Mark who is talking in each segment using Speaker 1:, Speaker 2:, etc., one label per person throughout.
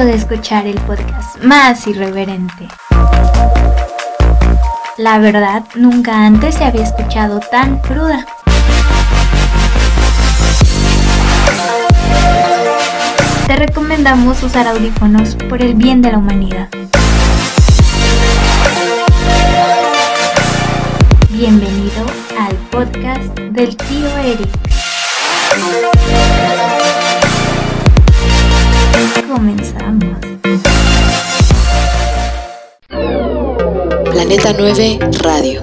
Speaker 1: de escuchar el podcast más irreverente. La verdad, nunca antes se había escuchado tan cruda. Te recomendamos usar audífonos por el bien de la humanidad. Bienvenido al podcast del tío Eric.
Speaker 2: Planeta 9 Radio.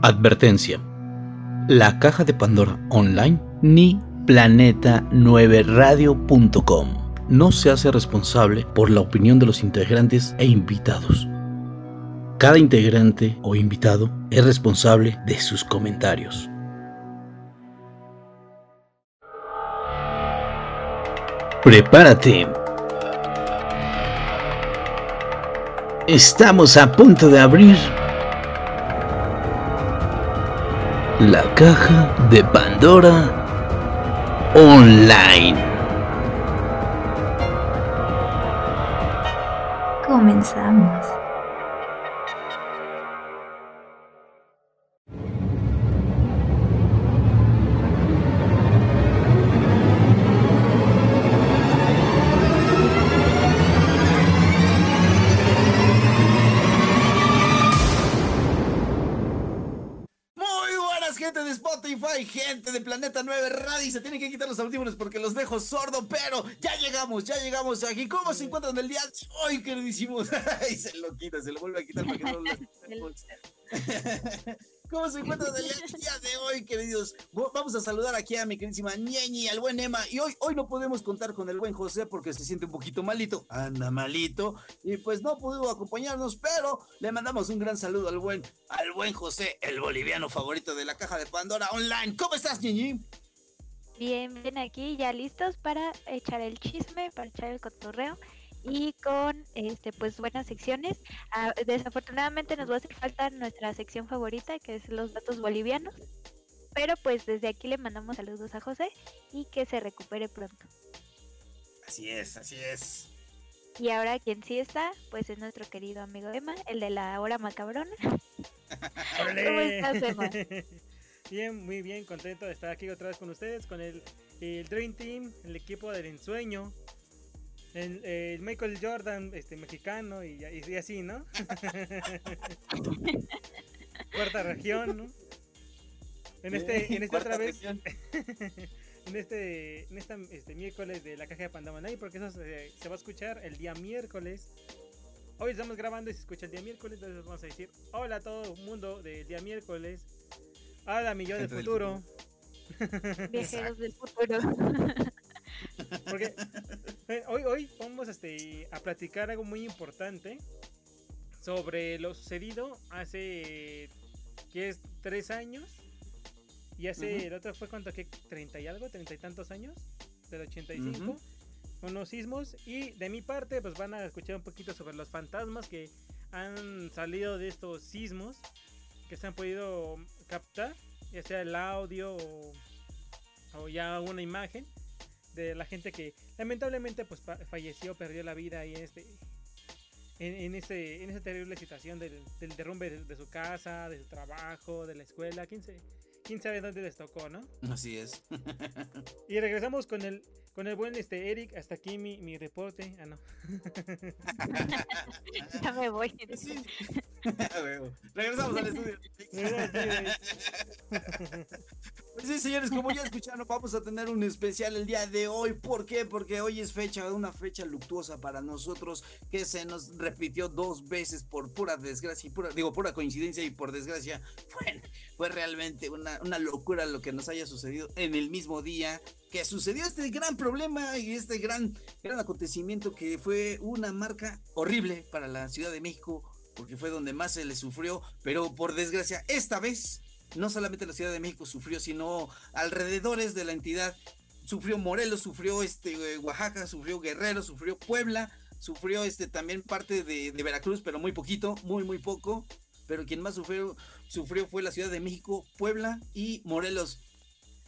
Speaker 3: Advertencia. La caja de Pandora online ni planeta9radio.com no se hace responsable por la opinión de los integrantes e invitados. Cada integrante o invitado es responsable de sus comentarios. Prepárate. Estamos a punto de abrir la caja de Pandora online.
Speaker 1: Comenzamos.
Speaker 4: 9 Radio. Se tienen que quitar los audífonos porque los dejo sordo, pero ya llegamos, ya llegamos aquí. ¿Cómo se encuentran el día de hoy, queridísimos? y se lo quita, se lo vuelve a quitar para que no lo. ¿Cómo se encuentran el día de hoy, queridos? Vamos a saludar aquí a mi queridísima Ñeñi, al buen Emma. Y hoy, hoy no podemos contar con el buen José porque se siente un poquito malito. Anda malito. Y pues no pudo acompañarnos, pero le mandamos un gran saludo al buen, al buen José, el boliviano favorito de la caja de Pandora Online. ¿Cómo estás, Ñeñi?
Speaker 5: Bien, bien aquí, ya listos para echar el chisme, para echar el cotorreo y con este pues buenas secciones. Ah, desafortunadamente nos va a hacer falta nuestra sección favorita, que es los datos bolivianos. Pero pues desde aquí le mandamos saludos a José y que se recupere pronto.
Speaker 4: Así es, así es.
Speaker 5: Y ahora quien sí está, pues es nuestro querido amigo Emma, el de la hora macabrona. ¿Cómo estás, Emma?
Speaker 6: Bien, muy bien, contento de estar aquí otra vez con ustedes, con el, el Dream Team, el equipo del ensueño, el, el Michael Jordan este mexicano y, y así, ¿no? Cuarta región, ¿no? En este, en esta otra vez, en este, en esta este miércoles de la caja de Pandamanay, porque eso se, se va a escuchar el día miércoles. Hoy estamos grabando y se escucha el día miércoles, entonces vamos a decir hola a todo el mundo del día miércoles. Hola, mi yo del futuro.
Speaker 5: Viajeros del futuro.
Speaker 6: Porque eh, hoy, hoy vamos este, a platicar algo muy importante sobre lo sucedido hace, ¿qué es? ¿Tres años? Y hace,
Speaker 4: Ujú.
Speaker 6: el otro fue cuánto, ¿qué? ¿30 y algo? ¿30 y tantos años? Del 85.
Speaker 4: Ujú.
Speaker 6: Con los sismos. Y de mi parte, pues van a escuchar un poquito sobre los fantasmas que han salido de estos sismos. Que se han podido captar. Ya sea el audio o, o ya una imagen de la gente que lamentablemente pues falleció, perdió la vida ahí en este en, en ese en esa terrible situación del, del derrumbe de, de su casa, de su trabajo, de la escuela, quién se quién sabe dónde les tocó, ¿no?
Speaker 4: Así es.
Speaker 6: Y regresamos con el con el buen este Eric, hasta aquí mi, mi reporte. Ah, no.
Speaker 5: ya me voy.
Speaker 4: Sí. Regresamos al estudio. Pues sí, señores, como ya escucharon, vamos a tener un especial el día de hoy. ¿Por qué? Porque hoy es fecha, una fecha luctuosa para nosotros que se nos repitió dos veces por pura desgracia y pura, digo, pura coincidencia y por desgracia. Fue, fue realmente una, una locura lo que nos haya sucedido en el mismo día que sucedió este gran problema y este gran, gran acontecimiento que fue una marca horrible para la Ciudad de México porque fue donde más se le sufrió, pero por desgracia esta vez no solamente la Ciudad de México sufrió, sino alrededores de la entidad sufrió Morelos, sufrió este eh, Oaxaca, sufrió Guerrero, sufrió Puebla, sufrió este también parte de, Veracruz, pero muy poquito, muy muy poco. Pero quien más sufrió, sufrió fue la Ciudad de México, Puebla y Morelos.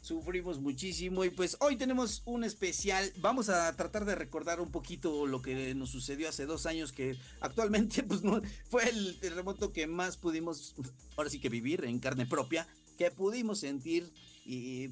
Speaker 4: Sufrimos muchísimo y pues hoy tenemos un especial. Vamos a tratar de recordar un poquito lo que nos sucedió hace dos años que actualmente pues no fue el terremoto que más pudimos ahora sí que vivir en carne propia, que pudimos sentir y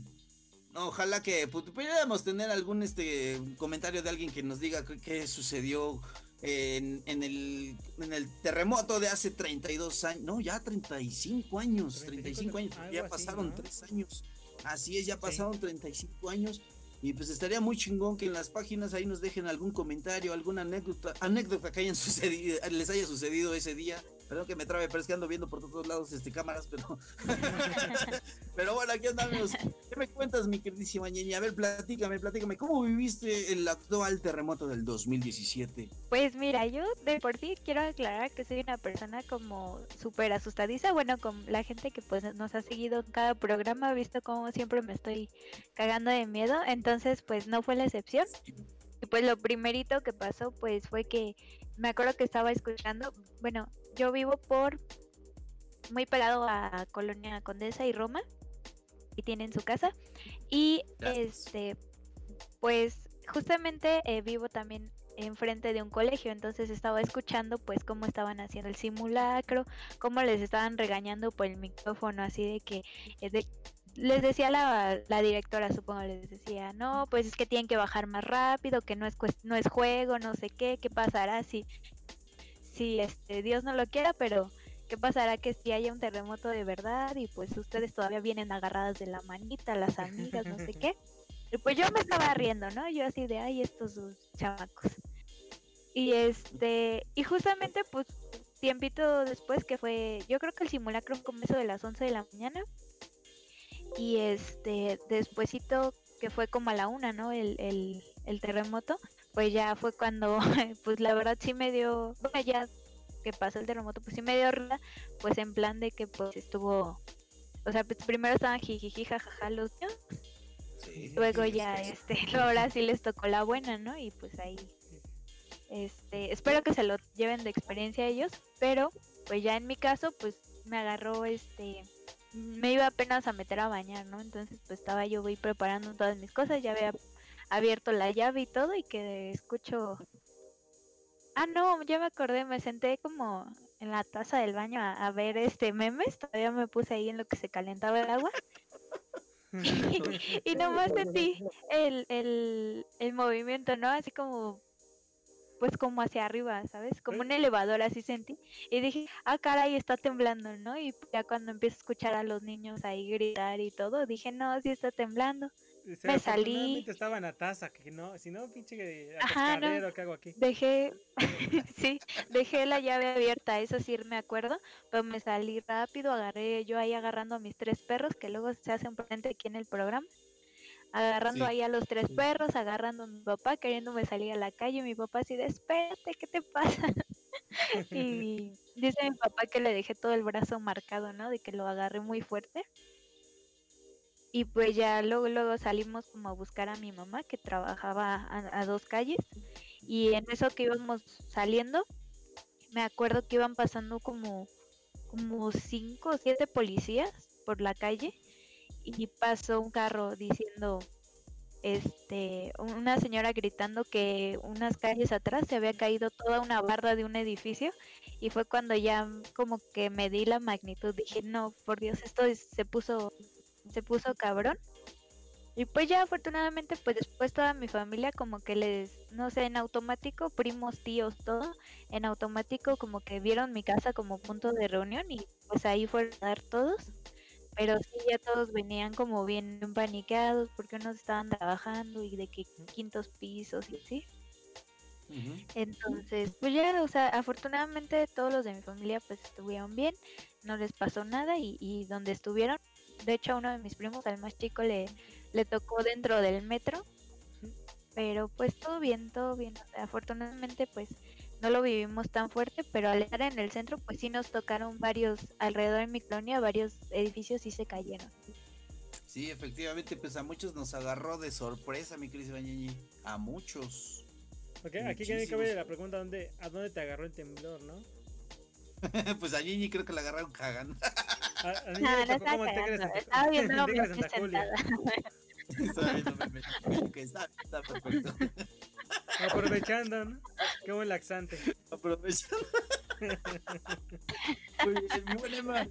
Speaker 4: ojalá que pues, pudiéramos tener algún este comentario de alguien que nos diga qué, sucedió en, en, el, en el terremoto de hace 32 años, no, ya 35 años, 35, años, ya pasaron tres años. Así es, ya pasaron 35 años. Y pues estaría muy chingón que en las páginas ahí nos dejen algún comentario, alguna anécdota, anécdota que hayan sucedido, les haya sucedido ese día Perdón que me trabe, pero es que ando viendo por todos lados este, cámaras, pero. pero bueno, aquí andamos. ¿Qué me cuentas, mi queridísima Ñeña? A ver, platícame, platícame. ¿Cómo viviste el actual terremoto del 2017?
Speaker 5: Pues mira, yo de por sí quiero aclarar que soy una persona como súper asustadiza. Bueno, con la gente que pues nos ha seguido en cada programa, ha visto cómo siempre me estoy cagando de miedo. Entonces, pues no fue la excepción. Y pues lo primerito que pasó, pues fue que me acuerdo que estaba escuchando, bueno, yo vivo por muy pegado a Colonia Condesa y Roma y tienen su casa y este pues justamente eh, vivo también enfrente de un colegio, entonces estaba escuchando pues cómo estaban haciendo el simulacro, cómo les estaban regañando por el micrófono, así de que de, les decía la, la, directora, supongo, les decía, no, pues es que tienen que bajar más rápido, que no es no es juego, no sé qué, qué pasará si si este Dios no lo quiera, pero qué pasará que si haya un terremoto de verdad y pues ustedes todavía vienen agarradas de la manita, las amigas, no sé qué. Y pues yo me estaba riendo, ¿no? Yo así de, ay, estos dos chamacos. Y este, y justamente pues tiempito después que fue, yo creo que el simulacro comenzó de las 11 de la mañana. Y este, despuésito que fue como a la una, ¿no? El, el, el terremoto pues ya fue cuando, pues la verdad sí me dio, bueno, ya que pasó el terremoto, pues sí me dio risa, pues en plan de que pues estuvo, o sea, pues primero estaban jijiji, jajaja los niños, luego ya, este, ahora sí les tocó la buena, ¿no? Y pues ahí, este, espero que se lo lleven de experiencia ellos, pero pues ya en mi caso, pues me agarró, este, me iba apenas a meter a bañar, ¿no? Entonces pues estaba yo voy preparando todas mis cosas, ya había abierto la llave y todo y que escucho... Ah, no, ya me acordé, me senté como en la taza del baño a, ver este memes, todavía me puse ahí en lo que se calentaba el agua. y, nomás sentí el, el, el movimiento, ¿no? Así como pues como hacia arriba, ¿sabes? Como un elevador así sentí. Y dije, ah, caray, está temblando, ¿no? Y ya cuando empiezo a escuchar a los niños ahí gritar y todo, dije, no, sí está temblando me salí.
Speaker 6: estaba en la taza, que no, si no, pinche Ajá, no. ¿qué hago aquí?
Speaker 5: Dejé, sí, dejé la llave abierta, eso sí me acuerdo, pero me salí rápido, agarré yo ahí agarrando a mis tres perros, que luego se hacen presente aquí en el programa. Agarrando ahí a los tres perros, agarrando a mi papá, queriéndome salir a la calle, mi papá así de, espérate, ¿qué te pasa? y dice mi papá que le dejé todo el brazo marcado, ¿no? De que lo agarré muy fuerte. Y pues ya luego, luego salimos como a buscar a mi mamá que trabajaba a, dos calles. Y en eso que íbamos saliendo, me acuerdo que iban pasando como, como cinco o siete policías por la calle. Y pasó un carro diciendo, este, una señora gritando que unas calles atrás se había caído toda una barra de un edificio y fue cuando ya como que me di la magnitud, dije, no, por Dios, esto se puso se puso cabrón. Y pues ya afortunadamente pues después toda mi familia como que les, no sé, en automático, primos, tíos, todo, en automático como que vieron mi casa como punto de reunión y pues ahí fueron a dar todos. Pero sí, ya todos venían como bien paniqueados porque unos estaban trabajando y de que quintos pisos y así. Entonces, pues ya, o sea, afortunadamente todos los de mi familia pues estuvieron bien, no les pasó nada y, y donde estuvieron de hecho, a uno de mis primos, al más chico, le, le tocó dentro del metro. Pero pues todo bien, todo bien. afortunadamente pues no lo vivimos tan fuerte, pero al estar en el centro pues sí nos tocaron varios, alrededor de mi colonia, varios edificios y se cayeron.
Speaker 4: Sí, efectivamente, pues a muchos nos agarró de sorpresa, mi Cris Bañeñi. A muchos.
Speaker 6: Ok, aquí que cabe la pregunta, ¿dónde, ¿a dónde te agarró el temblor, no?
Speaker 4: pues a Ñiñi creo que la agarraron cagando.
Speaker 6: A, a mí
Speaker 5: No,
Speaker 6: me tocó como
Speaker 5: estaba
Speaker 6: el de
Speaker 5: cagando.
Speaker 6: Santa-
Speaker 5: Estaba viendo mi sentada.
Speaker 4: Está bien, no me meto. Ok, está, está perfecto.
Speaker 6: Aprovechando, ¿no? Qué buen laxante.
Speaker 4: Aprovechando. Muy bien, mi buen Emma.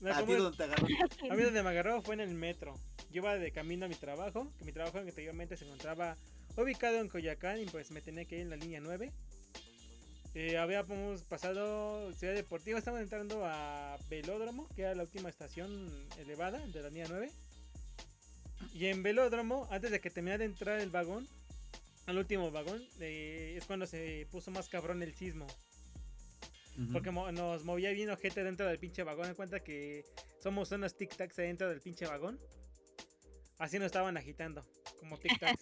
Speaker 6: Me
Speaker 4: A ti donde te agarró.
Speaker 6: A mí donde me agarró fue en el metro. Yo iba de camino a mi trabajo, que mi trabajo anteriormente se encontraba ubicado en Coyacán y pues me tenía que ir en la línea 9. Eh, habíamos pasado Ciudad Deportiva, estamos entrando a Velódromo, que era la última estación elevada de la línea 9. Y en Velódromo, antes de que terminara de entrar el vagón, al último vagón, eh, es cuando se puso más cabrón el sismo. Porque mo- nos movía bien ojete dentro del pinche vagón. En cuenta que somos unos tic-tacs adentro del pinche vagón. Así nos estaban agitando, como tic-tacs.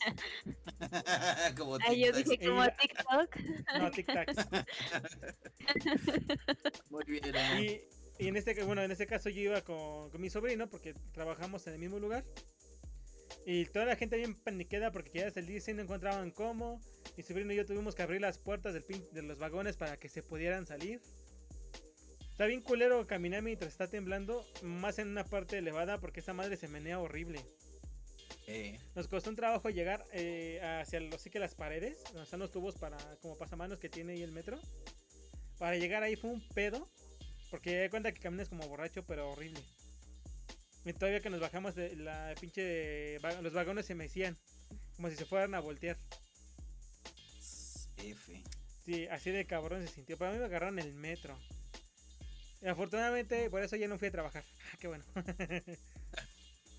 Speaker 4: Como
Speaker 5: Ay, yo dije como TikTok.
Speaker 6: no, tic-tacs.
Speaker 4: Muy bien, Emma.
Speaker 6: Y, y en este bueno, en este caso yo iba con, con mi sobrino porque trabajamos en el mismo lugar. Y toda la gente bien paniqueda porque quería salir y no encontraban cómo. Mi sobrino y yo tuvimos que abrir las puertas del pin- de los vagones para que se pudieran salir. Está bien culero caminar mientras está temblando, más en una parte elevada porque esa madre se menea horrible.
Speaker 4: Eh,
Speaker 6: Nos costó un trabajo llegar eh, hacia los, sí que las paredes, donde están los tubos para como pasamanos que tiene ahí el metro. Para llegar ahí fue un pedo, porque di cuenta que caminas como borracho, pero horrible. Y todavía que nos bajamos de la pinche los vagones se mecían, como si se fueran a voltear.
Speaker 4: F.
Speaker 6: Sí, así de cabrón se sintió. Para mí me agarraron el metro. Y afortunadamente, por eso ya no fui a trabajar. Ah, qué bueno.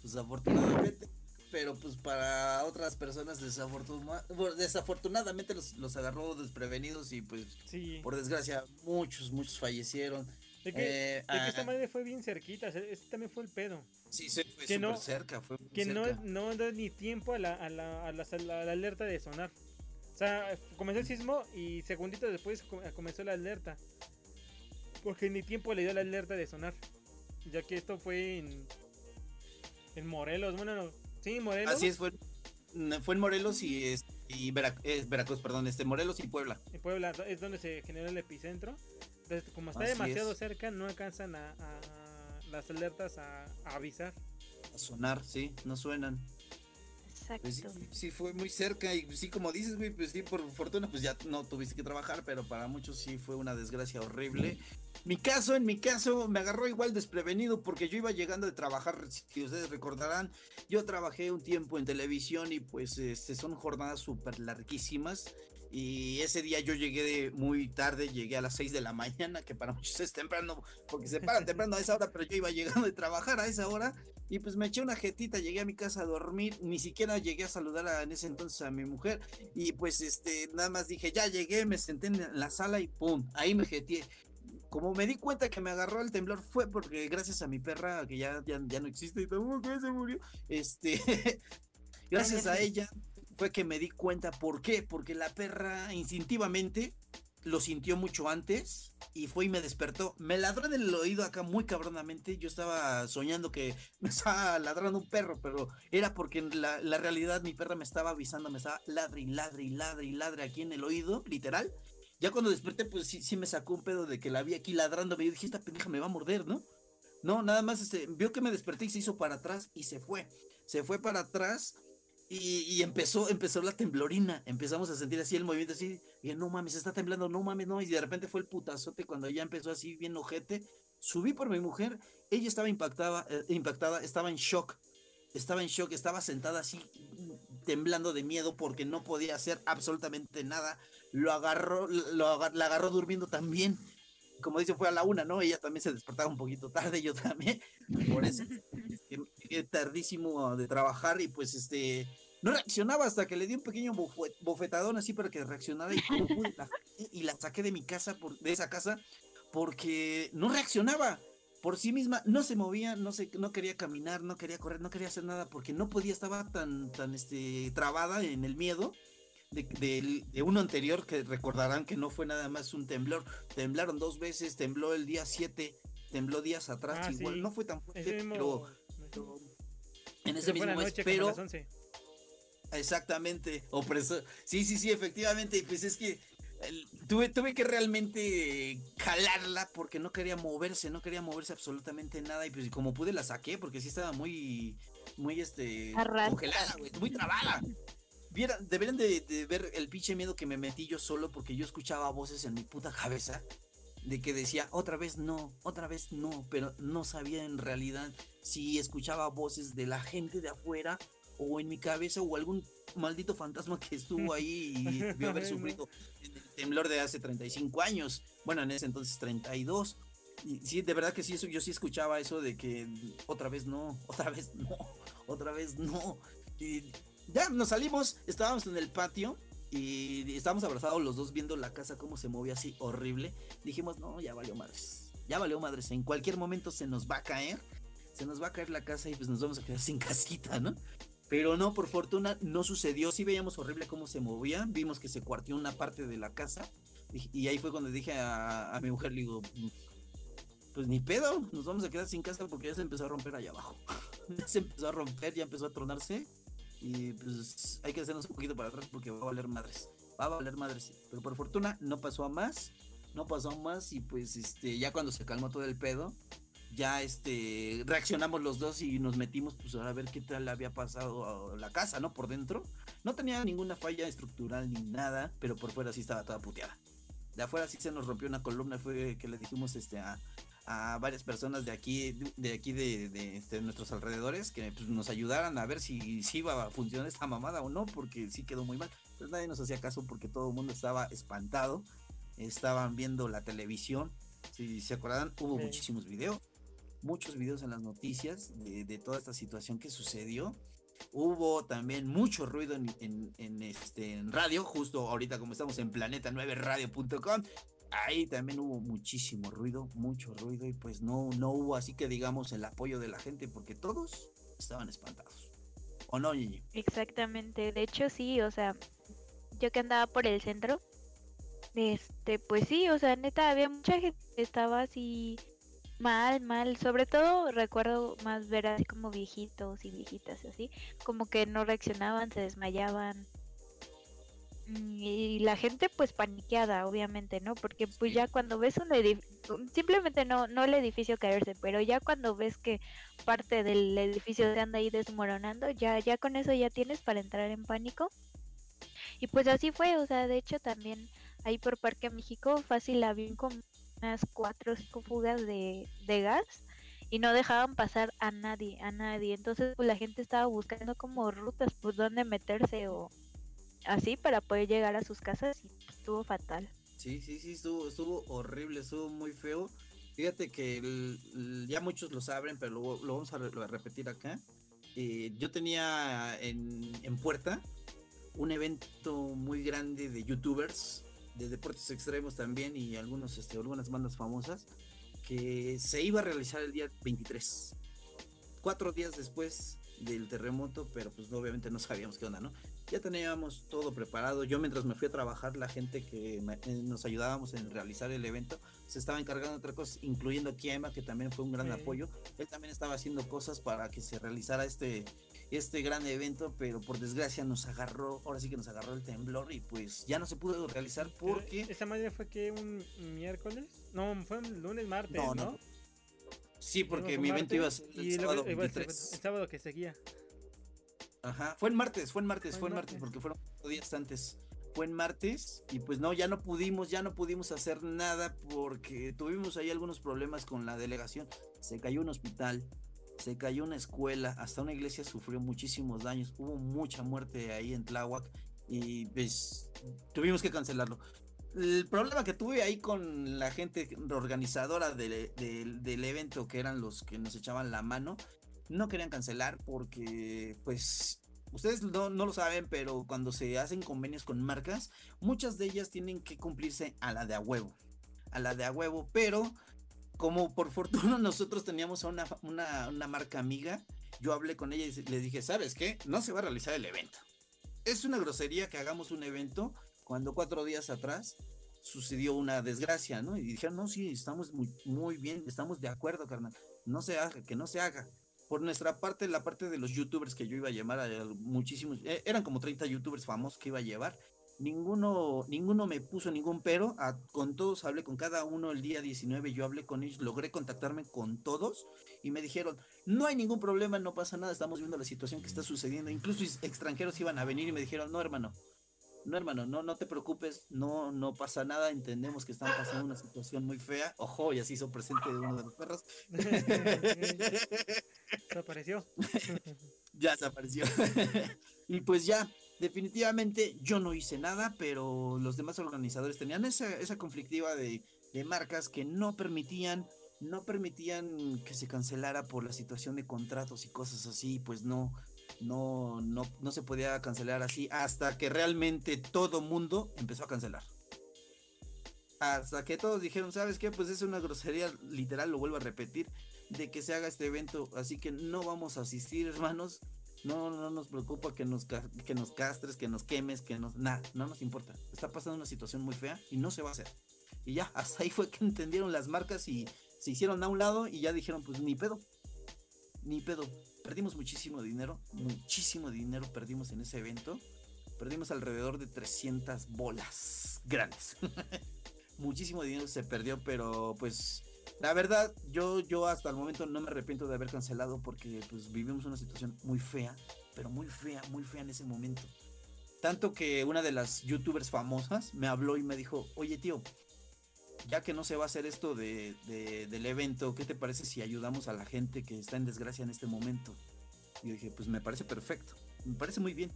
Speaker 4: Pues afortunadamente. Pero pues para otras personas desafortuna- desafortunadamente los, los agarró desprevenidos y pues
Speaker 6: sí.
Speaker 4: por desgracia muchos, muchos fallecieron.
Speaker 6: De que,
Speaker 4: Eh,
Speaker 6: de que esta madre fue bien cerquita. Este también fue el pedo.
Speaker 4: sí, se fue
Speaker 6: que no-
Speaker 4: cerca, fue
Speaker 6: que no,
Speaker 4: cerca.
Speaker 6: no da ni tiempo a la, a la, a la, a alerta de sonar. O sea, comenzó el sismo y segunditos después co- comenzó la alerta. Porque ni tiempo le dio la alerta de sonar. Ya que esto fue en, en Morelos. Bueno, no, sí, Morelos.
Speaker 4: Así es, fue, fue en Morelos y, es- y eh, Veracruz, perdón, este Morelos y Puebla.
Speaker 6: En Puebla es donde se generó el epicentro. Entonces, como está
Speaker 4: Así
Speaker 6: demasiado
Speaker 4: es.
Speaker 6: cerca, no alcanzan a, a- las alertas a, a avisar.
Speaker 4: A sonar, sí, no suenan. Pues sí,
Speaker 5: Exacto.
Speaker 4: sí, fue muy cerca y sí, como dices, güey, pues sí, por fortuna, pues ya no tuviste que trabajar, pero para muchos sí fue una desgracia horrible. Mi caso, en mi caso, me agarró igual desprevenido porque yo iba llegando de trabajar, si ustedes recordarán, yo trabajé un tiempo en televisión y pues este, son jornadas súper larguísimas y ese día yo llegué muy tarde, llegué a las 6 de la mañana, que para muchos es temprano, porque se paran temprano a esa hora, pero yo iba llegando de trabajar a esa hora y pues me eché una jetita, llegué a mi casa a dormir, ni siquiera llegué a saludar a, en ese entonces a mi mujer y pues este, nada más dije, ya llegué, me senté en la sala y pum, ahí me jeteé. Como me di cuenta que me agarró el temblor fue porque gracias a mi perra, que ya, ya, ya no existe y tampoco se murió, este, gracias a ella fue que me di cuenta por qué, porque la perra instintivamente lo sintió mucho antes y fue y me despertó. Me ladró en el oído acá muy cabronamente. Yo estaba soñando que me estaba ladrando un perro, pero era porque en la, la realidad mi perra me estaba avisando, me estaba ladre y ladre y ladre y ladre aquí en el oído, literal. Ya cuando desperté, pues sí, sí me sacó un pedo de que la vi aquí ladrándome. Yo dije, esta pendeja me va a morder, ¿no? No, nada más este, vio que me desperté y se hizo para atrás y se fue. Se fue para atrás y, y empezó, empezó la temblorina. Empezamos a sentir así el movimiento así. Y no mames, está temblando, no mames, no. Y de repente fue el putazote cuando ya empezó así bien ojete. Subí por mi mujer, ella estaba impactada, eh, impactada, estaba en shock. Estaba en shock, estaba sentada así, temblando de miedo porque no podía hacer absolutamente nada. Lo agarró, lo agar- la agarró durmiendo también. Como dice, fue a la una, ¿no? Ella también se despertaba un poquito tarde, yo también. Por eso, llegué tardísimo de trabajar y pues este, no reaccionaba hasta que le di un pequeño bofetadón así para que reaccionara y la, jaté y la saqué de mi casa, por, de esa casa, porque no reaccionaba por sí misma, no se movía, no se, no quería caminar, no quería correr, no quería hacer nada porque no podía, estaba tan, tan este, trabada en el miedo. De, uno anterior que recordarán que no fue nada más un temblor, temblaron dos veces, tembló el día 7, tembló días atrás,
Speaker 6: Ah,
Speaker 4: igual
Speaker 6: sí.
Speaker 4: no fue tan fuerte, pero, pero en ese mismo mes, pero
Speaker 6: las 11.
Speaker 4: Exactamente, opresor. Sí, sí, sí, efectivamente. y Pues es que tuve, tuve que realmente jalarla porque no quería moverse, no quería moverse absolutamente nada. Y pues como pude la saqué porque sí estaba muy, muy este, congelada, muy trabada. deberían de, ver el pinche miedo que me metí yo solo porque yo escuchaba voces en mi puta cabeza de que decía otra vez no, otra vez no, pero no sabía en realidad si escuchaba voces de la gente de afuera o en mi cabeza o algún maldito fantasma que estuvo ahí y vio haber sufrido el temblor de hace 35 años. Bueno, en ese entonces 32. Y sí, de verdad que sí, eso, yo sí escuchaba eso de que otra vez no, otra vez no, otra vez no. Y ya nos salimos, estábamos en el patio y estábamos abrazados los dos viendo la casa cómo se movía así horrible. Dijimos, no, ya valió madres, ya valió madres, en cualquier momento se nos va a caer, se nos va a caer la casa y pues nos vamos a quedar sin casita, ¿no? Pero no, por fortuna no sucedió. Sí veíamos horrible cómo se movía. Vimos que se cuartió una parte de la casa. Y, ahí fue cuando dije a, mi mujer, le digo, pues ni pedo, nos vamos a quedar sin casa porque ya se empezó a romper allá abajo. ya se empezó a romper, ya empezó a tronarse. Y pues hay que hacernos un poquito para atrás porque va a valer madres. Va a valer madres. Pero por fortuna no pasó a más. No pasó a más. Y pues este, ya cuando se calmó todo el pedo, ya este reaccionamos los dos y nos metimos pues a ver qué tal había pasado a la casa, ¿no? Por dentro. No tenía ninguna falla estructural ni nada, pero por fuera sí estaba toda puteada. De afuera sí se nos rompió una columna, fue que le dijimos este a, varias personas de aquí, de aquí de, este, nuestros alrededores, que pues, nos ayudaran a ver si, si iba a funcionar esta mamada o no, porque sí quedó muy mal. Pero nadie nos hacía caso porque todo el mundo estaba espantado, estaban viendo la televisión. Si se acuerdan, hubo muchísimos videos muchos videos en las noticias de, toda esta situación que sucedió. Hubo también mucho ruido en, este, en radio, justo ahorita como estamos en planeta9radio.com. Ahí también hubo muchísimo ruido, mucho ruido y pues no, no hubo así que digamos el apoyo de la gente porque todos estaban espantados. ¿O no, Gigi?
Speaker 5: Exactamente, de hecho sí, o sea, yo que andaba por el centro, este, pues sí, o sea, neta, había mucha gente que estaba así Mal, mal. Sobre todo recuerdo más ver así como viejitos y viejitas así, como que no reaccionaban, se desmayaban. Y la gente pues paniqueada, obviamente, ¿no? Porque pues ya cuando ves un edificio, simplemente no, no el edificio caerse, pero ya cuando ves que parte del edificio se anda ahí desmoronando, ya, ya con eso ya tienes para entrar en pánico. Y pues así fue, o sea, de hecho también ahí por Parque México fácil había como unas cuatro o cinco fugas de, gas y no dejaban pasar a nadie, a nadie. Entonces pues la gente estaba buscando como rutas pues, donde meterse o así para poder llegar a sus casas y estuvo fatal.
Speaker 4: Sí, sí, sí, estuvo, estuvo horrible, estuvo muy feo. Fíjate que ya muchos lo saben, pero lo, lo vamos a, repetir acá. Eh, yo tenía en, en Puerta un evento muy grande de youtubers de deportes extremos también y algunos, este, algunas bandas famosas, que se iba a realizar el día 23. Cuatro días después del terremoto, pero pues obviamente no sabíamos qué onda, ¿no? Ya teníamos todo preparado. Yo mientras me fui a trabajar, la gente que eh, nos ayudábamos en realizar el evento se estaba encargando de otras cosas, incluyendo Kiema, que también fue un gran apoyo. Él también estaba haciendo cosas para que se realizara este, este gran evento, pero por desgracia nos agarró, ahora sí que nos agarró el temblor y pues ya no se pudo realizar porque...
Speaker 6: ¿Esa madre fue que un miércoles? No, fue un lunes, martes, ¿no?
Speaker 4: Sí, porque mi evento iba a ser el sábado El
Speaker 6: sábado que seguía.
Speaker 4: Ajá, fue en martes, fue en martes, fue en martes, porque fueron días antes. Fue en martes y pues no, ya no pudimos, ya no pudimos hacer nada porque tuvimos ahí algunos problemas con la delegación. Se cayó un hospital, se cayó una escuela, hasta una iglesia sufrió muchísimos daños, hubo mucha muerte ahí en Tláhuac y pues tuvimos que cancelarlo. El problema que tuve ahí con la gente organizadora del, del evento, que eran los que nos echaban la mano, no querían cancelar porque pues ustedes no, no, lo saben, pero cuando se hacen convenios con marcas, muchas de ellas tienen que cumplirse a la de a huevo. A la de a huevo, pero como por fortuna nosotros teníamos a una, una, marca amiga, yo hablé con ella y le dije, ¿sabes qué? No se va a realizar el evento. Es una grosería que hagamos un evento cuando cuatro días atrás sucedió una desgracia, ¿no? Y dijeron, no, sí, estamos muy, muy bien, estamos de acuerdo, carnal. No se haga, que no se haga. Por nuestra parte, la parte de los youtubers que yo iba a llamar, muchísimos, eh, eran como 30 youtubers famosos que iba a llevar, ninguno, ninguno me puso ningún pero, con todos hablé, con cada uno el día 19 yo hablé con ellos, logré contactarme con todos y me dijeron, no hay ningún problema, no pasa nada, estamos viendo la situación que está sucediendo, incluso extranjeros iban a venir y me dijeron, no hermano, no hermano, no, no te preocupes, no, no pasa nada, entendemos que están pasando una situación muy fea, ojo, y así hizo presente de uno de los perros.
Speaker 6: Desapareció.
Speaker 4: ya desapareció. y pues ya, definitivamente yo no hice nada, pero los demás organizadores tenían esa, esa conflictiva de, de marcas que no permitían no permitían que se cancelara por la situación de contratos y cosas así, pues no, no, no, no se podía cancelar así hasta que realmente todo mundo empezó a cancelar. Hasta que todos dijeron, ¿sabes qué? Pues es una grosería, literal, lo vuelvo a repetir, de que se haga este evento, así que no vamos a asistir, hermanos. No, no nos preocupa que nos, que nos castres, que nos quemes, que nos... Nada, no nos importa. Está pasando una situación muy fea y no se va a hacer. Y ya, hasta ahí fue que entendieron las marcas y se hicieron a un lado y ya dijeron, pues ni pedo. Ni pedo. Perdimos muchísimo dinero, muchísimo dinero perdimos en ese evento. Perdimos alrededor de 300 bolas grandes. muchísimo dinero se perdió, pero pues la verdad, yo, yo hasta el momento no me arrepiento de haber cancelado porque pues vivimos una situación muy fea, pero muy fea, muy fea en ese momento. Tanto que una de las youtubers famosas me habló y me dijo, oye tío, ya que no se va a hacer esto de, del evento, ¿qué te parece si ayudamos a la gente que está en desgracia en este momento? Y yo dije, pues me parece perfecto, me parece muy bien,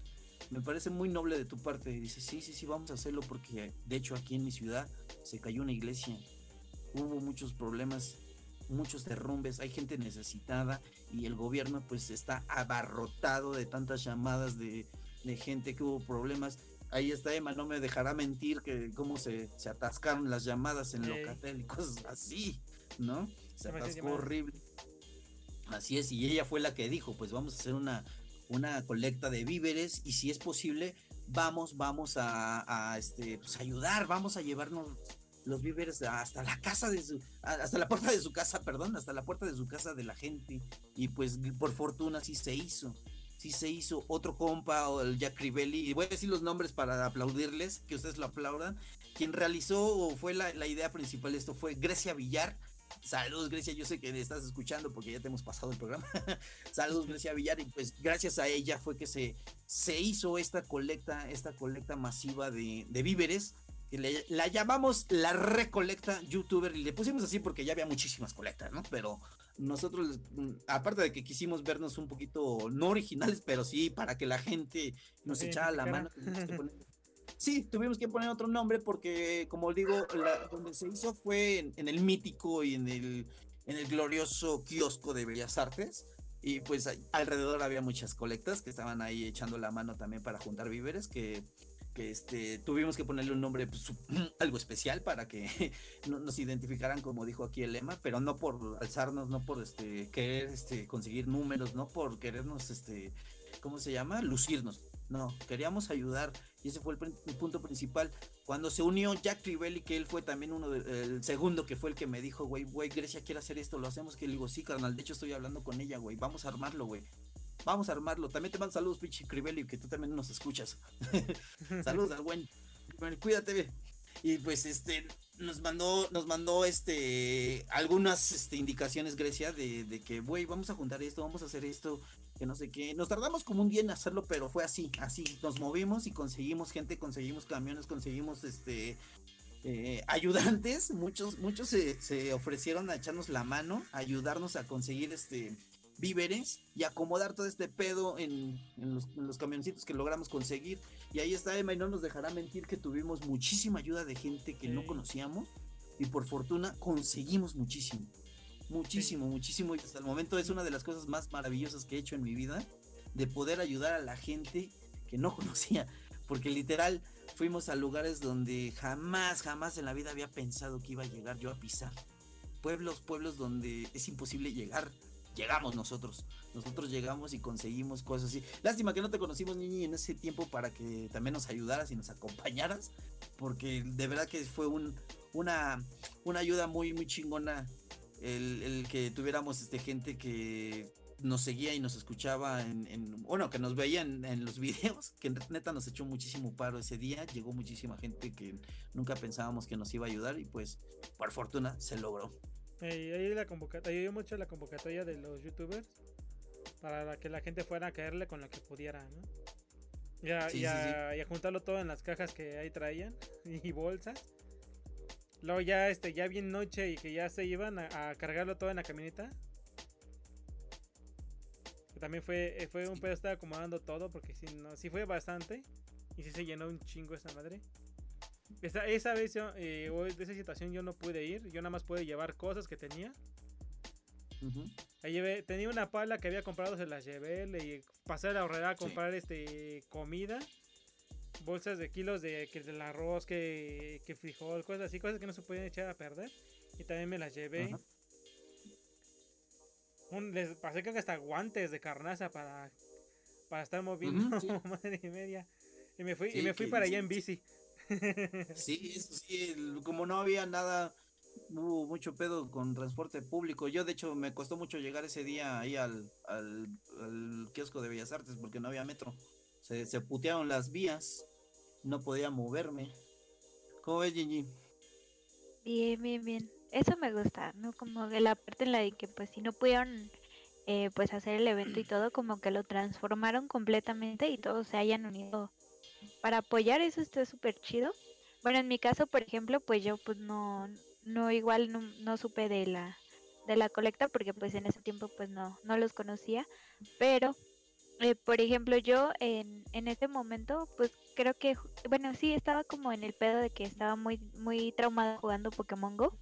Speaker 4: me parece muy noble de tu parte. Y dice, sí, sí, sí, vamos a hacerlo porque de hecho aquí en mi ciudad se cayó una iglesia, hubo muchos problemas, muchos derrumbes, hay gente necesitada y el gobierno pues está abarrotado de tantas llamadas de, de gente que hubo problemas ahí está Emma, no me dejará mentir que cómo se, se atascaron las llamadas en Locatel y cosas así, ¿no? Se atascó horrible. Así es, y ella fue la que dijo, pues vamos a hacer una, una colecta de víveres y si es posible, vamos, vamos a, este, pues ayudar, vamos a llevarnos los víveres hasta la casa de su, hasta la puerta de su casa, perdón, hasta la puerta de su casa de la gente. Y pues por fortuna sí se hizo sí se hizo otro compa, o el Jack Rivelli, y voy a decir los nombres para aplaudirles, que ustedes lo aplaudan. Quien realizó o fue la, idea principal de esto fue Grecia Villar. Saludos Grecia, yo sé que estás escuchando porque ya te hemos pasado el programa. Saludos Grecia Villar y pues gracias a ella fue que se, se hizo esta colecta, esta colecta masiva de, de víveres la llamamos la recolecta youtuber y le pusimos así porque ya había muchísimas colectas, ¿no? Pero nosotros, aparte de que quisimos vernos un poquito, no originales, pero sí para que la gente nos echara la mano. Sí, tuvimos que poner otro nombre porque, como digo, donde se hizo fue en, el mítico y en el, en el glorioso kiosco de Bellas Artes. Y pues alrededor había muchas colectas que estaban ahí echando la mano también para juntar víveres, que que este, tuvimos que ponerle un nombre pues, algo especial para que nos identificaran como dijo aquí el lema, pero no por alzarnos, no por este, querer este, conseguir números, no por querernos, este, ¿cómo se llama? Lucirnos. No, queríamos ayudar y ese fue el, punto principal. Cuando se unió Jack Rivelli, que él fue también uno del segundo que fue el que me dijo, güey, güey, Grecia quiere hacer esto, lo hacemos, que le digo, sí, carnal, de hecho estoy hablando con ella, güey, vamos a armarlo, güey. Vamos a armarlo. También te mando saludos, pinche Crivelli, que tú también nos escuchas. saludos al buen. cuídate. Y pues este nos mandó, nos mandó este algunas este, indicaciones Grecia de, de que, güey, vamos a juntar esto, vamos a hacer esto, que no sé qué. Nos tardamos como un día en hacerlo, pero fue así, así. Nos movimos y conseguimos gente, conseguimos camiones, conseguimos este eh, ayudantes. Muchos, muchos se, se ofrecieron a echarnos la mano, a ayudarnos a conseguir este víveres y acomodar todo este pedo en, los, camioncitos que logramos conseguir. Y ahí está Emma y no nos dejará mentir que tuvimos muchísima ayuda de gente que no conocíamos y por fortuna conseguimos muchísimo. Muchísimo, muchísimo. Y hasta el momento es una de las cosas más maravillosas que he hecho en mi vida, de poder ayudar a la gente que no conocía. Porque literal fuimos a lugares donde jamás, jamás en la vida había pensado que iba a llegar yo a pisar. Pueblos, pueblos donde es imposible llegar llegamos nosotros. Nosotros llegamos y conseguimos cosas así. Lástima que no te conocimos, Niñi, en ese tiempo para que también nos ayudaras y nos acompañaras, porque de verdad que fue un, una, una ayuda muy, muy chingona el, que tuviéramos este, gente que nos seguía y nos escuchaba en, bueno, que nos veía en, los videos, que neta nos echó muchísimo paro ese día, llegó muchísima gente que nunca pensábamos que nos iba a ayudar y pues por fortuna se logró.
Speaker 6: Ahí la convocatoria, ayudó mucho la convocatoria de los youtubers para que la gente fuera a caerle con lo que pudiera, ¿no? Y a, y juntarlo todo en las cajas que ahí traían y bolsas. Luego ya este, ya bien noche y que ya se iban a, cargarlo todo en la camioneta. también fue, eh, fue un pedo estar acomodando todo porque si no, sí fue bastante. Y sí se llenó un chingo esa madre. Esa, esa vez eh, de esa situación yo no pude ir. Yo nada más pude llevar cosas que tenía. llevé, tenía una pala que había comprado, se las llevé, le pasé a la horrera a comprar este comida bolsas de kilos de, que del arroz, que, que, frijol, cosas así, cosas que no se pueden echar a perder. Y también me las llevé. Un, les pasé que hasta guantes de carnaza para, para estar moviendo madre y media. Y me fui, y me fui para allá en bici.
Speaker 4: Sí, eso sí, como no había nada, hubo mucho pedo con transporte público. Yo, de hecho, me costó mucho llegar ese día ahí al, al, al kiosco de Bellas Artes porque no había metro. Se, se putearon las vías no podía moverme. ¿Cómo ves, Gigi?
Speaker 5: Bien, bien, bien. Eso me gusta, ¿no? Como de la parte en la de que pues si no pudieron eh, pues hacer el evento y todo, como que lo transformaron completamente y todos se hayan unido para apoyar, eso está súper chido. Bueno, en mi caso, por ejemplo, pues yo pues no, no igual no, no supe de la de la colecta porque pues en ese tiempo pues no, no los conocía, pero eh, por ejemplo, yo en, en ese momento, pues creo que, bueno, sí, estaba como en el pedo de que estaba muy, muy traumada jugando Pokémon Go.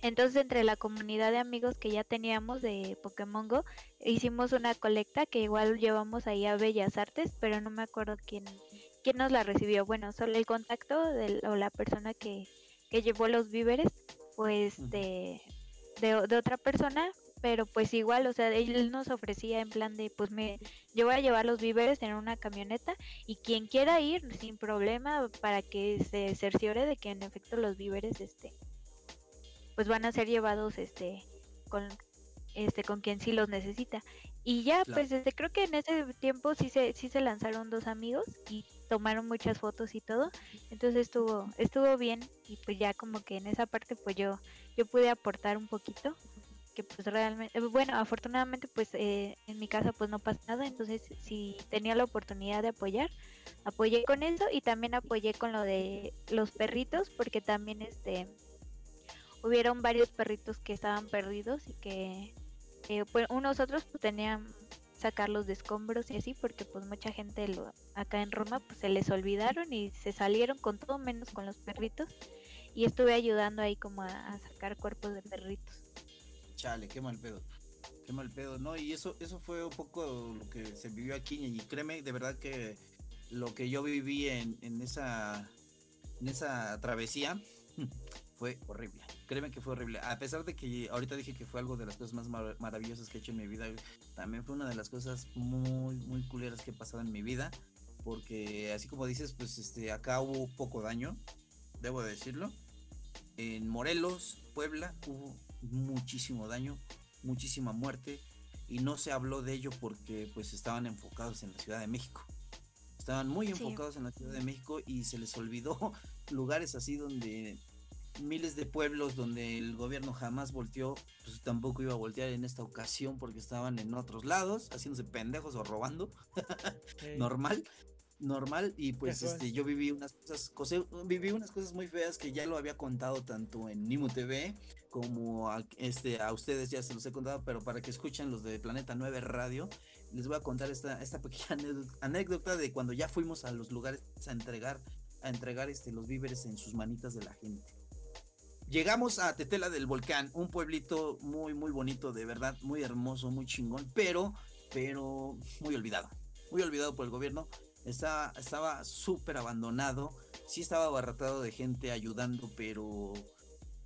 Speaker 5: Entonces, entre la comunidad de amigos que ya teníamos de Pokémon Go, hicimos una colecta que igual llevamos ahí a Bellas Artes, pero no me acuerdo quién, quién nos la recibió. Bueno, solo el contacto de, o la persona que, que llevó los víveres, pues de, de, de otra persona pero pues igual, o sea, él nos ofrecía en plan de, pues me, yo voy a llevar los víveres en una camioneta y quien quiera ir sin problema para que se cerciore de que en efecto los víveres, este, pues van a ser llevados, este, con, este, con quien sí los necesita. Y ya, pues, este, creo que en ese tiempo sí se, sí se lanzaron dos amigos y tomaron muchas fotos y todo, entonces estuvo, estuvo bien y pues ya como que en esa parte pues yo, yo pude aportar un poquito que pues realmente, bueno, afortunadamente pues eh, en mi casa pues no pasa nada, entonces si tenía la oportunidad de apoyar, apoyé con eso y también apoyé con lo de los perritos, porque también este hubieron varios perritos que estaban perdidos y que eh, pues unos otros pues tenían sacarlos de escombros y así porque pues mucha gente lo, acá en Roma pues se les olvidaron y se salieron con todo menos con los perritos y estuve ayudando ahí como a sacar cuerpos de perritos
Speaker 4: chale, qué mal pedo. Qué mal pedo, ¿no? Y eso, eso fue un poco lo que se vivió aquí. Y créeme, de verdad que lo que yo viví en, en esa, en esa travesía fue horrible. Créeme que fue horrible. A pesar de que ahorita dije que fue algo de las cosas más maravillosas que he hecho en mi vida, también fue una de las cosas muy, muy culeras que he pasado en mi vida. Porque así como dices, pues este, acá hubo poco daño, debo decirlo. En Morelos, Puebla, hubo muchísimo daño, muchísima muerte y no se habló de ello porque pues estaban enfocados en la Ciudad de México. Estaban muy enfocados en la Ciudad de México y se les olvidó lugares así donde miles de pueblos donde el gobierno jamás volteó, pues tampoco iba a voltear en esta ocasión porque estaban en otros lados, haciéndose pendejos o robando. Normal normal. Y pues este yo viví unas cosas, viví unas cosas muy feas que ya lo había contado tanto en Nimu TV como a, este a ustedes ya se los he contado pero para que escuchen los de Planeta 9 Radio les voy a contar esta esta pequeña anécdota de cuando ya fuimos a los lugares a entregar a entregar este los víveres en sus manitas de la gente Llegamos a Tetela del Volcán, un pueblito muy, muy bonito, de verdad, muy hermoso, muy chingón, pero, pero muy olvidado. Muy olvidado por el gobierno. Estaba, estaba súper abandonado. Sí estaba abarrotado de gente ayudando, pero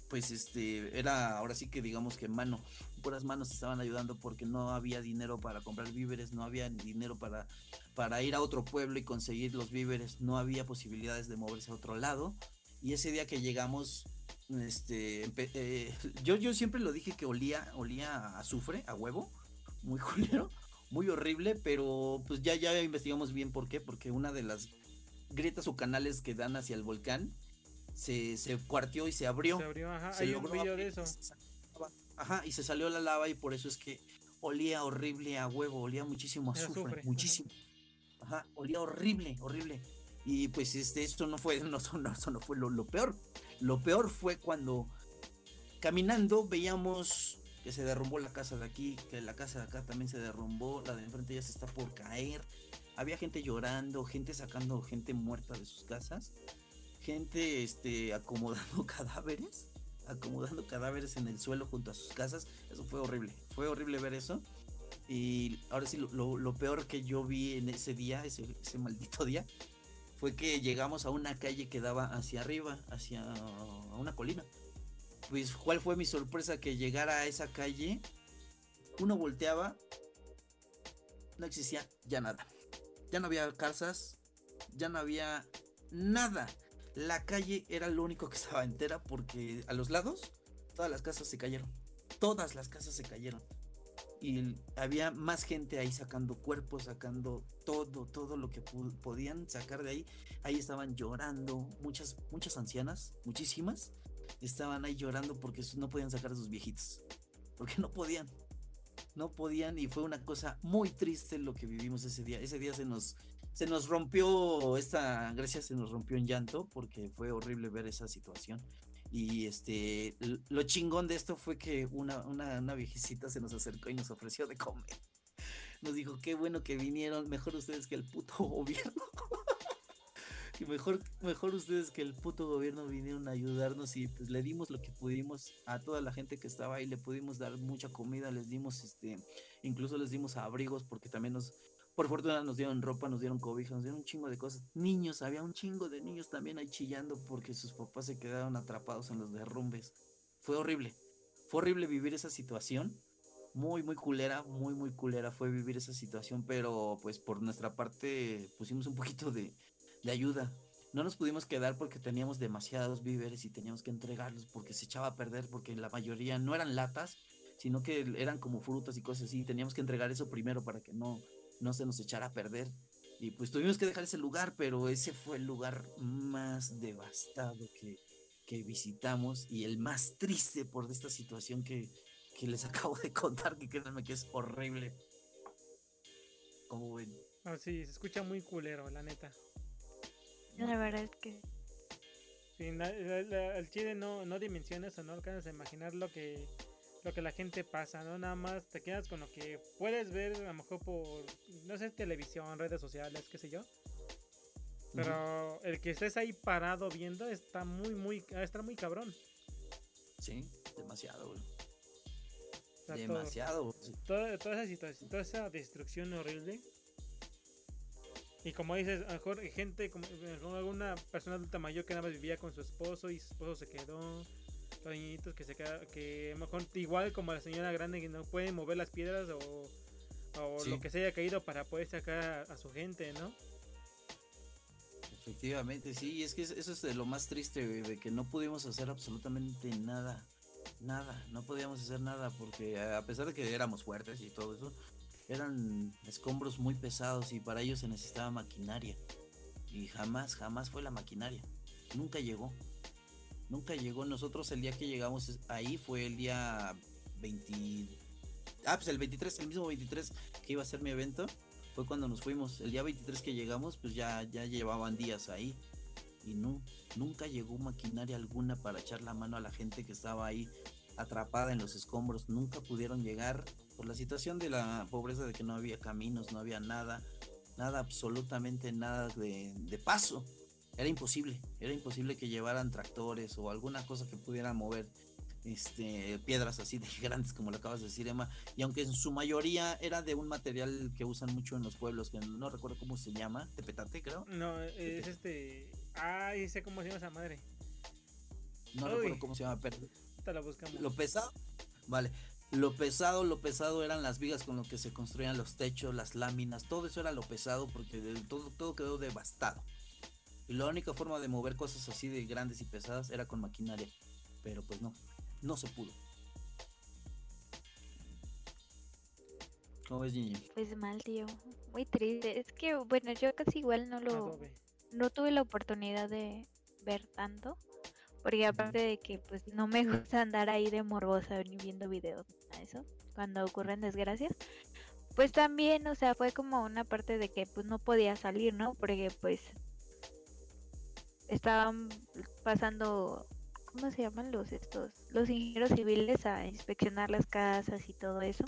Speaker 4: pues este era ahora sí que digamos que mano, puras manos estaban ayudando porque no había dinero para comprar víveres, no había dinero para, para ir a otro pueblo y conseguir los víveres, no había posibilidades de moverse a otro lado. Y ese día que llegamos, este, eh, yo, yo siempre lo dije que olía, olía a azufre, a huevo, muy culero, muy horrible, pero pues ya, ya investigamos bien por qué, porque una de las grietas o canales que dan hacia el volcán se, se cuarteó y se abrió.
Speaker 6: Se abrió, ajá.
Speaker 4: Se
Speaker 6: Hay un
Speaker 4: logró
Speaker 6: video
Speaker 4: abrir
Speaker 6: de eso.
Speaker 4: y se salió la lava. Ajá, y se salió la lava y por eso es que olía horrible a huevo, olía muchísimo a azufre,
Speaker 6: ajá.
Speaker 4: muchísimo. Ajá, olía horrible, horrible. Y pues este, esto no fue, no, no, eso no fue lo, lo peor. Lo peor fue cuando caminando veíamos que se derrumbó la casa de aquí, que la casa de acá también se derrumbó, la de enfrente ya se está por caer. Había gente llorando, gente sacando gente muerta de sus casas, gente este, acomodando cadáveres, acomodando cadáveres en el suelo junto a sus casas. Eso fue horrible, fue horrible ver eso. Y ahora sí, lo, peor que yo vi en ese día, ese, ese maldito día, fue que llegamos a una calle que daba hacia arriba, hacia una colina. Pues, ¿cuál fue mi sorpresa? Que llegara a esa calle, uno volteaba, no existía ya nada. Ya no había casas, ya no había nada. La calle era lo único que estaba entera porque a los lados todas las casas se cayeron. Todas las casas se cayeron. Y había más gente ahí sacando cuerpos, sacando todo, todo lo que podían sacar de ahí. Ahí estaban llorando, muchas, muchas ancianas, muchísimas, estaban ahí llorando porque no podían sacar a sus viejitos. Porque no podían. No podían y fue una cosa muy triste lo que vivimos ese día. Ese día se nos, se nos rompió esta, Grecia se nos rompió en llanto porque fue horrible ver esa situación. Y este, lo chingón de esto fue que una, una, una viejecita se nos acercó y nos ofreció de comer. Nos dijo, qué bueno que vinieron, mejor ustedes que el puto gobierno. y mejor, mejor ustedes que el puto gobierno vinieron a ayudarnos y pues le dimos lo que pudimos a toda la gente que estaba ahí, le pudimos dar mucha comida, les dimos este, incluso les dimos abrigos porque también nos, por fortuna nos dieron ropa, nos dieron cobijas, nos dieron un chingo de cosas. Niños, había un chingo de niños también ahí chillando porque sus papás se quedaron atrapados en los derrumbes. Fue horrible. Fue horrible vivir esa situación. Muy, muy culera, muy, muy culera fue vivir esa situación, pero pues por nuestra parte pusimos un poquito de, de ayuda. No nos pudimos quedar porque teníamos demasiados víveres y teníamos que entregarlos porque se echaba a perder, porque la mayoría no eran latas, sino que eran como frutas y cosas así. Teníamos que entregar eso primero para que no, no se nos echara a perder. Y pues tuvimos que dejar ese lugar, pero ese fue el lugar más devastado que, que visitamos y el más triste por esta situación que, que les acabo de contar, que créanme que es horrible. Como ven.
Speaker 6: Ah, sí, se escucha muy culero, la neta.
Speaker 5: La verdad es que
Speaker 6: Sí, na- la- la- al chile no, no dimensiones o no alcanzas a imaginar lo que lo que la gente pasa, ¿no? Nada más te quedas con lo que puedes ver a lo mejor por, no sé, televisión, redes sociales, qué sé yo. Pero el que estés ahí parado viendo está muy, muy, estar muy cabrón.
Speaker 4: Sí, demasiado, güey.
Speaker 6: O sea, todo-
Speaker 4: Demasiado. güey.
Speaker 6: toda, toda esa situación, toda esa destrucción horrible. Y como dices, a lo mejor gente, como, alguna persona adulta mayor que nada más vivía con su esposo y su esposo se quedó. Los niñitos que se quedan, que mejor igual como la señora grande que no puede mover las piedras o, o
Speaker 4: Sí.
Speaker 6: lo que se haya caído para poder sacar a, a su gente, ¿no?
Speaker 4: Efectivamente, sí, y es que es- eso es de lo más triste, güey, de que no pudimos hacer absolutamente nada, nada, no podíamos hacer nada porque a pesar de que éramos fuertes y todo eso, eran escombros muy pesados y para ello se necesitaba maquinaria. Y jamás, jamás fue la maquinaria, nunca llegó, nunca llegó. Nosotros el día que llegamos ahí fue el día 20... Ah, pues el 23, el mismo 23 que iba a ser mi evento fue cuando nos fuimos. El día 23 que llegamos, pues ya, ya llevaban días ahí. Y no, nunca llegó maquinaria alguna para echar la mano a la gente que estaba ahí atrapada en los escombros. Nunca pudieron llegar por la situación de la pobreza de que no había caminos, no había nada, nada, absolutamente nada de, de paso. Era imposible, era imposible que llevaran tractores o alguna cosa que pudiera mover este, piedras así de grandes como lo acabas de decir Emma y aunque en su mayoría era de un material que usan mucho en los pueblos, que no recuerdo cómo se llama, de petate creo,
Speaker 6: No, es este. Ay, sé cómo se llama esa madre.
Speaker 4: no
Speaker 6: Uy.
Speaker 4: recuerdo cómo se llama, pero
Speaker 6: Te la buscamos.
Speaker 4: lo pesado, vale, lo pesado, lo pesado eran las vigas con lo que se construían los techos, las láminas, todo eso era lo pesado porque todo, todo quedó devastado. Y la única forma de mover cosas así de grandes y pesadas era con maquinaria, pero pues no, no se pudo. ¿Cómo ves, Gigi?
Speaker 5: Pues mal, tío. Muy triste. Es que, bueno, yo casi igual no lo.
Speaker 6: Adobe.
Speaker 5: No tuve la oportunidad de ver tanto. Porque aparte de que, pues, no me gusta andar ahí de morbosa ni viendo videos. A eso. Cuando ocurren desgracias. Pues también, o sea, fue como una parte de que, pues, no podía salir, ¿no? Porque, pues. Estaban pasando. ¿Cómo se llaman los estos? Los ingenieros civiles a inspeccionar las casas y todo eso.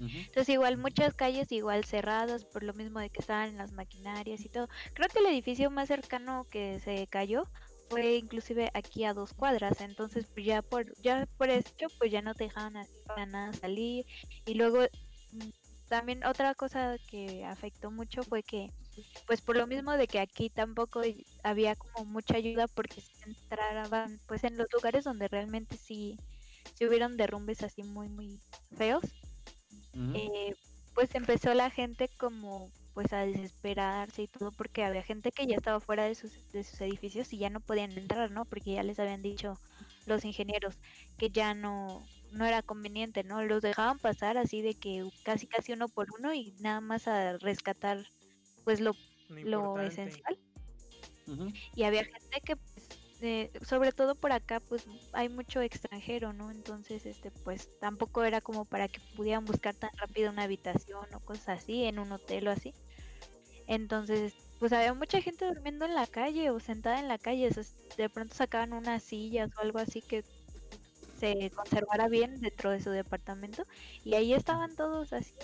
Speaker 5: Entonces igual muchas calles igual cerradas por lo mismo de que estaban las maquinarias y todo. Creo que el edificio más cercano que se cayó fue inclusive aquí a dos cuadras, entonces pues ya por ya por esto pues ya no te dejaban así para nada salir y luego también otra cosa que afectó mucho fue que pues por lo mismo de que aquí tampoco había como mucha ayuda porque se entraban pues en los lugares donde realmente sí, sí hubieron derrumbes así muy muy feos eh, pues empezó la gente como pues a desesperarse y todo porque había gente que ya estaba fuera de sus, de sus edificios y ya no podían entrar, ¿no? Porque ya les habían dicho los ingenieros que ya no no era conveniente, ¿no? Los dejaban pasar así de que casi casi uno por uno y nada más a rescatar pues lo,
Speaker 6: Lo
Speaker 5: esencial. Y había gente que pues, eh, sobre todo por acá pues hay mucho extranjero no entonces este pues tampoco era como para que pudieran buscar tan rápido una habitación o cosas así en un hotel o así. Entonces pues había mucha gente durmiendo en la calle o sentada en la calle o sea, de pronto sacaban unas sillas o algo así que se conservara bien dentro de su departamento y ahí estaban todos así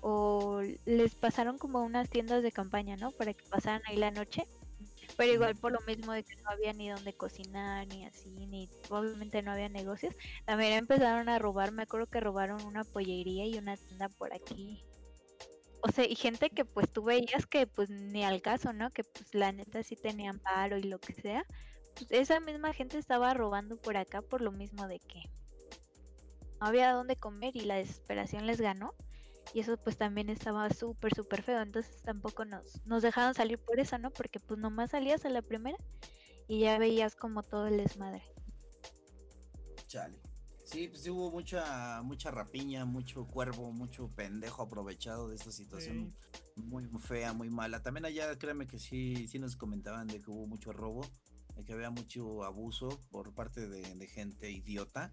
Speaker 5: o les pasaron como unas tiendas de campaña no para que pasaran ahí la noche pero igual por lo mismo de que no había ni donde cocinar, ni así, ni obviamente no había negocios, también empezaron a robar, me acuerdo que robaron una pollería y una tienda por aquí. O sea, y gente que pues tú veías que pues ni al caso, ¿no? Que pues la neta sí tenían paro y lo que sea. Pues esa misma gente estaba robando por acá por lo mismo de que no había dónde comer y la desesperación les ganó. Y eso pues también estaba súper, súper feo. Entonces tampoco nos, nos dejaron salir por eso, ¿no? Porque pues nomás salías a la primera y ya veías como todo el desmadre.
Speaker 4: Chale. Sí, pues sí hubo mucha, mucha rapiña, mucho cuervo, mucho pendejo aprovechado de esta situación muy fea, muy mala. También allá, créeme que sí, sí nos comentaban de que hubo mucho robo, que había mucho abuso por parte de, de gente idiota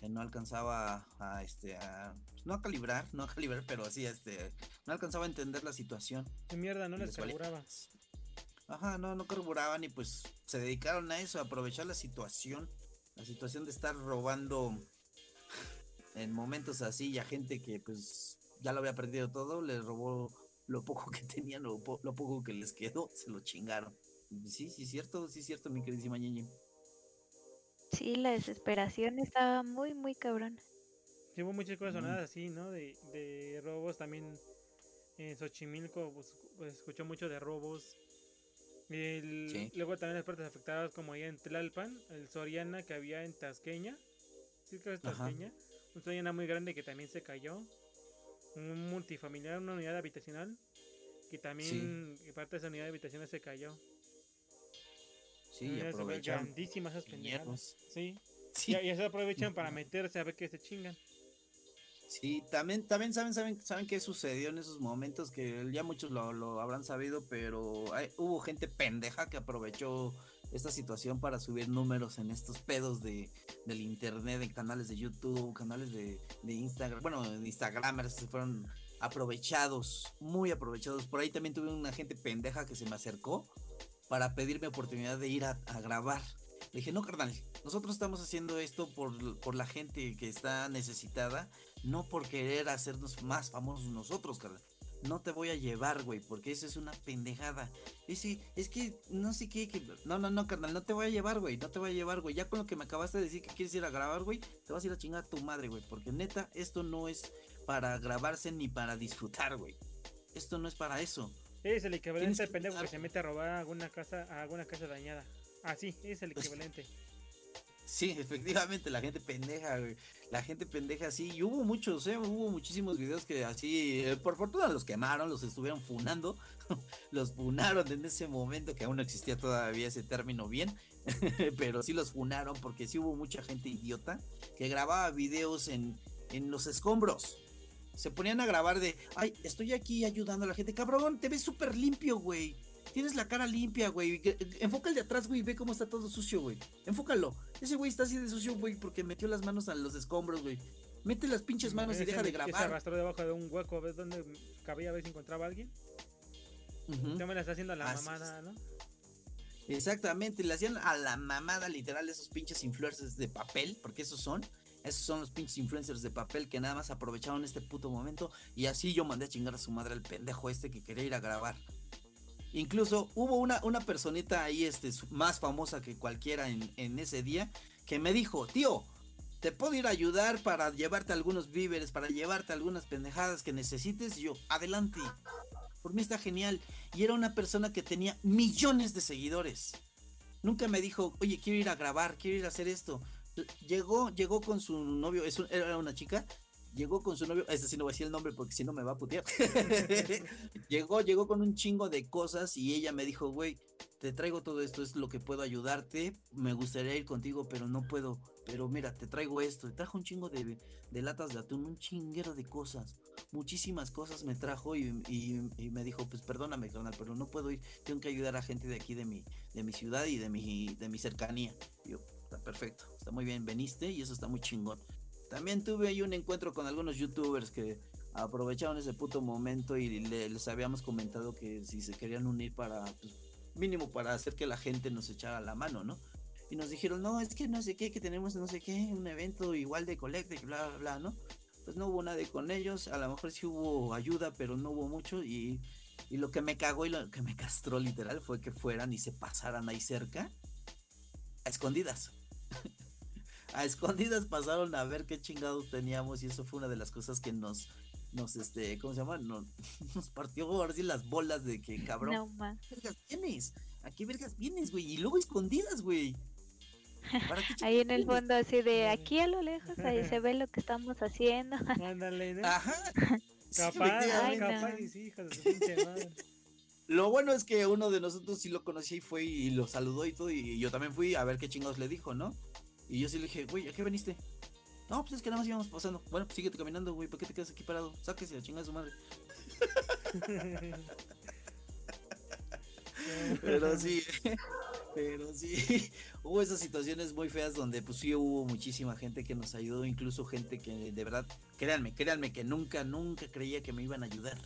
Speaker 4: que no alcanzaba a, este, a, pues, no a calibrar, no a calibrar, pero así, este, no alcanzaba a entender la situación.
Speaker 6: Qué mierda, no
Speaker 4: y
Speaker 6: les carburaba.
Speaker 4: Ajá, no, no carburaban y pues se dedicaron a eso, a aprovechar la situación, la situación de estar robando en momentos así y a gente que pues ya lo había perdido todo, les robó lo poco que tenían, lo, po- lo poco que les quedó, se lo chingaron. Sí, sí, cierto, sí, cierto, mi queridísima Ñeñe.
Speaker 5: Sí, la desesperación estaba muy, muy cabrón.
Speaker 6: Sí, hubo muchas cosas sonadas así, ¿no? De, de robos también. En Xochimilco pues, pues, escuchó mucho de robos. El-
Speaker 4: Sí.
Speaker 6: Luego también las partes afectadas como ahí en Tlalpan, el Soriana que había en Tasqueña. Sí, creo que es
Speaker 4: Ajá.
Speaker 6: Tasqueña. Un Soriana muy grande que también se cayó. Un multifamiliar, una unidad habitacional. Que también parte de esa unidad habitacional se cayó.
Speaker 4: Sí, y
Speaker 6: Unidades
Speaker 4: aprovecharon.
Speaker 6: Grandísimas esas pendejadas. Sí.
Speaker 4: Sí,
Speaker 6: Ya, ya se aprovechan para meterse a ver que se chingan.
Speaker 4: Sí, también, también saben, saben, saben qué sucedió en esos momentos que ya muchos lo, lo habrán sabido, pero hay- hubo gente pendeja que aprovechó esta situación para subir números en estos pedos de, del internet, en canales de YouTube, canales de, de Instagram, bueno, en Instagramers se fueron aprovechados, muy aprovechados. Por ahí también tuve una gente pendeja que se me acercó para pedirme oportunidad de ir a, grabar. Le dije, no, carnal, nosotros estamos haciendo esto por, por la gente que está necesitada, no por querer hacernos más famosos nosotros, carnal. No te voy a llevar, güey, porque eso es una pendejada. Ese, es que no sé qué, no, no, no, carnal, no te voy a llevar, güey, no te voy a llevar, güey. Ya con lo que me acabaste de decir que quieres ir a grabar, güey, te vas a ir a chingar a tu madre, güey, porque neta, esto no es para grabarse ni para disfrutar, güey. Esto no es para eso.
Speaker 6: Es el equivalente al pendejo que se mete a robar a alguna casa, a alguna casa dañada. Así, es el equivalente.
Speaker 4: Sí, efectivamente, la gente pendeja, güey. La gente pendeja, sí. Y hubo muchos, ¿eh? Hubo muchísimos videos que así, eh, por fortuna los quemaron, los estuvieron funando. los funaron en ese momento, que aún no existía todavía ese término bien. Pero sí los funaron porque sí hubo mucha gente idiota que grababa videos en, en los escombros. Se ponían a grabar de, ay, estoy aquí ayudando a la gente. Cabrón, te ves súper limpio, güey. Tienes la cara limpia, güey. Enfoca el de atrás, güey, y ve cómo está todo sucio, güey. Enfócalo. Ese güey está así de sucio, güey, porque metió las manos a los escombros, güey. Mete las pinches manos y deja de grabar. Se
Speaker 6: arrastró debajo de un hueco, ¿ves dónde cabía a ver si encontraba a alguien? Ya me la está haciendo a la mamada, ¿no?
Speaker 4: Exactamente, le hacían a la mamada literal esos pinches influencers de papel, porque esos son. Esos son los pinches influencers de papel que nada más aprovecharon este puto momento. Y así yo mandé a chingar a su madre al pendejo este que quería ir a grabar. Incluso hubo una, una personita ahí este, más famosa que cualquiera en, en ese día que me dijo, tío, te puedo ir a ayudar para llevarte algunos víveres, para llevarte algunas pendejadas que necesites. yo, adelante. Por mí está genial. Y era una persona que tenía millones de seguidores. Nunca me dijo, oye, quiero ir a grabar, quiero ir a hacer esto. Llegó, llegó con su novio, es era una chica, llegó con su novio, este sí no voy a decir el nombre porque si no me va a putear. llegó, llegó con un chingo de cosas y ella me dijo, güey, te traigo todo esto, es lo que puedo ayudarte, me gustaría ir contigo, pero no puedo, pero mira, te traigo esto, trajo un chingo de, latas de atún, un chinguero de cosas, muchísimas cosas me trajo y, me dijo, pues perdóname, carnal, pero no puedo ir, tengo que ayudar a gente de aquí, de mi, de mi ciudad y de mi, de mi cercanía. yo, está perfecto, está muy bien, veniste y eso está muy chingón. También tuve ahí un encuentro con algunos youtubers que aprovecharon ese puto momento y les habíamos comentado que si se querían unir para, pues, mínimo para hacer que la gente nos echara la mano, ¿no? Y nos dijeron, no, es que no sé qué, que tenemos no sé qué, un evento igual de colecta y bla, bla, bla, ¿no? Pues no hubo nada con ellos, a lo mejor sí hubo ayuda, pero no hubo mucho y, y lo que me cagó y lo que me castró literal fue que fueran y se pasaran ahí cerca a escondidas. a escondidas pasaron a ver qué chingados teníamos y eso fue una de las cosas que nos nos este, ¿cómo se llama? Nos, nos partió ahora sí las bolas de que cabrón. No vergas vienes? ¿A qué vergas vienes, güey? Y luego escondidas, güey.
Speaker 5: ahí en el fondo así de aquí a lo lejos, ahí se ve lo que estamos haciendo.
Speaker 6: Ándale, ¿no? Ajá. Capaz, capaz, sí, de pinche madre.
Speaker 4: Lo bueno es que uno de nosotros sí lo conocía y fue y lo saludó y todo, y yo también fui a ver qué chingados le dijo, ¿no? Y yo sí le dije, güey, ¿a qué veniste? No, pues es que nada más íbamos pasando. Bueno, pues síguete caminando, güey. ¿Por qué te quedas aquí parado? Sáquese a chingar a su madre. pero sí, pero sí, hubo esas situaciones muy feas donde pues sí hubo muchísima gente que nos ayudó, incluso gente que de verdad, créanme, créanme que nunca, nunca creía que me iban a ayudar.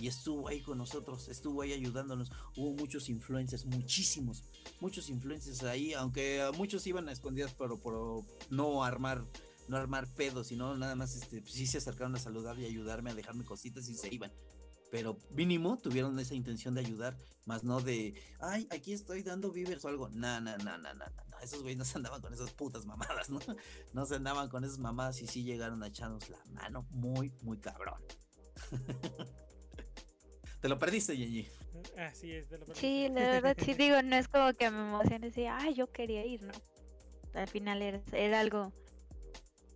Speaker 4: Y estuvo ahí con nosotros, estuvo ahí ayudándonos. Hubo muchos influencers, muchísimos, muchos influencers ahí, aunque muchos iban a escondidas, pero por no armar no armar pedos, sino nada más este, pues, sí se acercaron a saludar y ayudarme, a dejarme cositas y se iban. Pero mínimo tuvieron esa intención de ayudar, más no de, ay, aquí estoy dando víveres o algo. No, no, no, no, no, no. Esos güeyes no se andaban con esas putas mamadas, ¿no? No se andaban con esas mamadas y sí llegaron a echarnos la mano muy, muy cabrón. Te lo perdiste, Yenji.
Speaker 6: Así es, te lo perdiste.
Speaker 5: Sí, la verdad sí digo, no es como que me emocione decir, ay, yo quería ir, ¿no? Al final era, era algo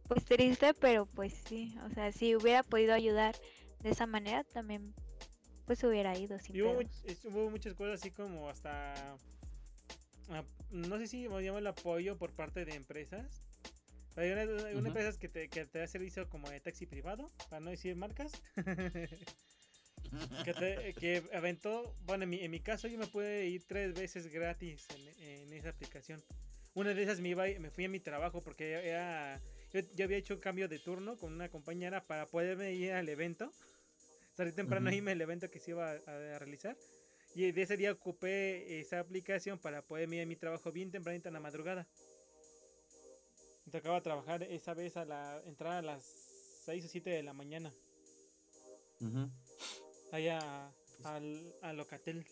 Speaker 5: pues triste, pero pues sí, o sea, si hubiera podido ayudar de esa manera, también pues hubiera ido sin
Speaker 6: y hubo, muchas cosas así como hasta, ah, no sé si llama el apoyo por parte de empresas. Hay unas empresas que te, que te da servicio como de taxi privado, para no decir marcas. que, te, que aventó, bueno, en mi, en mi, caso yo me pude ir tres veces gratis en, en esa aplicación. Una de esas me, iba, me fui a mi trabajo porque era yo, había hecho un cambio de turno con una compañera para poderme ir al evento. Salí temprano uh irme al evento que se iba a, realizar. Y de ese día ocupé esa aplicación para poderme ir a mi trabajo bien tempranito en la madrugada. Me tocaba trabajar esa vez a la entrada a las 6 o 7 de la mañana. Allá al, al Locatel.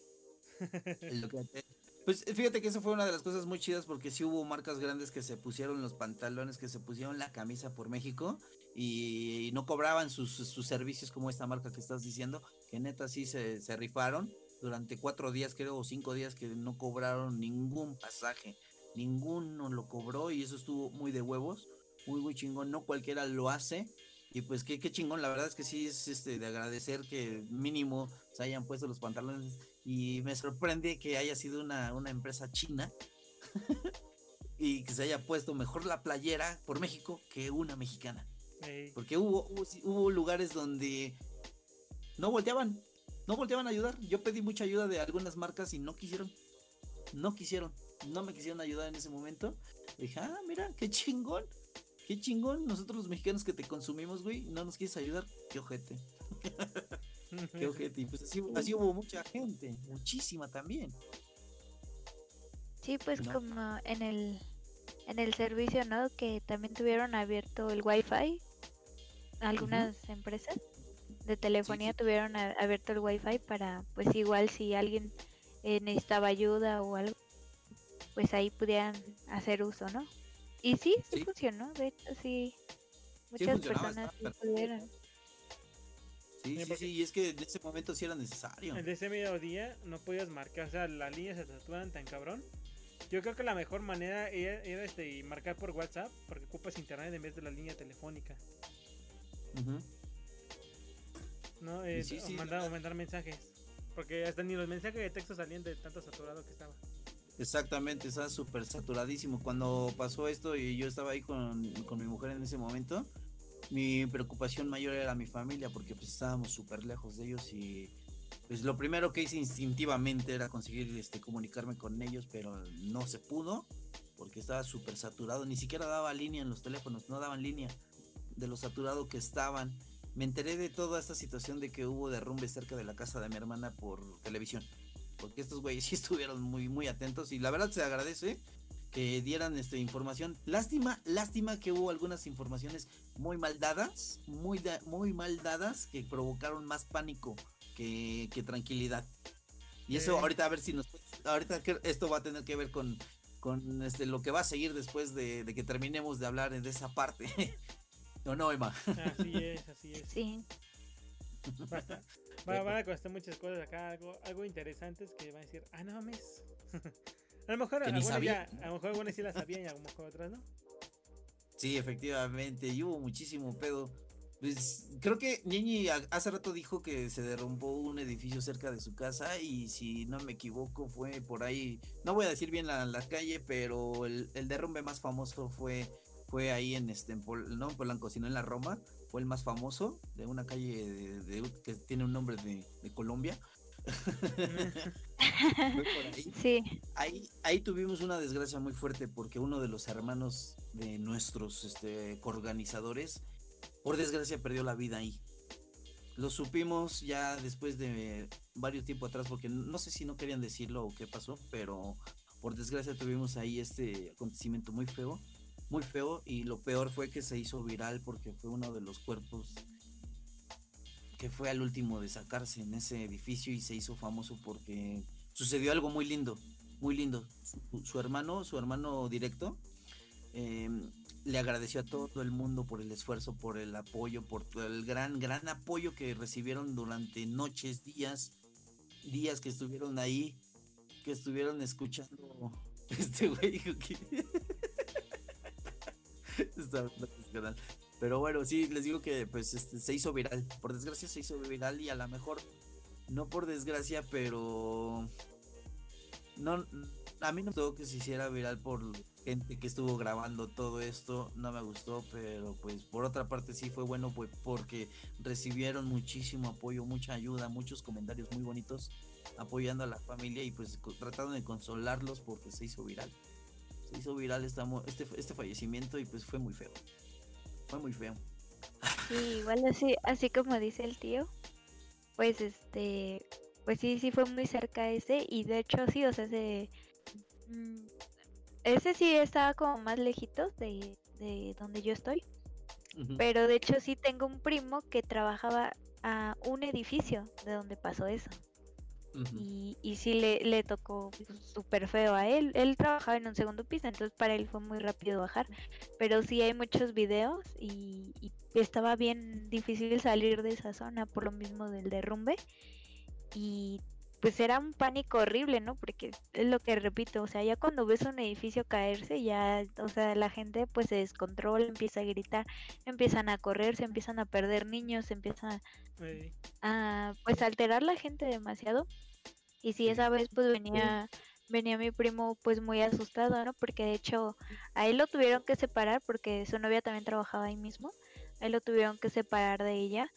Speaker 4: El Locatel. Pues fíjate que eso fue una de las cosas muy chidas porque sí hubo marcas grandes que se pusieron los pantalones, que se pusieron la camisa por México y no cobraban sus, servicios como esta marca que estás diciendo, que neta sí se, se rifaron durante cuatro días, creo, o cinco días que no cobraron ningún pasaje, ninguno lo cobró y eso estuvo muy de huevos, muy, muy chingón, no cualquiera lo hace y pues qué, qué chingón, la verdad es que sí es este de agradecer que mínimo se hayan puesto los pantalones y me sorprende que haya sido una, una empresa china y que se haya puesto mejor la playera por México que una mexicana. Porque hubo, hubo, hubo lugares donde no volteaban, no volteaban a ayudar. Yo pedí mucha ayuda de algunas marcas y no quisieron. No quisieron, no me quisieron ayudar en ese momento. Dije, ah, mira, qué chingón, qué chingón. Nosotros los mexicanos que te consumimos, güey, no nos quieres ayudar. Qué ojete, qué ojete. Y pues así, así hubo mucha gente, muchísima también.
Speaker 5: Sí, pues
Speaker 4: No.
Speaker 5: como en el en el servicio, ¿no? Que también tuvieron abierto el Wi-Fi. Algunas empresas de telefonía
Speaker 4: sí.
Speaker 5: tuvieron a- abierto el Wi-Fi para, pues igual si alguien eh, necesitaba ayuda o algo, pues ahí pudieran hacer uso, ¿no? Y sí, sí,
Speaker 4: Sí.
Speaker 5: funcionó. De hecho, sí, muchas personas sí pudieron.
Speaker 4: Sí,
Speaker 6: Sí,
Speaker 4: sí, y es que en ese momento sí era necesario.
Speaker 6: En ese mediodía no podías marcar, o sea, las líneas se saturan tan cabrón. Yo creo que la mejor manera era, era, este, marcar por WhatsApp, porque ocupas internet en vez de la línea telefónica.
Speaker 4: Ujú.
Speaker 6: ¿no? Es, o
Speaker 4: sí,
Speaker 6: mandar, o mandar mensajes. Porque hasta ni los mensajes de texto salían de tanto saturado que estaba.
Speaker 4: Exactamente, estaba súper saturadísimo. Cuando pasó esto y yo estaba ahí con, con mi mujer en ese momento, mi preocupación mayor era mi familia porque pues estábamos súper lejos de ellos y pues lo primero que hice instintivamente era conseguir este, comunicarme con ellos, pero no se pudo porque estaba súper saturado, ni siquiera daba línea en los teléfonos, no daban línea de lo saturado que estaban. Me enteré de toda esta situación de que hubo derrumbe cerca de la casa de mi hermana por televisión porque estos güeyes sí estuvieron muy, muy atentos y la verdad se agradece que dieran esta información. Lástima, lástima que hubo algunas informaciones muy mal dadas, muy, da- muy mal dadas que provocaron más pánico que, que tranquilidad. Y eso
Speaker 6: Sí.
Speaker 4: ahorita a ver si nos... Ahorita que esto va a tener que ver con, con este, lo que va a seguir después de, de que terminemos de hablar de esa parte. ¿O no, Emma?
Speaker 6: Así es, así es.
Speaker 5: Sí,
Speaker 6: Van a costar muchas cosas acá, algo, algo interesantes que van a decir, ah, no mames. a lo mejor algunas ya, a lo mejor algunas sí las sabían y a lo mejor otras no.
Speaker 4: Sí, efectivamente, y hubo muchísimo pedo. Pues creo que Ñeñi hace rato dijo que se derrumbó un edificio cerca de su casa y si no me equivoco fue por ahí, no voy a decir bien la, la calle, pero el, el derrumbe más famoso fue fue ahí en este en Pol- no en Polanco, sino en la Roma, fue el más famoso de una calle de- de- que tiene un nombre de, de Colombia. Ahí
Speaker 5: sí,
Speaker 4: ahí, ahí tuvimos una desgracia muy fuerte porque uno de los hermanos de nuestros este, organizadores, por desgracia, perdió la vida ahí. Lo supimos ya después de varios tiempo atrás porque no sé si no querían decirlo o qué pasó, pero por desgracia tuvimos ahí este acontecimiento muy feo, muy feo y lo peor fue que se hizo viral porque fue uno de los cuerpos que fue al último de sacarse en ese edificio y se hizo famoso porque sucedió algo muy lindo, muy lindo. Su, hermano, su hermano directo, eh, le agradeció a todo el mundo por el esfuerzo, por el apoyo, por el gran, gran apoyo que recibieron durante noches, días, días que estuvieron ahí, que estuvieron escuchando este güey. Pero bueno, sí, les digo que pues este, se hizo viral. Por desgracia se hizo viral y a lo mejor, no por desgracia, pero no, a mí no me gustó que se hiciera viral por gente que estuvo grabando todo esto, no me gustó, pero pues por otra parte sí fue bueno pues porque recibieron muchísimo apoyo, mucha ayuda, muchos comentarios muy bonitos apoyando a la familia y pues tratando de consolarlos porque se hizo viral. Se hizo viral esta este, este fallecimiento y pues fue muy feo. Fue muy feo.
Speaker 5: sí, igual así, así como dice el tío, pues este, pues sí, sí fue muy cerca ese y de hecho sí, o sea, ese, mm, ese sí estaba como más lejitos de, de donde yo estoy, pero de hecho sí tengo un primo que trabajaba a un edificio de donde pasó eso. Y, y sí le, le tocó pues, súper feo a él. Él trabajaba en un segundo piso, entonces para él fue muy rápido bajar. Pero sí hay muchos videos y, y estaba bien difícil salir de esa zona por lo mismo del derrumbe. Y pues era un pánico horrible, ¿no? Porque es lo que repito, o sea, ya cuando ves un edificio caerse, ya, o sea, la gente pues se descontrola, empieza a gritar, empiezan a correr, se empiezan a perder niños, se empieza
Speaker 6: Eh,
Speaker 5: a pues alterar la gente demasiado. Y si esa vez pues venía venía mi primo pues muy asustado no porque de hecho a él lo tuvieron que separar porque su novia también trabajaba ahí mismo él lo tuvieron que separar de ella,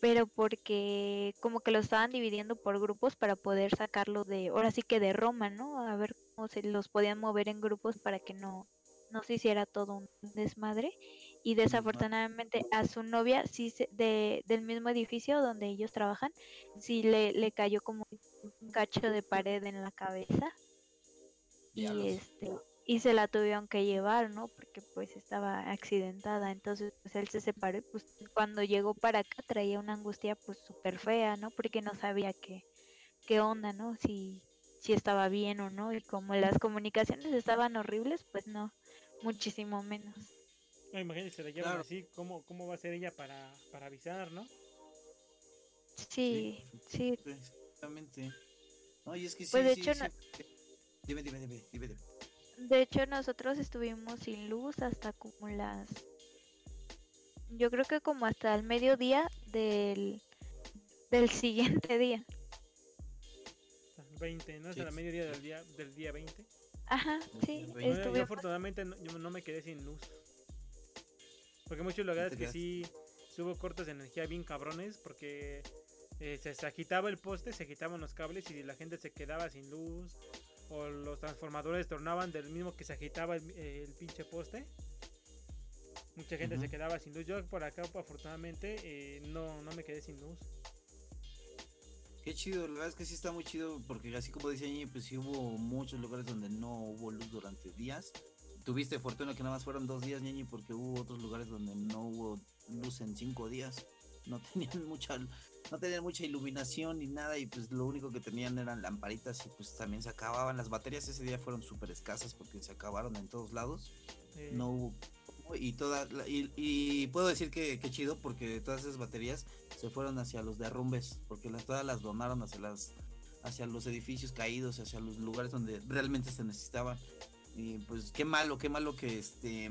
Speaker 5: pero porque como que lo estaban dividiendo por grupos para poder sacarlo de, ahora sí que de Roma, ¿no? A ver cómo se los podían mover en grupos para que no, no se hiciera todo un desmadre. Y desafortunadamente a su novia, sí, de, del mismo edificio donde ellos trabajan, sí le, le cayó como un cacho de pared en la cabeza y este y se la tuvieron que llevar, ¿no? Porque pues estaba accidentada, entonces pues él se separó y pues cuando llegó para acá traía una angustia pues súper fea, ¿no? Porque no sabía qué, qué onda, ¿no? Si, si estaba bien o no y como las comunicaciones estaban horribles, pues no, muchísimo menos.
Speaker 6: No, imagínate, se la llevan
Speaker 4: Claro.
Speaker 6: así, ¿cómo, ¿cómo va a ser ella para, para avisar, no?
Speaker 5: Sí, sí,
Speaker 4: Efectivamente. No, y es que sí,
Speaker 5: Pues, de
Speaker 4: sí,
Speaker 5: hecho,
Speaker 4: sí.
Speaker 5: no-
Speaker 4: Dime, dime, dime, dime, dime.
Speaker 5: De hecho, nosotros estuvimos sin luz hasta como las. Yo creo que como hasta el mediodía del, del siguiente día.
Speaker 6: 20, ¿no? Es
Speaker 4: Sí.
Speaker 6: la mediodía del día, del día 20.
Speaker 5: Ajá, sí,
Speaker 6: yo
Speaker 5: estuvimos.
Speaker 6: afortunadamente no, yo no me quedé sin luz. Porque muchos lugares que sí, hubo cortes de energía bien cabrones porque eh, se, se agitaba el poste, se agitaban los cables y la gente se quedaba sin luz. O los transformadores tornaban del mismo que se agitaba el, el pinche poste. Mucha gente se quedaba sin luz. Yo por acá, afortunadamente, eh, no, no me quedé sin luz.
Speaker 4: Qué chido, la verdad es que sí está muy chido porque así como dice Ñi, pues sí hubo muchos lugares donde no hubo luz durante días. Tuviste fortuna que nada más fueron dos días, Ñeñi, porque hubo otros lugares donde no hubo luz en cinco días. No tenían mucha, no tenían mucha iluminación ni nada y pues lo único que tenían eran lamparitas y pues también se acababan. Las baterías ese día fueron súper escasas porque se acabaron en todos lados. No hubo y toda la- y, y puedo decir que, que chido porque todas esas baterías se fueron hacia los derrumbes porque las todas las donaron hacia las hacia los edificios caídos hacia los lugares donde realmente se necesitaban y pues qué malo qué malo que este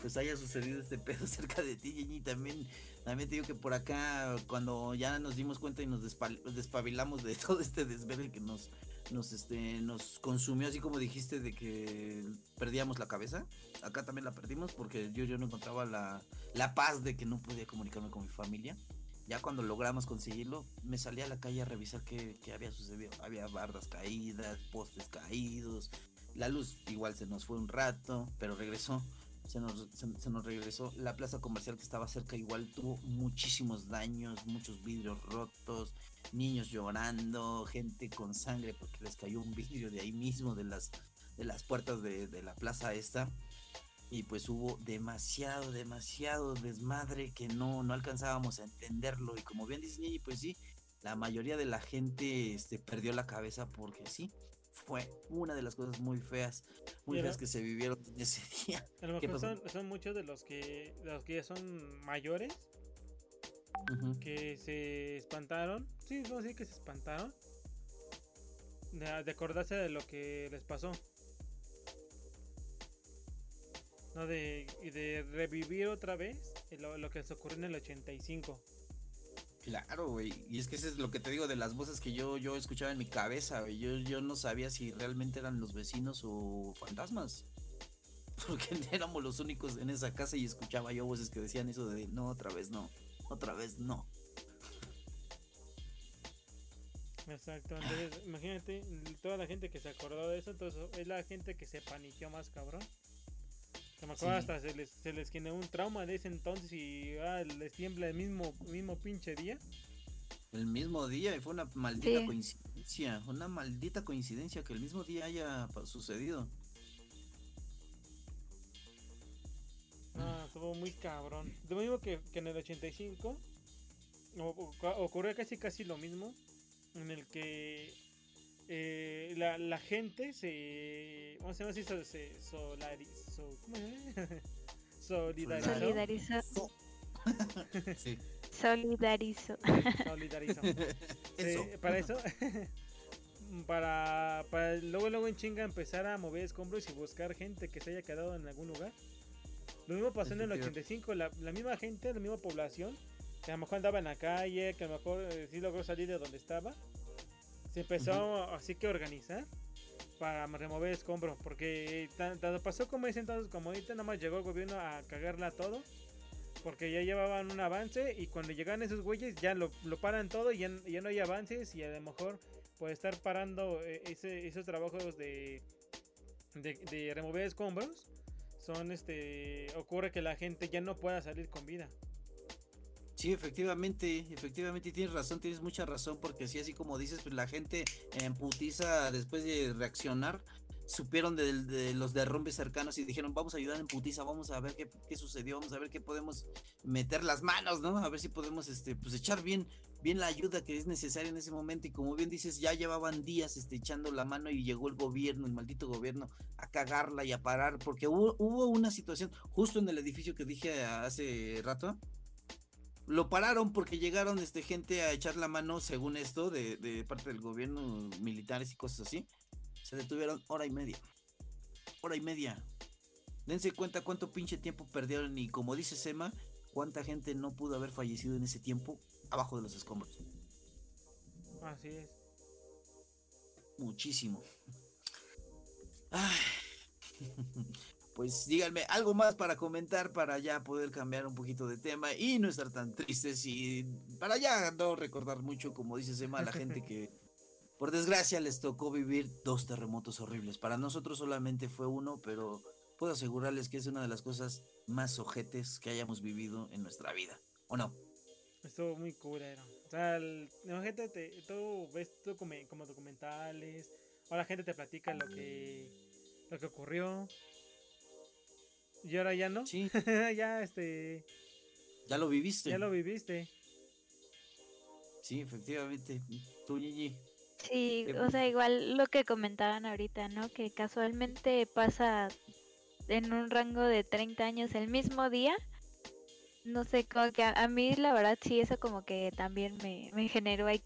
Speaker 4: pues haya sucedido este pedo cerca de ti Gigi también también te digo que por acá cuando ya nos dimos cuenta y nos despabilamos de todo este desvelo que nos nos este nos consumió así como dijiste de que perdíamos la cabeza acá también la perdimos porque yo, yo no encontraba la, la paz de que no podía comunicarme con mi familia. Ya cuando logramos conseguirlo, me salí a la calle a revisar qué, qué había sucedido. Había bardas caídas, postes caídos. La luz igual se nos fue un rato, pero regresó. Se nos, se- nos regresó. La plaza comercial que estaba cerca igual tuvo muchísimos daños, muchos vidrios rotos, niños llorando, gente con sangre porque les cayó un vidrio de ahí mismo de las, de las puertas de, de la plaza esta y pues hubo demasiado, demasiado desmadre que no, no alcanzábamos a entenderlo y como bien dice Ñeñi, pues sí, la mayoría de la gente este, perdió la cabeza porque sí, fue una de las cosas muy feas, muy feas que se vivieron en ese día.
Speaker 6: A lo
Speaker 4: ¿Qué
Speaker 6: mejor son, son muchos de los que los que ya son mayores que se espantaron. Sí, no sí que se espantaron. De, de acordarse de lo que les pasó. No, de, y de revivir otra vez lo, lo que les ocurrió en el 85.
Speaker 4: Claro, güey. Y es que eso es lo que te digo de las voces que yo, yo escuchaba en mi cabeza, güey. Yo, yo no sabía si realmente eran los vecinos o fantasmas. Porque éramos los únicos en esa casa y escuchaba yo voces que decían eso de no, otra vez no, otra vez no.
Speaker 6: Exacto, entonces imagínate toda la gente que se acordó de eso, entonces es la gente que se paniqueó más cabrón. Que me acuerdo
Speaker 4: Sí.
Speaker 6: hasta se les, se les generó un trauma de ese entonces y ah, les tiembla el mismo, mismo pinche día.
Speaker 4: El mismo día y fue una maldita
Speaker 5: Sí.
Speaker 4: coincidencia, una maldita coincidencia que el mismo día haya sucedido.
Speaker 6: Ah, estuvo muy cabrón. Lo mismo que, que en el 85 o- o- ocurrió casi casi lo mismo en el que eh, la, la gente se decir se, se solari- so- ¿cómo se llama? solidarizó
Speaker 5: Solidarizó.
Speaker 4: Sí.
Speaker 5: Solidarizó.
Speaker 6: solidarizó
Speaker 4: Eso.
Speaker 6: Sí, para eso para, para luego luego en chinga empezar a mover escombros y buscar gente que se haya quedado en algún lugar lo mismo pasó en el
Speaker 4: Efectivamente.
Speaker 6: 85 la, la misma gente la misma población que a lo mejor andaba en la calle que a lo mejor eh, sí logró salir de donde estaba se empezó así que organizar para remover escombros porque tan- tanto pasó como ese entonces como ahorita nada más llegó el gobierno a cagarla todo Porque ya llevaban un avance y cuando llegan esos güeyes ya lo, lo paran todo y ya, ya no hay avances y a lo mejor puede estar parando eh, ese, esos trabajos de, de, de remover escombros. Son este. ocurre que la gente ya no pueda salir con vida.
Speaker 4: Sí, efectivamente, efectivamente tienes razón, tienes mucha razón, porque sí, así como dices, pues la gente en putiza después de reaccionar, supieron de, de los derrumbes cercanos y dijeron, vamos a ayudar en putiza, vamos a ver qué, qué, sucedió, vamos a ver qué podemos meter las manos, ¿no? A ver si podemos, este, pues echar bien, bien la ayuda que es necesaria en ese momento. Y como bien dices, ya llevaban días este, echando la mano y llegó el gobierno, el maldito gobierno, a cagarla y a parar, porque hubo, hubo una situación justo en el edificio que dije hace rato, lo pararon porque llegaron este, gente a echar la mano, según esto, de, de, parte del gobierno, militares y cosas así. Se detuvieron hora y media. Hora y media. Dense cuenta cuánto pinche tiempo perdieron y como dice Sema, cuánta gente no pudo haber fallecido en ese tiempo abajo de los escombros.
Speaker 6: Así es.
Speaker 4: Muchísimo. Ay. pues díganme algo más para comentar para ya poder cambiar un poquito de tema y no estar tan tristes y para ya no recordar mucho, como dice Sema, a la gente que por desgracia les tocó vivir dos terremotos horribles. Para nosotros solamente fue uno, pero puedo asegurarles que es una de las cosas más ojetes que hayamos vivido en nuestra vida, ¿o no?
Speaker 6: Estuvo muy culero. O sea, el, imagínate, tú ves tú como, como documentales, o la gente te platica lo que, lo que ocurrió. Y ahora ya no.
Speaker 4: Sí.
Speaker 6: ya, este.
Speaker 4: Ya lo viviste.
Speaker 6: Ya lo viviste.
Speaker 4: Sí, efectivamente. Tú, Gigi.
Speaker 5: Sí, o sea, igual lo que comentaban ahorita, ¿no? Que casualmente pasa en un rango de 30 años el mismo día. No sé, como que a, a mí la verdad sí, eso como que también me, me generó ahí,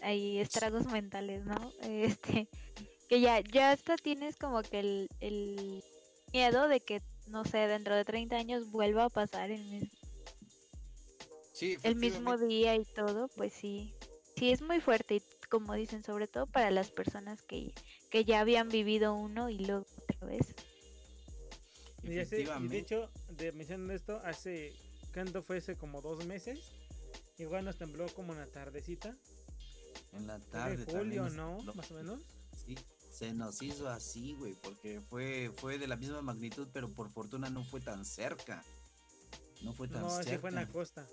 Speaker 5: ahí estragos mentales, ¿no? Este, que ya, ya hasta tienes como que el, el miedo de que no sé, dentro de 30 años vuelva a pasar el mismo,
Speaker 4: sí,
Speaker 5: el mismo día y todo, pues sí, sí es muy fuerte y como dicen, sobre todo para las personas que, que ya habían vivido uno y luego otra vez.
Speaker 6: Y, de hecho, de, mencionando esto, hace, ¿cuánto fue ese? Como dos meses, igual nos tembló como en la tardecita.
Speaker 4: En la tarde.
Speaker 6: De julio, ¿no? Lo, Más o menos.
Speaker 4: Sí se nos hizo así, güey, porque fue, fue de la misma magnitud, pero por fortuna no fue tan cerca. No fue tan
Speaker 6: no,
Speaker 4: cerca.
Speaker 6: No, sí fue en la costa.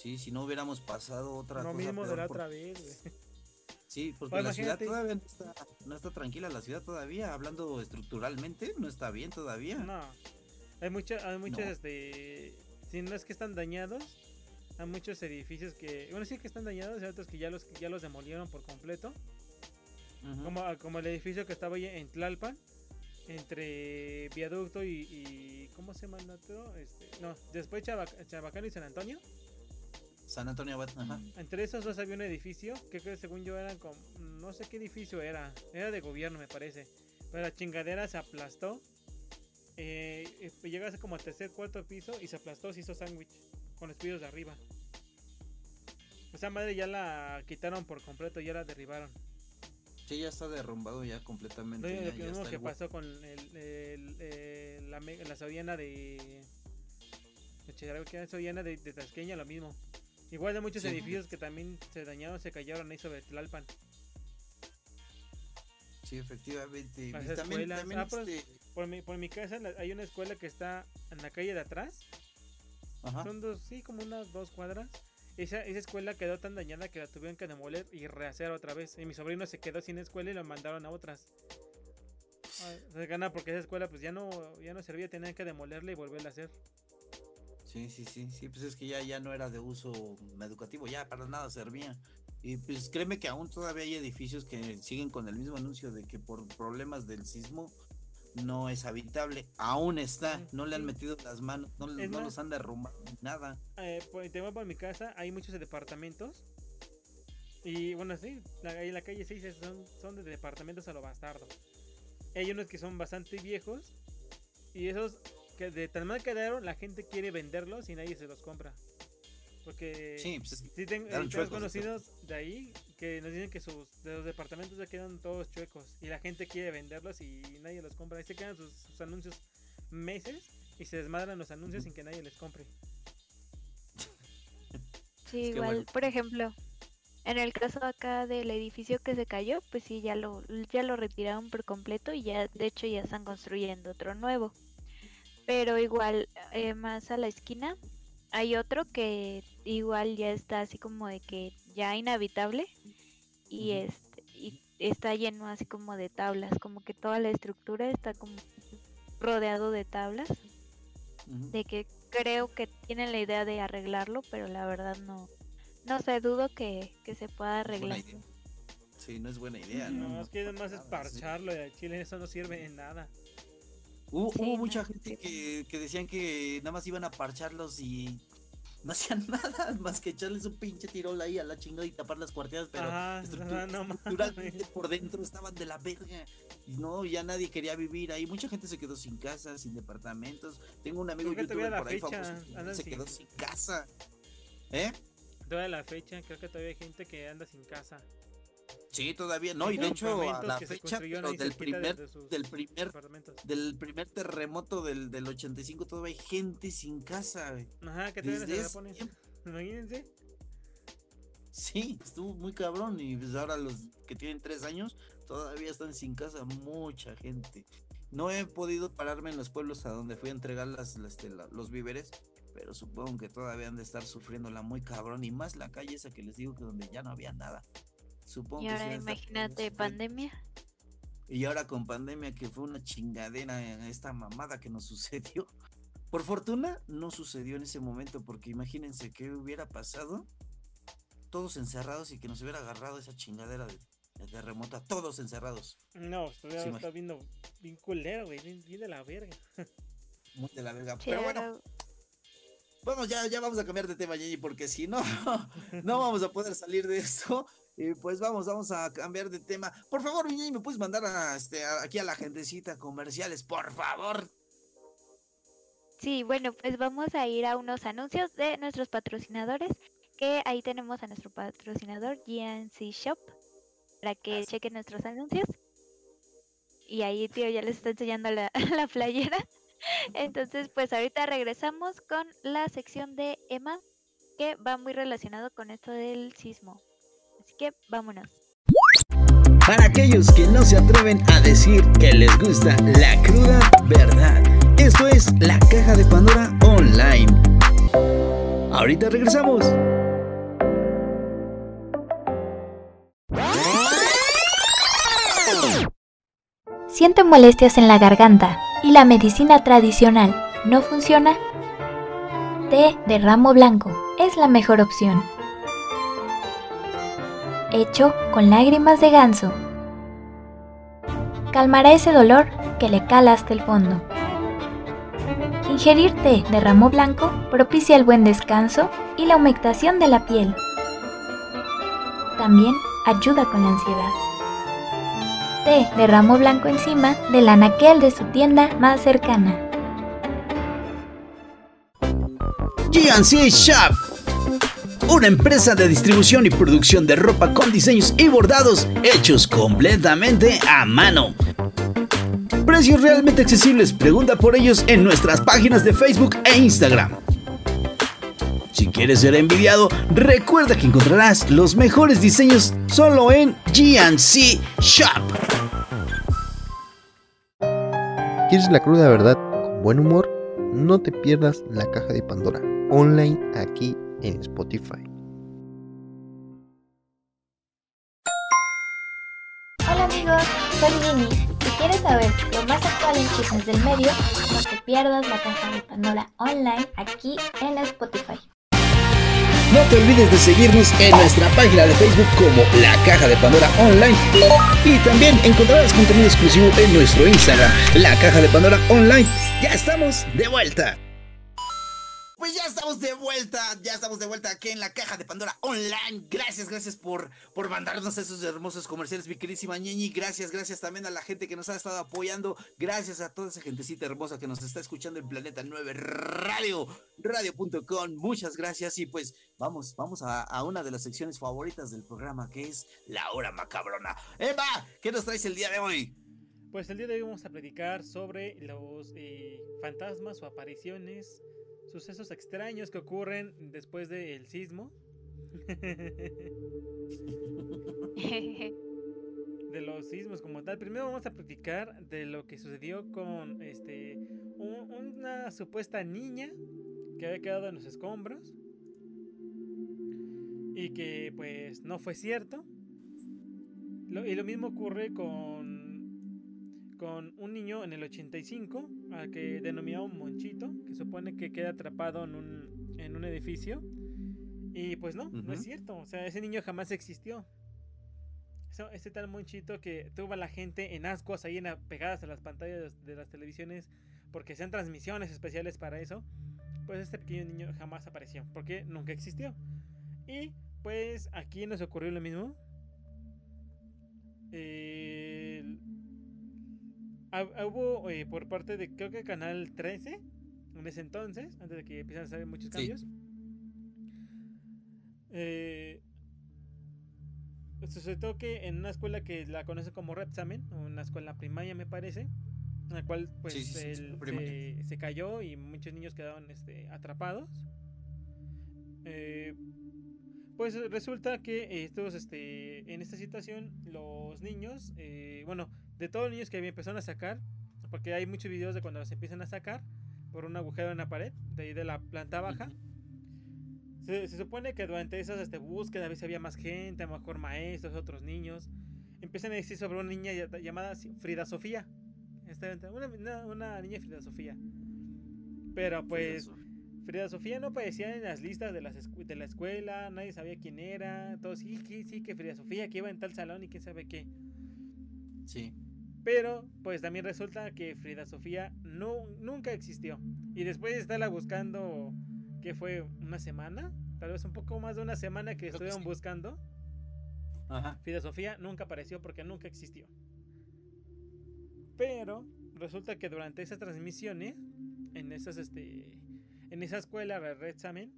Speaker 4: Sí, si no hubiéramos pasado otra
Speaker 6: no
Speaker 4: cosa.
Speaker 6: mismo de la
Speaker 4: por...
Speaker 6: otra vez, güey.
Speaker 4: Sí, porque pues la ciudad todavía no está, no está, tranquila, la ciudad todavía, hablando estructuralmente, no está bien todavía.
Speaker 6: No, hay, mucha, hay muchos, no. este, si no es que están dañados, hay muchos edificios que, bueno, sí que están dañados, hay otros que ya los, ya los demolieron por completo. Uh -huh. como, como el edificio que estaba ahí en Tlalpan, entre Viaducto y, y ¿cómo se llama el otro? Este, no, después Chabac Chabacano y San Antonio.
Speaker 4: San Antonio Abad, ajá.
Speaker 6: Entre esos dos había un edificio que, que según yo eran como, no sé qué edificio era, era de gobierno me parece, pero la chingadera se aplastó, eh, llegase como al tercer, cuarto piso y se aplastó, se hizo sándwich con los pisos de arriba. Esa madre ya la quitaron por completo, ya la derribaron.
Speaker 4: Sí, ya está derrumbado ya completamente.
Speaker 6: No,
Speaker 4: ya,
Speaker 6: lo mismo que pasó con el, el, el, la, la Soriana de. La Soriana de, de Tasqueña, lo mismo. Igual de muchos sí. edificios que también se dañaron, se cayeron ahí sobre Tlalpan.
Speaker 4: Sí, efectivamente.
Speaker 6: Las
Speaker 4: también,
Speaker 6: escuelas.
Speaker 4: también
Speaker 6: ah, por,
Speaker 4: este...
Speaker 6: por, mi, por mi casa hay una escuela que está en la calle de atrás.
Speaker 4: Ajá.
Speaker 6: Son dos, sí, como unas dos cuadras. Esa, esa escuela quedó tan dañada que la tuvieron que demoler y rehacer otra vez. Y mi sobrino se quedó sin escuela y lo mandaron a otras. Se gana porque esa escuela pues ya no, ya no servía, tenían que demolerla y volverla a hacer.
Speaker 4: Sí, sí, sí, sí, pues es que ya, ya no era de uso educativo, ya para nada servía. Y pues créeme que aún todavía hay edificios que siguen con el mismo anuncio de que por problemas del sismo no es habitable. Aún está, no le han metido las manos, no, no más, los han derrumbado, nada.
Speaker 6: Eh, por, te voy por mi casa, hay muchos departamentos. Y bueno, sí, ahí en la calle 6 son, son de departamentos a lo bastardo. Hay unos que son bastante viejos. Y esos que de tan mal quedaron, la gente quiere venderlos y nadie se los compra. Porque
Speaker 4: sí, pues,
Speaker 6: sí tengo, tengo chuecos, conocidos esto. de ahí que nos dicen que sus de los departamentos ya quedan todos chuecos y la gente quiere venderlos y nadie los compra. Ahí se quedan sus, sus anuncios meses y se desmadran los anuncios sin que nadie les compre.
Speaker 5: Sí,
Speaker 4: Es
Speaker 5: igual,
Speaker 4: bueno.
Speaker 5: por ejemplo, en el caso acá del edificio que se cayó, pues sí, ya lo, ya lo retiraron por completo y ya, de hecho, ya están construyendo otro nuevo. Pero igual, eh, más a la esquina, hay otro que igual ya está así como de que ya inhabitable y este y está lleno así como de tablas, como que toda la estructura está como rodeado de tablas, de que creo que tienen la idea de arreglarlo, pero la verdad no no sé, dudo que, que se pueda arreglar.
Speaker 4: idea. Sí, no es buena idea, ¿no?
Speaker 6: No, es que nomás es parcharlo y al chile eso no sirve de nada.
Speaker 4: Hubo,
Speaker 5: Sí,
Speaker 4: hubo
Speaker 5: no,
Speaker 4: mucha gente que, que decían que nada más iban a parcharlos y no hacían nada más que echarles un pinche tirol ahí a la chingada y tapar las cuarteadas, pero
Speaker 6: no
Speaker 4: estructuralmente
Speaker 6: mames.
Speaker 4: por dentro estaban de la verga. Y no, ya nadie quería vivir ahí. Mucha gente se quedó sin casa, sin departamentos. Tengo un amigo
Speaker 6: Creo
Speaker 4: youtuber por ahí
Speaker 6: fecha
Speaker 4: famoso que se
Speaker 6: sin-
Speaker 4: quedó sin casa. ¿Eh?
Speaker 6: Todavía la fecha, creo que todavía hay gente que anda sin casa.
Speaker 4: Sí, todavía no. Y de hecho, a la fecha, pero del primer, del primer del primer terremoto del, del 85 todavía hay gente sin casa, güey.
Speaker 6: Ajá, que todavía se
Speaker 4: tiempo.
Speaker 6: Imagínense.
Speaker 4: Sí, estuvo muy cabrón y pues ahora los que tienen tres años todavía están sin casa, mucha gente. No he podido pararme en los pueblos a donde fui a entregar las, las- este, los víveres, pero supongo que todavía han de estar sufriéndola muy cabrón y más la calle esa que les digo que donde ya no había nada. Supongo
Speaker 5: Y
Speaker 4: que sí
Speaker 5: ahora
Speaker 4: estar todavía
Speaker 5: imagínate pandemia.
Speaker 4: Y ahora con pandemia que fue una chingadera esta mamada que nos sucedió. Por fortuna no sucedió en ese momento porque imagínense qué hubiera pasado. Todos encerrados y que nos hubiera agarrado esa chingadera de, de terremoto. a Todos encerrados.
Speaker 6: No, todavía
Speaker 4: Sí,
Speaker 6: está viendo bien culero, güey. Bien, de la verga.
Speaker 4: Muy de la verga. Pero bueno, vamos, ya, ya vamos a cambiar de tema, Jenny, porque si no, no vamos a poder salir de esto. Y pues vamos, vamos a cambiar de tema. Por favor, Jenny, ¿me puedes mandar a, este, a- aquí a la gentecita comerciales? Por favor.
Speaker 5: Sí, bueno, pues vamos a ir a unos anuncios de nuestros patrocinadores, que ahí tenemos a nuestro patrocinador GNC Shop, para que
Speaker 4: Gracias.
Speaker 5: chequen nuestros anuncios. Y ahí, tío, ya les está enseñando la, la playera. Entonces, pues ahorita regresamos con la sección de Emma, que va muy relacionado con esto del sismo. Que vámonos.
Speaker 3: Para aquellos que no se atreven a decir que les gusta la cruda verdad. Esto es la caja de Pandora Online. Ahorita regresamos.
Speaker 1: Siente molestias en la garganta y la medicina tradicional no funciona. Té de ramo blanco es la mejor opción. Hecho con lágrimas de ganso. Calmará ese dolor que le cala hasta el fondo. Ingerir té de ramo blanco propicia el buen descanso y la humectación de la piel. También ayuda con la ansiedad té de ramo blanco encima del anaquel de su tienda más cercana.
Speaker 3: GNC Shop. Una empresa de distribución y producción de ropa con diseños y bordados hechos completamente a mano. Precios realmente accesibles. Pregunta por ellos en nuestras páginas de Facebook e Instagram. Si quieres ser envidiado, recuerda que encontrarás los mejores diseños solo en GNC Shop.
Speaker 2: ¿Quieres la cruda verdad con buen humor? No te pierdas la caja de Pandora online aquí en Spotify.
Speaker 1: Hola amigos, soy Ginny. Si quieres saber lo más actual en chismes del medio, no te pierdas la caja de Pandora online aquí en Spotify.
Speaker 3: No te olvides de seguirnos en nuestra página de Facebook como La Caja de Pandora Online. Y también encontrarás contenido exclusivo en nuestro Instagram, La Caja de Pandora Online. Ya estamos de vuelta.
Speaker 4: Pues ya estamos de vuelta, ya estamos de vuelta aquí en la caja de Pandora Online. Gracias, gracias por, por mandarnos esos hermosos comerciales, mi queridísima Ñeñi. Gracias, gracias también a la gente que nos ha estado apoyando. Gracias a toda esa gentecita hermosa que nos está escuchando en Planeta 9 Radio, radio.com. Muchas gracias y pues vamos, vamos a, una de las secciones favoritas del programa que es La Hora Macabrona. Eva, ¿qué nos traes el día de hoy?
Speaker 6: Pues el día de hoy vamos a platicar sobre los eh, fantasmas o apariciones, sucesos extraños que ocurren después del sismo. de los sismos como tal. Primero vamos a platicar de lo que sucedió con este una supuesta niña que había quedado en los escombros y que pues no fue cierto. y lo mismo ocurre con con un niño en el 85 al que denominaba Monchito, que supone que queda atrapado en un, en un edificio. Y pues no, no es cierto. O sea, ese niño jamás existió. Eso, ese tal Monchito que tuvo a la gente en ascuas ahí en pegadas a las pantallas de las televisiones porque sean transmisiones especiales para eso. Pues este pequeño niño jamás apareció porque nunca existió. Y pues aquí nos ocurrió lo mismo. Eh, hubo eh, por parte de creo que Canal 13 en ese entonces, antes de que empiezan a salir muchos cambios. Eh, sucedió que en una escuela que la conoce como Repsamen, una escuela primaria me parece, en la cual pues se, cayó y muchos niños quedaron este, atrapados. Eh, pues resulta que estos, este, en esta situación, los niños, eh, bueno, de todos los niños que empezaron a sacar, porque hay muchos videos de cuando los empiezan a sacar por un agujero en la pared, de ahí de la planta baja. Se, supone que durante esas este, búsquedas a veces había más gente, a lo mejor maestros, otros niños. Empiezan a decir sobre una niña llamada Frida Sofía. Una, una, niña Frida Sofía. Pero pues Frida Sofía no aparecía en las listas de, las de la escuela, nadie sabía quién era. Todos, sí, sí, sí, que Frida Sofía que iba en tal salón y quién sabe qué.
Speaker 4: Sí.
Speaker 6: Pero, pues también resulta que Frida Sofía no, nunca existió. Y después de estarla buscando, que fue una semana, tal vez un poco más de una semana que estuvieron buscando, Ajá. Frida Sofía nunca apareció porque nunca existió. Pero resulta que durante esas transmisiones, en esas, este, en esa escuela, Red Examen,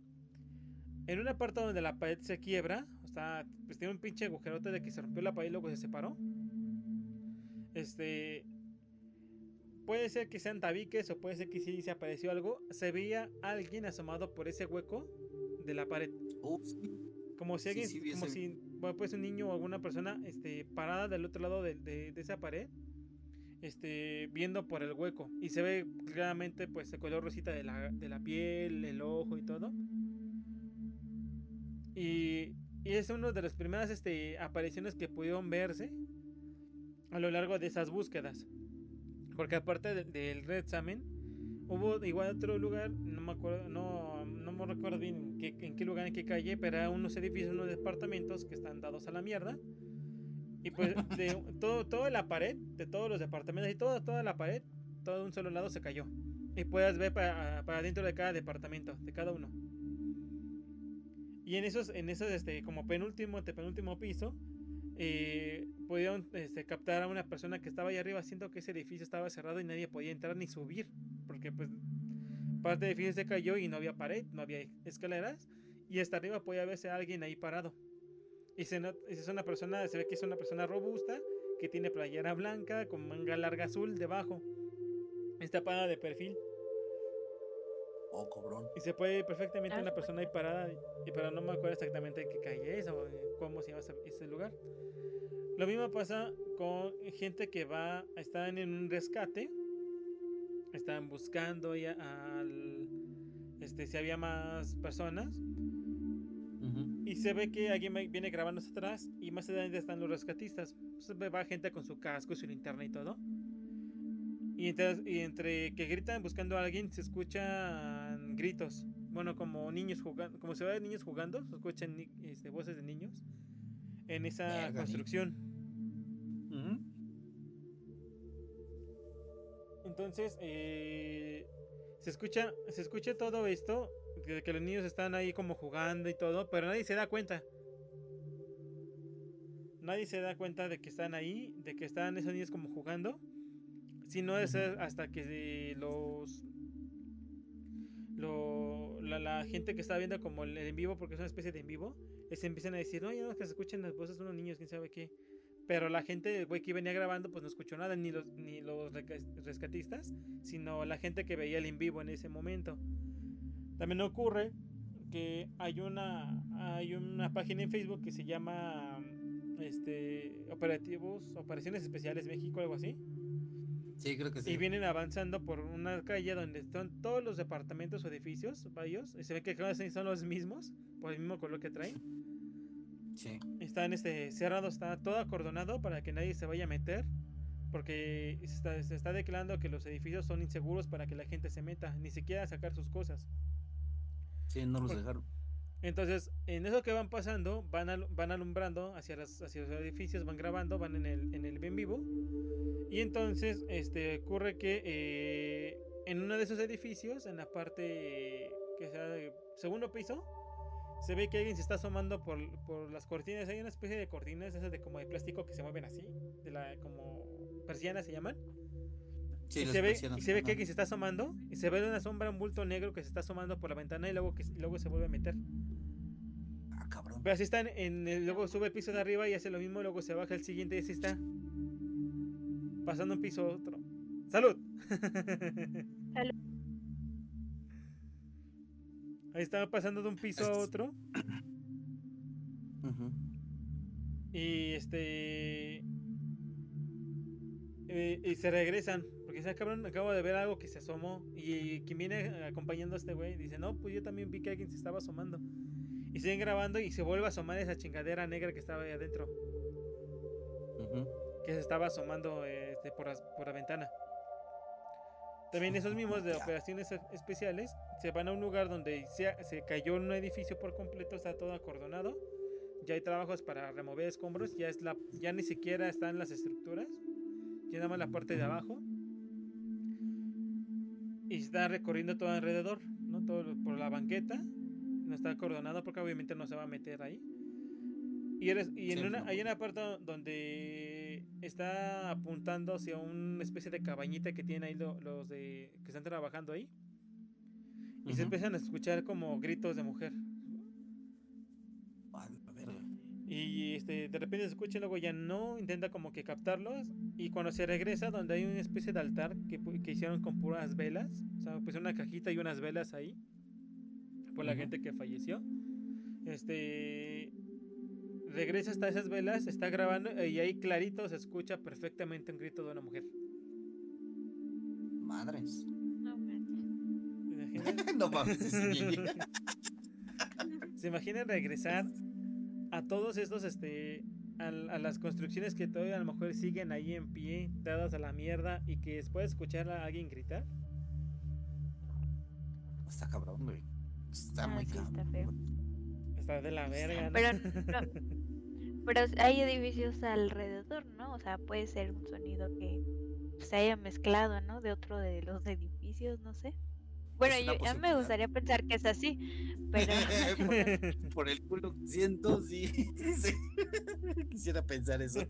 Speaker 6: en una parte donde la pared se quiebra, o sea, pues tiene un pinche agujerote de que se rompió la pared y luego se separó. Este. Puede ser que sean tabiques o puede ser que sí se apareció algo. Se veía alguien asomado por ese hueco de la pared. Como si alguien, como si, pues un niño o alguna persona, este, parada del otro lado de, de, esa pared, este, viendo por el hueco. Y se ve claramente, pues, el color rosita de la, de la piel, el ojo y todo. Y, y es una de las primeras, este, apariciones que pudieron verse a lo largo de esas búsquedas. Porque aparte del Red examen, hubo igual otro lugar, no me acuerdo, no, no me recuerdo bien en qué, lugar, en qué calle, pero eran unos edificios, unos departamentos que están dados a la mierda. Y pues de todo, toda la pared, de todos los departamentos y toda, toda la pared, todo un solo lado se cayó. Y puedes ver para, para dentro de cada departamento, de cada uno. Y en esos, en esos, este, como penúltimo, penúltimo piso, eh, pudieron este, captar a una persona que estaba ahí arriba Siento que ese edificio estaba cerrado y nadie podía entrar ni subir porque pues parte del edificio se cayó y no había pared, no había escaleras y hasta arriba podía verse a alguien ahí parado. Y se es una persona, se ve que es una persona robusta que tiene playera blanca con manga larga azul debajo. Está parada de perfil.
Speaker 4: Oh, cobrón.
Speaker 6: Y se puede perfectamente una persona ahí parada, y, pero no me acuerdo exactamente en qué calle es o cómo se llama ese lugar. Lo mismo pasa con gente que va, están en un rescate, están buscando ya al, este, si había más personas. Y se ve que alguien viene grabando atrás y más adelante están los rescatistas. va gente con su casco y su linterna y todo. Y entre, y entre que gritan buscando a alguien se escuchan gritos. Bueno, como niños jugando, como se ve niños jugando, se escuchan este, voces de niños en esa construcción. Entonces, eh, se escucha, se escucha todo esto, que, que los niños están ahí como jugando y todo, pero nadie se da cuenta. Nadie se da cuenta de que están ahí, de que están esos niños como jugando. Si no es hasta que los lo, la, gente que está viendo como el, en vivo, porque es una especie de en vivo, se empiezan a decir, no, ya no, que se escuchen las voces de unos niños, quién sabe qué. Pero la gente, güey que venía grabando, pues no escuchó nada, ni los, ni los rescatistas, sino la gente que veía el en vivo en ese momento. También ocurre que hay una, hay una página en Facebook que se llama este, Operativos, Operaciones Especiales México, algo así.
Speaker 4: Sí, creo que sí.
Speaker 6: Y vienen avanzando por una calle donde están todos los departamentos o edificios, varios, y se ve que son los mismos, por el mismo color que traen.
Speaker 4: Sí.
Speaker 6: Están este, cerrados, está todo acordonado para que nadie se vaya a meter. Porque se está, se está declarando que los edificios son inseguros para que la gente se meta, ni siquiera sacar sus cosas.
Speaker 4: Sí, no los dejaron.
Speaker 6: Entonces, en eso que van pasando, van, van alumbrando hacia, las, hacia los edificios, van grabando, van en el, en el bien vivo. Y entonces, este, ocurre que eh, en uno de esos edificios, en la parte que sea de segundo piso, se ve que alguien se está asomando por, por, las cortinas. Hay una especie de cortinas, esas de como de plástico que se mueven así, de la como persianas se llaman.
Speaker 4: Sí,
Speaker 6: y se ve, y se ve que alguien se está asomando y se ve una sombra, un bulto negro que se está asomando por la ventana y luego que y luego se vuelve a meter.
Speaker 4: Ah, cabrón.
Speaker 6: Pero así están en el, luego sube el piso de arriba y hace lo mismo, luego se baja el siguiente y así está. Pasando un piso a otro. ¡Salud!
Speaker 5: Salud.
Speaker 6: Ahí estaba pasando de un piso a otro.
Speaker 4: Ujú.
Speaker 6: Y este. eh, y se regresan. Porque "Ah, cabrón, acabo de ver algo que se asomó. Y quien viene acompañando a este güey dice, no, pues yo también vi que alguien se estaba asomando. Y siguen grabando y se vuelve a asomar esa chingadera negra que estaba ahí adentro.
Speaker 4: Ujú.
Speaker 6: Que se estaba asomando este, por, por la ventana. También esos mismos de operaciones especiales se van a un lugar donde se, se cayó un edificio por completo, está todo acordonado. Ya hay trabajos para remover escombros, ya es la ya ni siquiera están las estructuras, ya nada más la parte de abajo. Y está recorriendo todo alrededor, ¿no? Todo por la banqueta. No está acordonado porque obviamente no se va a meter ahí. Y, eres, y en
Speaker 4: Sí,
Speaker 6: una,
Speaker 4: no.
Speaker 6: hay una parte donde está apuntando hacia una especie de cabañita que tienen ahí lo- los de que están trabajando ahí. Y se empiezan a escuchar como gritos de mujer. Y este, de repente se escucha y luego ya no, intenta como que captarlos. Y cuando se regresa, donde hay una especie de altar que, que hicieron con puras velas, o sea, pues una cajita y unas velas ahí, por la gente que falleció. Este. Regresa hasta esas velas, está grabando y ahí clarito se escucha perfectamente un grito de una mujer.
Speaker 4: Madres.
Speaker 5: No.
Speaker 6: ¿Se imaginan?
Speaker 4: no mames. sí.
Speaker 6: ¿Se imaginan regresar a todos estos, este, a, a las construcciones que todavía a lo mejor siguen ahí en pie, dadas a la mierda, y que después escuchar a alguien gritar?
Speaker 4: Está cabrón, güey. Está
Speaker 5: Ah,
Speaker 4: muy
Speaker 5: sí,
Speaker 4: cabrón.
Speaker 5: está feo.
Speaker 6: Está de la verga, ¿no?
Speaker 5: Pero, no- pero hay edificios alrededor, ¿no? O sea, puede ser un sonido que se haya mezclado, ¿no? De otro de los edificios, no sé. Bueno, yo, a mí me gustaría pensar que es así, pero
Speaker 4: por, por el culo que siento, sí. sí. Quisiera pensar eso.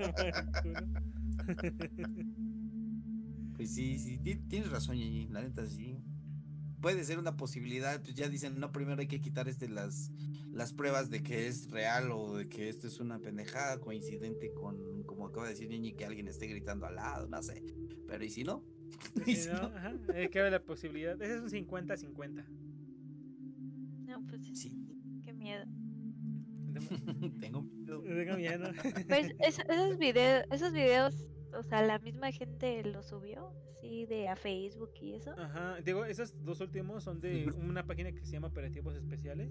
Speaker 4: Pues sí, sí, ti- tienes razón, Ñeñi, la neta sí. Puede ser una posibilidad, pues ya dicen, no, primero hay que quitar este las, las pruebas de que es real o de que esto es una pendejada coincidente con, como acaba de decir Ñeñi, que alguien esté gritando al lado, no sé. Pero ¿y si no? ¿Y
Speaker 6: Sí,
Speaker 4: si
Speaker 6: ¿no? Ajá, eh, cabe la posibilidad. Ese es un 50-50.
Speaker 5: no, pues
Speaker 4: Sí,
Speaker 5: qué miedo.
Speaker 4: tengo miedo.
Speaker 6: Tengo miedo.
Speaker 5: Pues es- esos videos, esos videos, o sea, la misma gente los subió, sí, de a Facebook y eso.
Speaker 6: Ajá, digo, esos dos últimos son de una página que se llama Operativos Especiales.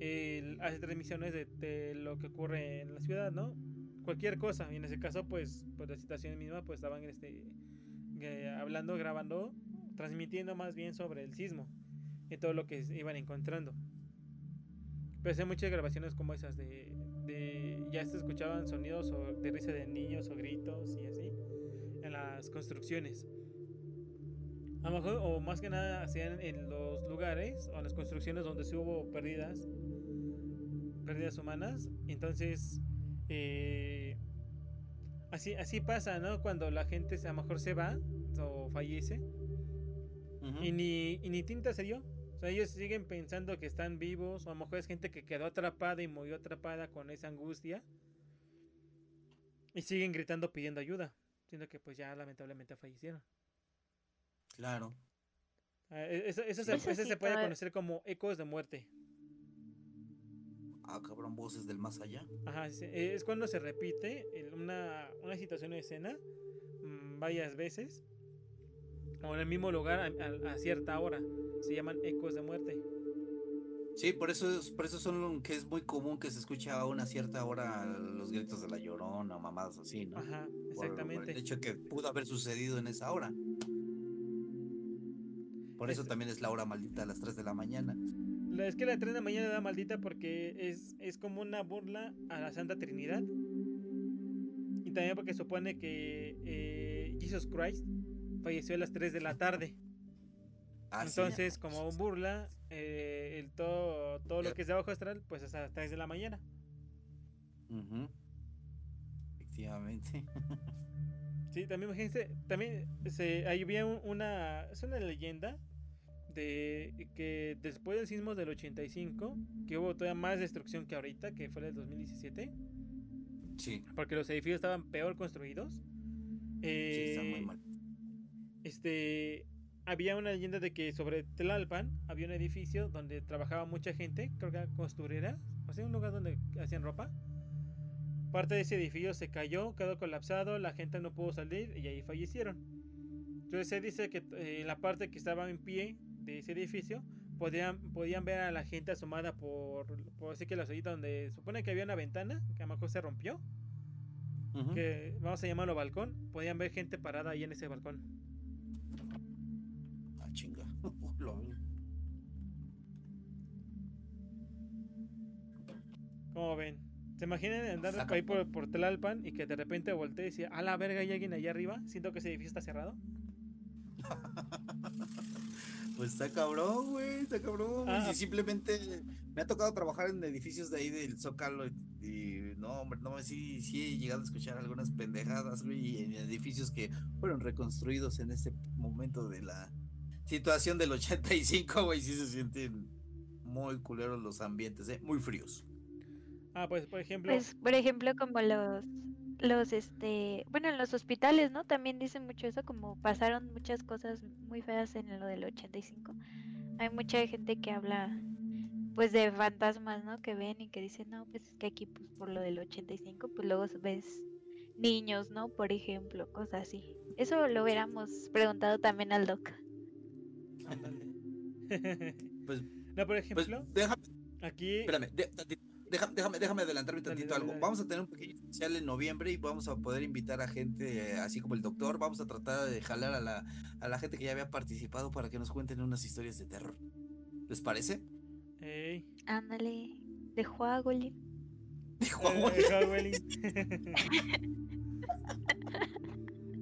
Speaker 6: Él hace transmisiones de, de lo que ocurre en la ciudad, ¿no? Cualquier cosa. Y en ese caso, pues, por la situación misma, pues estaban este, hablando, grabando, transmitiendo más bien sobre el sismo y todo lo que iban encontrando. Pero hay muchas grabaciones como esas de, ya se escuchaban sonidos o de risa de niños o gritos y así en las construcciones. A lo mejor, o más que nada, hacían en los lugares o en las construcciones donde se hubo pérdidas, pérdidas humanas. Entonces, eh, así, así pasa, ¿no? Cuando la gente a lo mejor se va o fallece y ni, y ni tinta se dio. O sea, ellos siguen pensando que están vivos, o a lo mejor es gente que quedó atrapada y murió atrapada con esa angustia. Y siguen gritando pidiendo ayuda, siendo que pues ya lamentablemente fallecieron.
Speaker 4: Claro.
Speaker 6: Ah, e- Eso, eso se,
Speaker 5: Eso
Speaker 6: se puede conocer como ecos de muerte.
Speaker 4: Ah, cabrón, voces del más allá.
Speaker 6: Ajá, es cuando se repite una, una situación de escena mm, varias veces o en el mismo lugar a, a- a cierta hora. Se llaman ecos de muerte.
Speaker 4: Sí, por eso, es- por eso son que es muy común que se escucha a una cierta hora los gritos de la llorona o mamadas así, ¿no?
Speaker 6: Ajá,
Speaker 4: Por- Por,
Speaker 6: exactamente.
Speaker 4: el hecho que pudo haber sucedido en esa hora. Por eso
Speaker 6: Es-
Speaker 4: también es la hora maldita a las 3 de la mañana.
Speaker 6: La- Es que la 3 de la mañana da maldita porque es, es como una burla a la Santa Trinidad. Y también porque supone que eh, Jesus Christ falleció a las 3 de la tarde.
Speaker 4: Ah, sí.
Speaker 6: Entonces, como burla, eh, el todo, todo lo que es de abajo astral, pues es a las 3 de la mañana.
Speaker 4: Ujú. Efectivamente.
Speaker 6: Sí, también imagínense, también se, ahí había un- una, es una leyenda de que después del sismo del 85, que hubo todavía más destrucción que ahorita, que fue el 2017,
Speaker 4: Sí,
Speaker 6: porque los edificios estaban peor construidos.
Speaker 4: sí, está muy
Speaker 6: eh,
Speaker 4: mal.
Speaker 6: este había una leyenda de que sobre Tlalpan había un edificio donde trabajaba mucha gente, creo que era costurera, o sea, un lugar donde hacían ropa. Parte de ese edificio se cayó, quedó colapsado, la gente no pudo salir y ahí fallecieron. Entonces se dice que eh, la parte que estaba en pie de ese edificio podían, podían ver a la gente asomada por, por así que la salita donde supone que había una ventana que a lo mejor se rompió,
Speaker 4: Ujú.
Speaker 6: que vamos a llamarlo balcón, podían ver gente parada ahí en ese balcón.
Speaker 4: Ah, chinga. Lol.
Speaker 6: ¿Cómo ven? ¿Se imaginan andar
Speaker 4: Saca-
Speaker 6: ahí por, por Tlalpan y que de repente voltee y dice, a la verga, hay alguien allá arriba? Siento que ese edificio está cerrado.
Speaker 4: Pues está cabrón, güey, está cabrón. güey.
Speaker 6: Ah.
Speaker 4: Si simplemente me ha tocado trabajar en edificios de ahí del Zócalo y, y no, hombre, no, sí, sí he llegado a escuchar algunas pendejadas, güey, y en edificios que fueron reconstruidos en ese momento de la situación del 85, güey, sí se sienten muy culeros los ambientes, ¿eh? Muy fríos.
Speaker 6: Ah, pues por ejemplo,
Speaker 5: Pues, por ejemplo, como los, los, este, bueno, en los hospitales, ¿no? También dicen mucho eso, como pasaron muchas cosas muy feas en lo del 85. Hay mucha gente que habla, pues, de fantasmas, ¿no? Que ven y que dicen, no, pues es que aquí, pues, por lo del 85, pues luego ves niños, ¿no? Por ejemplo, cosas así. Eso lo hubiéramos preguntado también al doc.
Speaker 4: Pues,
Speaker 6: no, por
Speaker 4: Pues
Speaker 6: ejemplo,
Speaker 4: déjame,
Speaker 6: aquí...
Speaker 4: espérame, de- déjame, déjame, déjame adelantarme
Speaker 6: Dale,
Speaker 4: tantito
Speaker 6: dale,
Speaker 4: algo.
Speaker 6: dale.
Speaker 4: Vamos a tener un pequeño especial en noviembre y vamos a poder invitar a gente, eh, así como el doctor, vamos a tratar de jalar a la, a la gente que ya había participado para que nos cuenten unas historias de terror. ¿Les parece?
Speaker 6: Ey,
Speaker 5: Ándale, de Juagoli.
Speaker 4: Dijo,
Speaker 6: eh, Howling.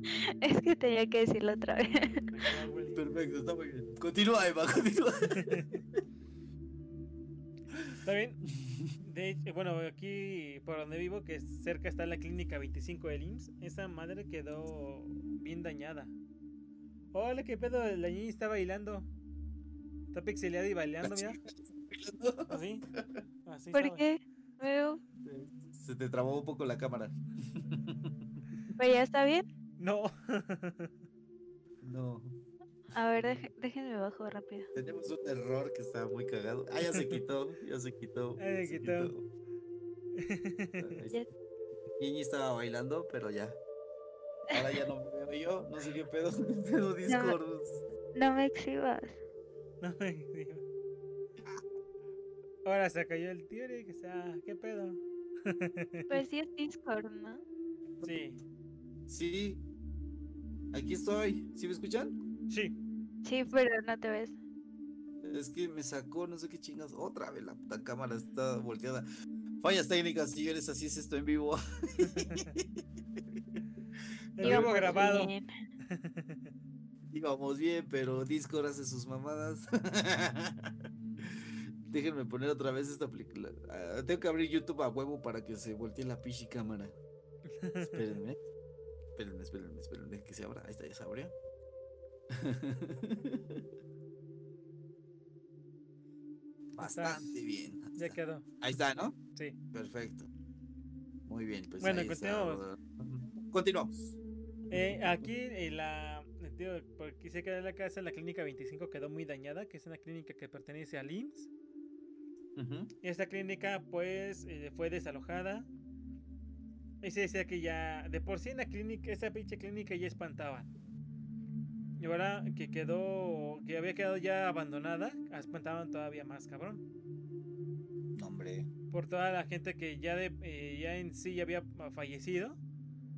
Speaker 5: Es que tenía que decirlo otra vez.
Speaker 4: Perfecto, está muy bien. Continúa, Eva, continúa.
Speaker 6: ¿Está bien? De hecho, bueno, aquí por donde vivo, que cerca está la clínica 25 del IMSS, esa madre quedó bien dañada. Hola, qué pedo, la niña está bailando. Está pixeleada y bailando, mira. Así. Así
Speaker 5: ¿Por
Speaker 6: estaba.
Speaker 5: qué? Veo,
Speaker 4: Se te trabó un poco la cámara.
Speaker 5: ¿Pero ya está bien?
Speaker 6: No.
Speaker 4: No,
Speaker 5: A ver, deje- déjenme bajo rápido.
Speaker 4: tenemos un error que está muy cagado. Ah, ya se quitó, ya se quitó.
Speaker 6: Ya se quitó.
Speaker 5: Ya-
Speaker 4: Gigi estaba bailando, pero ya. Ahora ya no me veo yo, no sé qué pedo. Pedo Discord.
Speaker 5: No me exhibas.
Speaker 6: No me digo. Ahora se cayó el tío que sea, ¿qué pedo?
Speaker 5: Pues sí es Discord, ¿no?
Speaker 6: Sí,
Speaker 4: Sí, aquí estoy. ¿Sí me escuchan?
Speaker 6: sí.
Speaker 5: Sí, pero no te ves.
Speaker 4: Es que me sacó, no sé qué chingas. Otra vez la puta cámara está volteada. Fallas técnicas, señores, así es esto en vivo.
Speaker 5: Íbamos
Speaker 6: grabado.
Speaker 5: bien.
Speaker 4: Íbamos bien, pero Discord hace sus mamadas. Déjenme poner otra vez esta película. Ah, tengo que abrir YouTube a huevo para que se voltee la pichi cámara. Espérenme. Espérenme, espérenme, espérenme que se abra. Ahí está, ya se abrió. Bastante bien.
Speaker 6: Ya quedó.
Speaker 4: Ahí está, ¿no?
Speaker 6: Sí.
Speaker 4: Perfecto. Muy bien, pues
Speaker 6: Bueno,
Speaker 4: ahí está.
Speaker 6: continuamos.
Speaker 4: Continuamos.
Speaker 6: Eh, aquí en la. digo, porque la casa, la clínica 25 quedó muy dañada, que es una clínica que pertenece al IMSS. Y esta clínica, pues, eh, fue desalojada. Y se decía que ya, de por sí en la clínica, esa pinche clínica ya espantaba. Y ahora que quedó, que había quedado ya abandonada, espantaban todavía más, cabrón.
Speaker 4: Hombre.
Speaker 6: Por toda la gente que ya, de, eh, ya en sí ya había fallecido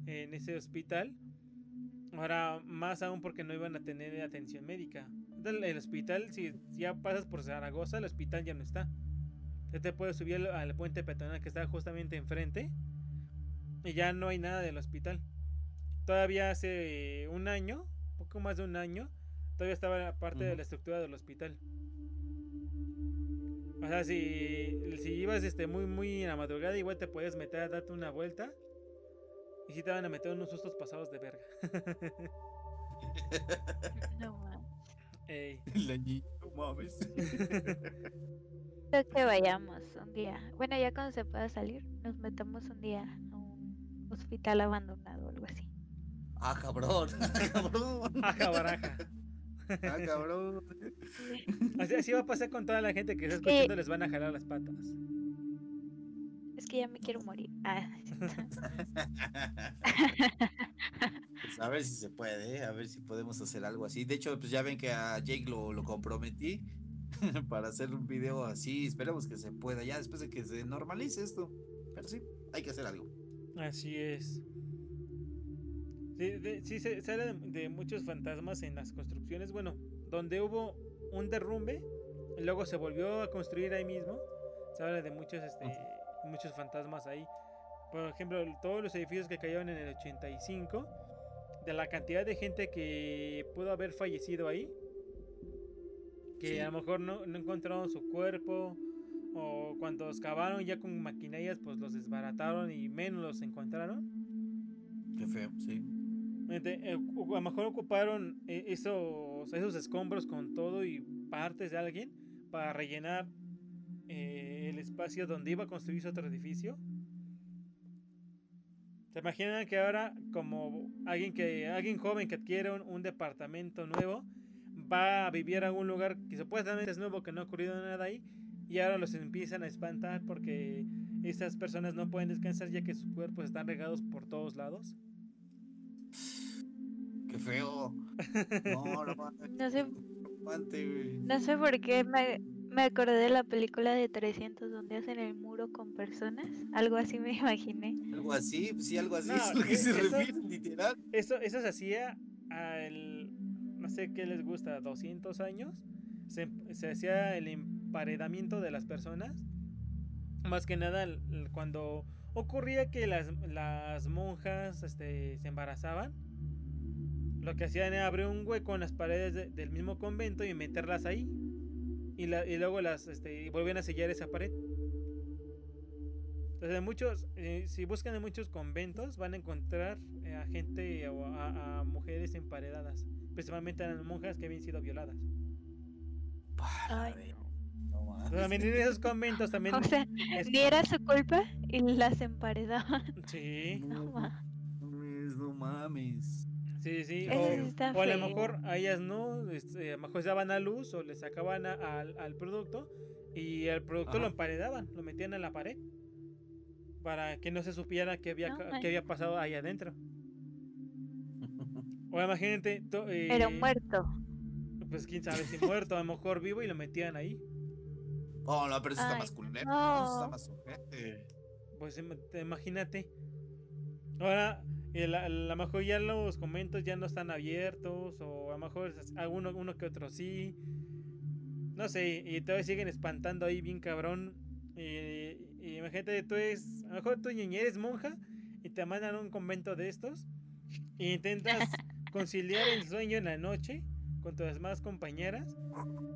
Speaker 6: en ese hospital. Ahora, más aún porque no iban a tener atención médica. Entonces, El hospital, si ya pasas por Zaragoza, el hospital ya no está. Ya te puedes subir al, al puente peatonal que está justamente enfrente. Y ya no hay nada del hospital. Todavía hace un año, poco más de un año, todavía estaba parte de
Speaker 4: Ujú.
Speaker 6: la estructura del hospital. O sea, si, si ibas este, muy, muy en la madrugada, igual te puedes meter a darte una vuelta. Y si te van a meter unos sustos pasados de verga.
Speaker 5: No mames.
Speaker 6: Ey.
Speaker 4: La niña, no mames.
Speaker 5: Creo que vayamos un día. Bueno, ya cuando se pueda salir, nos metamos un día a un hospital abandonado o algo así.
Speaker 4: Ah, cabrón. Ah, cabrón.
Speaker 6: Baraja.
Speaker 4: Ah, cabrón.
Speaker 6: Así, así va a pasar con toda la gente que está escuchando, les van a jalar las patas.
Speaker 5: Es que ya me quiero morir. Ah,
Speaker 4: Pues a ver si se puede, ¿eh? a ver si podemos hacer algo así. De hecho, pues ya ven que a Jake lo, lo comprometí para hacer un video así. Esperemos que se pueda ya después de que se normalice esto. Pero sí, hay que hacer algo.
Speaker 6: Así es. Sí, de- sí se, habla de, muchos fantasmas en las construcciones. Bueno, donde hubo un derrumbe, luego se volvió a construir ahí mismo. Se habla de muchos, este, muchos fantasmas ahí. Por ejemplo, todos los edificios que cayeron en el 85, de la cantidad de gente que pudo haber fallecido ahí, que
Speaker 4: Sí.
Speaker 6: a lo mejor no, no encontraron su cuerpo, o cuando excavaron ya con maquinarias, pues los desbarataron y menos los encontraron.
Speaker 4: Qué feo, sí.
Speaker 6: Eh, a lo mejor ocuparon eh, esos, esos escombros con todo y partes de alguien para rellenar eh, el espacio donde iba a construirse otro edificio. ¿Se imaginan que ahora, como alguien que alguien joven que adquiere un, un departamento nuevo, va a vivir a un lugar que supuestamente es nuevo, que no ha ocurrido nada ahí, y ahora los empiezan a espantar porque estas personas no pueden descansar ya que sus cuerpos están regados por todos lados?
Speaker 4: Qué feo. No, no mames.
Speaker 5: No sé, no sé por qué me, me acordé de la película de 300 donde hacen el muro con personas. Algo así me imaginé.
Speaker 4: Algo así, pues sí, algo así
Speaker 6: No,
Speaker 4: es lo que se
Speaker 6: eso-
Speaker 4: refiere, literal.
Speaker 6: Eso, eso se hacía al, no sé qué les gusta, 200 años. Se, se hacía el emparedamiento de las personas. Más que nada cuando ocurría que las, las monjas este, se embarazaban. Lo que hacían era abrir un hueco en las paredes de- del mismo convento y meterlas ahí. Y, la- y luego las este, y volvían a sellar esa pared. Entonces, en muchos, eh, si buscan en muchos conventos, van a encontrar eh, a gente o a, a mujeres emparedadas. Principalmente a las monjas que habían sido violadas.
Speaker 5: Ay, no.
Speaker 4: no
Speaker 6: también en esos conventos también.
Speaker 5: O sea,
Speaker 6: es-
Speaker 5: ni era su culpa y las emparedaban.
Speaker 6: Sí,
Speaker 5: No ma-
Speaker 4: mames, no mames.
Speaker 6: Sí, sí. O, a lo mejor a ellas no, este, a lo mejor se daban a luz o le sacaban a- al, al producto y el producto lo emparedaban, lo metían en la pared para que no se supiera qué había,
Speaker 5: No
Speaker 6: ca- qué había pasado ahí adentro. O imagínate, to-
Speaker 5: Pero
Speaker 6: eh,
Speaker 5: muerto.
Speaker 6: pues quién sabe si muerto, a lo mejor vivo y lo metían ahí.
Speaker 4: Oh, no, pero eso está más culero.
Speaker 5: no.
Speaker 4: Eso está más ojete.
Speaker 6: Pues im- te- imagínate. Ahora, el- a lo mejor ya los comentos ya no están abiertos, o a lo mejor es- alguno uno que otro sí. No sé, y todavía siguen espantando ahí bien cabrón. Y, y imagínate, tú eres, a lo mejor tú eres monja y te mandan a un convento de estos y intentas conciliar el sueño en la noche con tus demás compañeras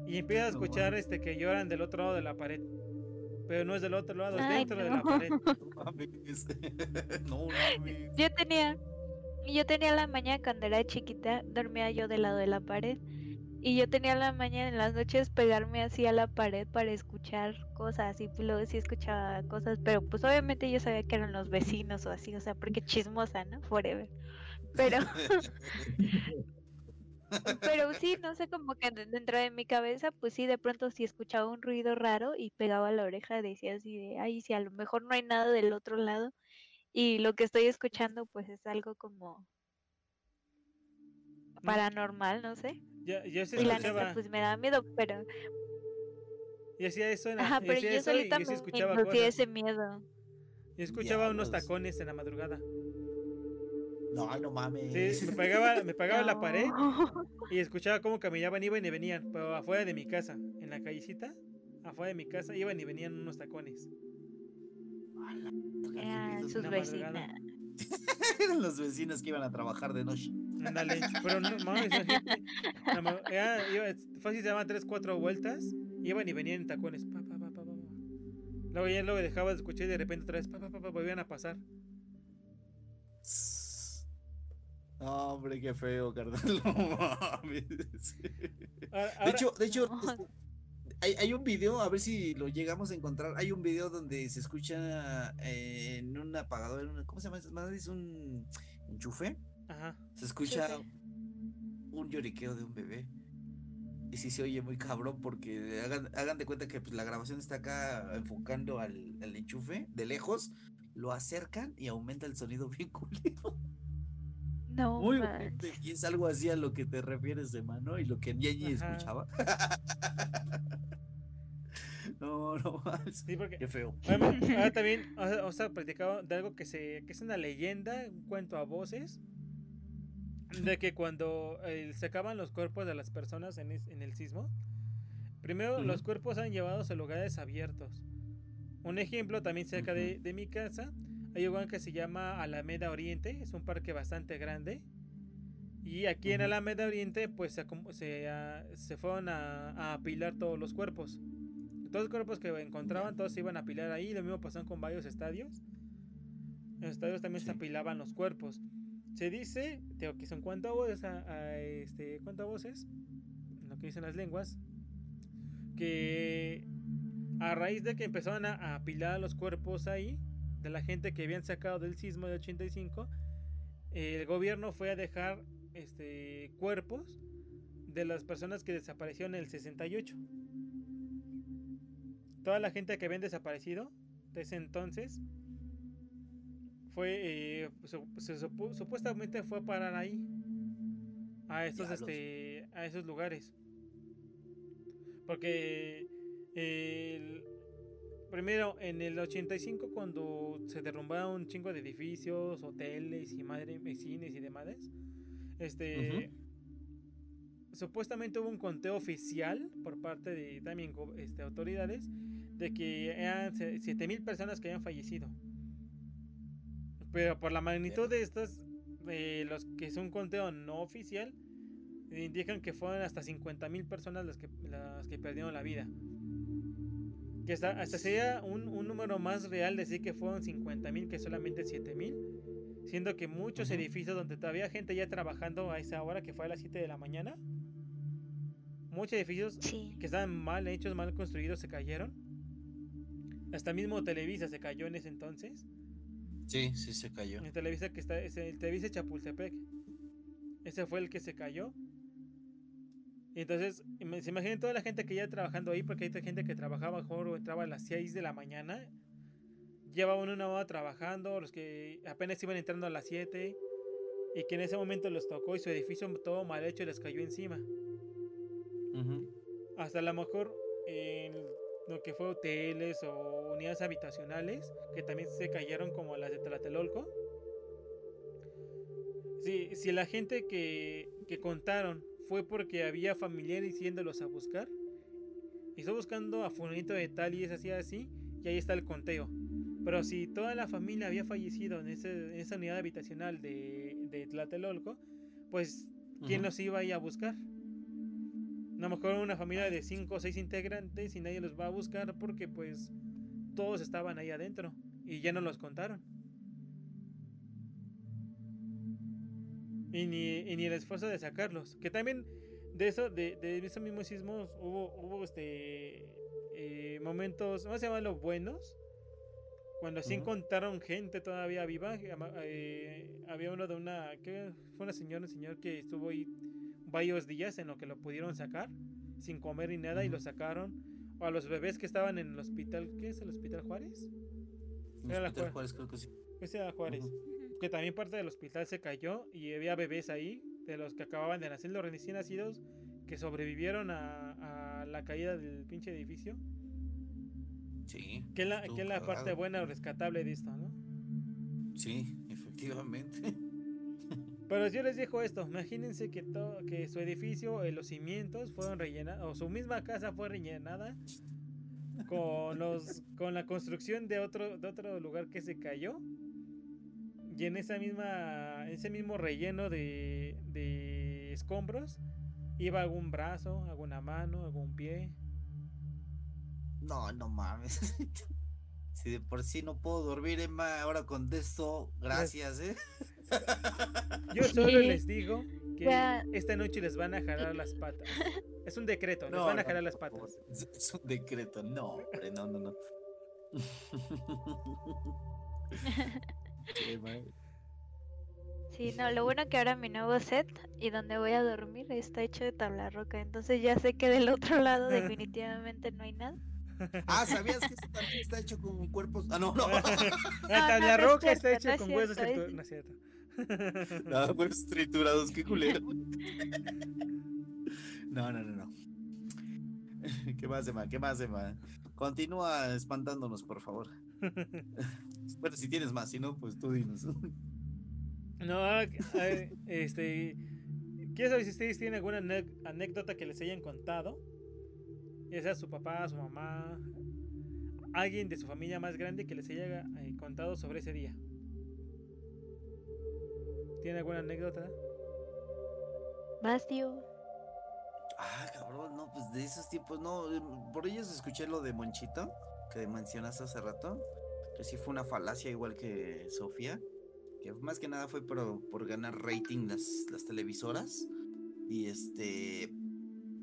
Speaker 6: y empiezas a escuchar este que lloran del otro lado de la pared. Pero no es del otro lado, es
Speaker 5: Ay,
Speaker 6: dentro de la pared.
Speaker 4: No mames. No mames.
Speaker 5: Yo tenía, yo tenía la mañana cuando era chiquita, dormía yo del lado de la pared Y yo tenía la mañana en las noches pegarme así a la pared para escuchar cosas y pues luego sí escuchaba cosas, pero pues obviamente yo sabía que eran los vecinos o así, o sea, porque chismosa, ¿no? Forever. Pero pero sí, no sé, como que dentro de mi cabeza, pues sí, de pronto sí escuchaba un ruido raro y pegaba la oreja, decía así de, ay, si a lo mejor no hay nada del otro lado y lo que estoy escuchando pues es algo como paranormal, no sé.
Speaker 6: Ya, yo sí
Speaker 5: Y la neta, pues me da miedo, pero...
Speaker 6: Y hacía eso en la,
Speaker 5: Ajá, pero
Speaker 6: hacía
Speaker 5: yo solita
Speaker 6: yo sí
Speaker 5: me
Speaker 6: cosas.
Speaker 5: ese miedo.
Speaker 6: Yo escuchaba unos tacones en la madrugada.
Speaker 4: No, ay, no mames.
Speaker 6: Sí, me pegaba, me pegaba la pared y escuchaba cómo caminaban, iban y venían, pero afuera de mi casa, en la callecita, afuera de mi casa, iban y venían unos tacones.
Speaker 5: Eran sus vecinas.
Speaker 4: Eran los vecinos que iban a trabajar de noche.
Speaker 6: Ándale, pero no mames, fácil se daban 3, 4 vueltas, iban y venían en tacones. Pa, pa, pa, pa, pa, pa. Luego ya luego dejaba de escuchar y de repente otra vez pa, pa, pa, pa, volvían a pasar.
Speaker 4: No, hombre, qué feo, carnal. No mames.
Speaker 6: Ahora-
Speaker 4: De hecho, de hecho,
Speaker 5: No.
Speaker 4: este, hay, hay un video, a ver si lo llegamos a encontrar. Hay un video donde se escucha eh, en un apagador, en una- ¿cómo se llama? Es un enchufe.
Speaker 6: Ajá.
Speaker 4: Se escucha un lloriqueo de un bebé. Y sí se oye muy cabrón porque hagan, hagan de cuenta que pues, la grabación está acá enfocando al, al enchufe de lejos, lo acercan y aumenta el sonido bien culero.
Speaker 5: No,
Speaker 4: Muy ojete, Y es algo así a lo que te refieres, de mano, y lo que Ñeñi escuchaba. no, no más.
Speaker 6: Sí, porque
Speaker 4: Qué feo.
Speaker 6: Además, ahora también o sea, o sea, platicado de algo que se que es una leyenda, un cuento a voces de que cuando eh, sacaban los cuerpos de las personas en, es- en el sismo, primero
Speaker 4: Ujú.
Speaker 6: los cuerpos han llevados a lugares abiertos. Un ejemplo también cerca de, de mi casa hay un que se llama Alameda Oriente, es un parque bastante grande. Y aquí en. Alameda Oriente pues se, se, ah, se fueron a, a apilar todos los cuerpos. Todos los cuerpos que encontraban, todos se iban a apilar ahí. Lo mismo pasó con varios estadios. En los estadios también se apilaban los cuerpos. Se dice, tengo que son cuántas voces, a, a este, cuántas voces, lo que dicen las lenguas, que a raíz de que empezaron a, a apilar los cuerpos ahí, de la gente que habían sacado del sismo del 85, el gobierno fue a dejar este, cuerpos de las personas que desaparecieron en el 68. Toda la gente que habían desaparecido desde entonces fue eh, su- supuestamente fue a parar ahí a
Speaker 4: Diablos.
Speaker 6: este a esos lugares porque el- primero en el 85 cuando se derrumbaron un chingo de edificios hoteles y madre cines y demás este supuestamente hubo un conteo oficial por parte de también este, autoridades de que eran se- 7000 personas que habían fallecido. Pero por la magnitud de estas, eh, los que es un conteo no oficial, indican que fueron hasta 50.000 personas las que, las que perdieron la vida. Que hasta, hasta sería un, un número más real decir que fueron 50.000 que solamente 7.000. Siendo que muchos
Speaker 4: Ujú.
Speaker 6: edificios donde todavía gente ya trabajando a esa hora, que fue a las 7 de la mañana, muchos edificios
Speaker 5: Sí.
Speaker 6: que estaban mal hechos, mal construidos, se cayeron. Hasta mismo Televisa se cayó en ese entonces.
Speaker 4: Sí, sí se cayó.
Speaker 6: El Televisa que está, es el Televisa Chapultepec. Ese fue el que se cayó. Entonces, se imaginen toda la gente que ya trabajando ahí, porque hay gente que trabajaba mejor o entraba a las 6 de la mañana. Llevaban una hora trabajando, los que apenas iban entrando a las 7. Y que en ese momento los tocó y su edificio todo mal hecho les cayó encima.
Speaker 4: Ujú.
Speaker 6: hasta a lo mejor en lo que fue hoteles o unidades habitacionales que también se cayeron como las de Tlatelolco. Si, si la gente que, que contaron fue porque había familiares yéndolos a buscar, y está buscando a fulanito de tal y es así así, y ahí está el conteo. Pero si toda la familia había fallecido en, ese- en esa unidad habitacional de, de Tlatelolco, pues ¿quién
Speaker 4: Ujú.
Speaker 6: los iba a ir a buscar? A lo mejor una familia de 5 o 6 integrantes y nadie los va a buscar porque pues todos estaban ahí adentro y ya no los contaron. Y ni, y ni el esfuerzo de sacarlos. Que también de eso, de, de esos mismos sismos, hubo, hubo este eh, momentos, vamos a llamarlos buenos, cuando sí encontraron gente todavía viva. eh, había uno de una, que fue una señora, un señor que estuvo ahí varios días en lo que lo pudieron sacar, sin comer ni nada, y lo sacaron. O a los bebés que estaban en el hospital, ¿qué es el hospital Juárez? La
Speaker 4: Hospital
Speaker 6: Juárez.
Speaker 4: Creo que sí.
Speaker 6: Ese era Juárez. Que también parte del hospital se cayó y había bebés ahí, de los que acababan de nacer, los recién nacidos, que sobrevivieron a, a la caída del pinche edificio.
Speaker 4: Sí.
Speaker 6: Que es la, que es la parte buena o rescatable de esto, ¿no?
Speaker 4: Sí, efectivamente.
Speaker 6: Pero yo les dejo esto, imagínense que, todo, que su edificio, eh, los cimientos fueron rellenados, o su misma casa fue rellenada con, los, con la construcción de otro, de otro lugar que se cayó. Y en esa misma, ese mismo relleno de, de escombros iba algún brazo, alguna mano, algún pie.
Speaker 4: No, no mames. Si de por sí no puedo dormir, Emma, ahora con esto, gracias, ¿eh?
Speaker 6: Yo solo les digo que
Speaker 5: Ya.
Speaker 6: esta noche les van a jalar las patas. Es un decreto, les
Speaker 4: No,
Speaker 6: van a
Speaker 4: no,
Speaker 6: jalar las patas.
Speaker 4: Es- Es un decreto, no, hombre, no, no, no. Sí,
Speaker 5: no, lo bueno que ahora mi nuevo set y donde voy a dormir está hecho de tabla roca, entonces ya sé que del otro lado definitivamente no hay nada.
Speaker 4: Ah, ¿sabías que esto también está hecho con cuerpos? Ah, no, no.
Speaker 6: La
Speaker 5: no,
Speaker 6: tabla
Speaker 5: no es
Speaker 6: roca está hecha con huesos No es cierto.
Speaker 4: Triturados, qué culero. No, no, no, no. ¿Qué más, Emma? ¿Qué más, Emma? Continúa espantándonos, por favor. Bueno, si tienes más, si no, pues tú dinos.
Speaker 6: No, a este. Quiero saber si ustedes tienen alguna anécdota que les hayan contado. Ya sea su papá, su mamá, alguien de su familia más grande que les haya eh, contado sobre ese día. ¿Tienen alguna anécdota?
Speaker 5: Vas, tío.
Speaker 4: Ah, cabrón, no, pues de esos tiempos, no. em, Por ellos escuché lo de Monchito, que mencionaste hace rato, que sí fue una falacia igual que Sofía, que más que nada fue por, por ganar rating las, las televisoras. Y este.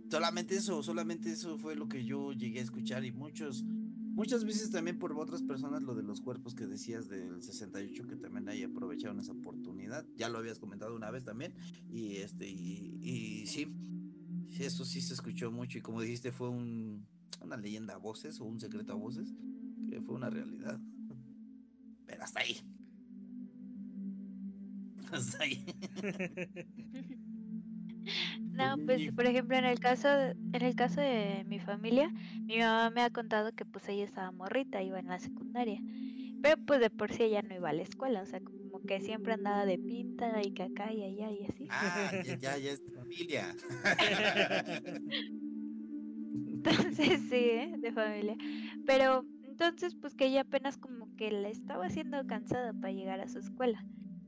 Speaker 4: Solamente eso, solamente eso fue lo que yo llegué a escuchar y muchos. Muchas veces también por otras personas lo de los cuerpos que decías del 68 que también ahí aprovecharon esa oportunidad. Ya lo habías comentado una vez también. Y este, y, y sí, eso sí se escuchó mucho y como dijiste fue un, una leyenda a voces o un secreto a voces que fue una realidad. Pero hasta ahí. Hasta ahí.
Speaker 5: No, pues por ejemplo en el caso en el caso de mi familia, mi mamá me ha contado que pues ella estaba morrita, iba en la secundaria. Pero pues de por sí ella no iba a la escuela, o sea, como que siempre andaba de pinta y que acá y allá y así.
Speaker 4: Ah, ya, ya, ya es familia.
Speaker 5: Entonces sí, ¿eh? de familia. Pero entonces pues que ella apenas como que la estaba haciendo cansada para llegar a su escuela.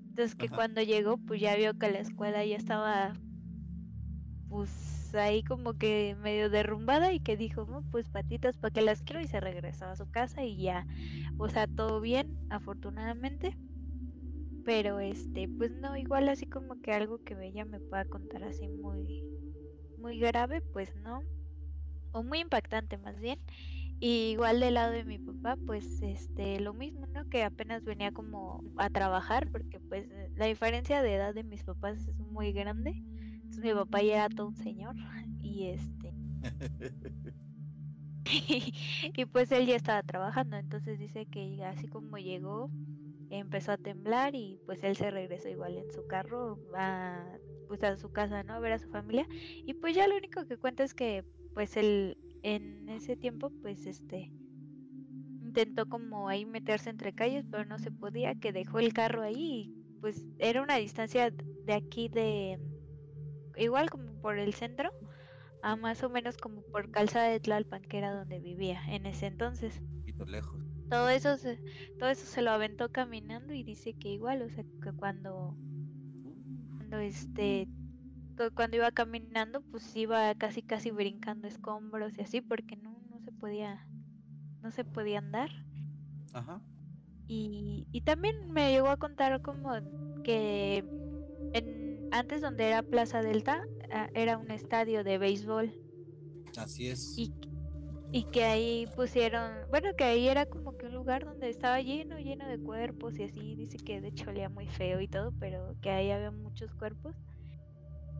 Speaker 5: Entonces que
Speaker 4: Ajá.
Speaker 5: cuando llegó pues ya vio que la escuela ya estaba pues ahí como que medio derrumbada y que dijo, no, pues patitas para que las quiero y se regresó a su casa y ya, o sea, todo bien, afortunadamente. Pero este, pues no, igual así como que algo que ella me pueda contar así muy, muy grave, pues no. O muy impactante más bien. Y igual del lado de mi papá, pues este, lo mismo, ¿no? Que apenas venía como a trabajar, porque pues la diferencia de edad de mis papás es muy grande. Entonces mi papá ya era todo un señor. Y este. y pues él ya estaba trabajando. Entonces dice que así como llegó, empezó a temblar y pues él se regresó igual en su carro a pues a su casa, ¿no? A ver a su familia. Y pues ya lo único que cuenta es que pues él en ese tiempo pues este intentó como ahí meterse entre calles, pero no se podía, que dejó el carro ahí y pues era una distancia de aquí de igual como por el centro a más o menos como por calzada de Tlalpan, que era donde vivía en ese entonces
Speaker 4: Un poquito lejos.
Speaker 5: todo eso se, todo eso se lo aventó caminando y dice que igual, o sea, que cuando cuando este cu- cuando iba caminando, pues iba casi casi brincando escombros y así porque no no se podía no se podía andar.
Speaker 4: Ajá.
Speaker 5: Y, y también me llegó a contar como que en, antes donde era Plaza Delta ah, era un estadio de béisbol
Speaker 4: Así es.
Speaker 5: y, y que ahí pusieron, bueno, que ahí era como que un lugar donde estaba lleno, lleno de cuerpos y así, dice que de hecho olía muy feo y todo, pero que ahí había muchos cuerpos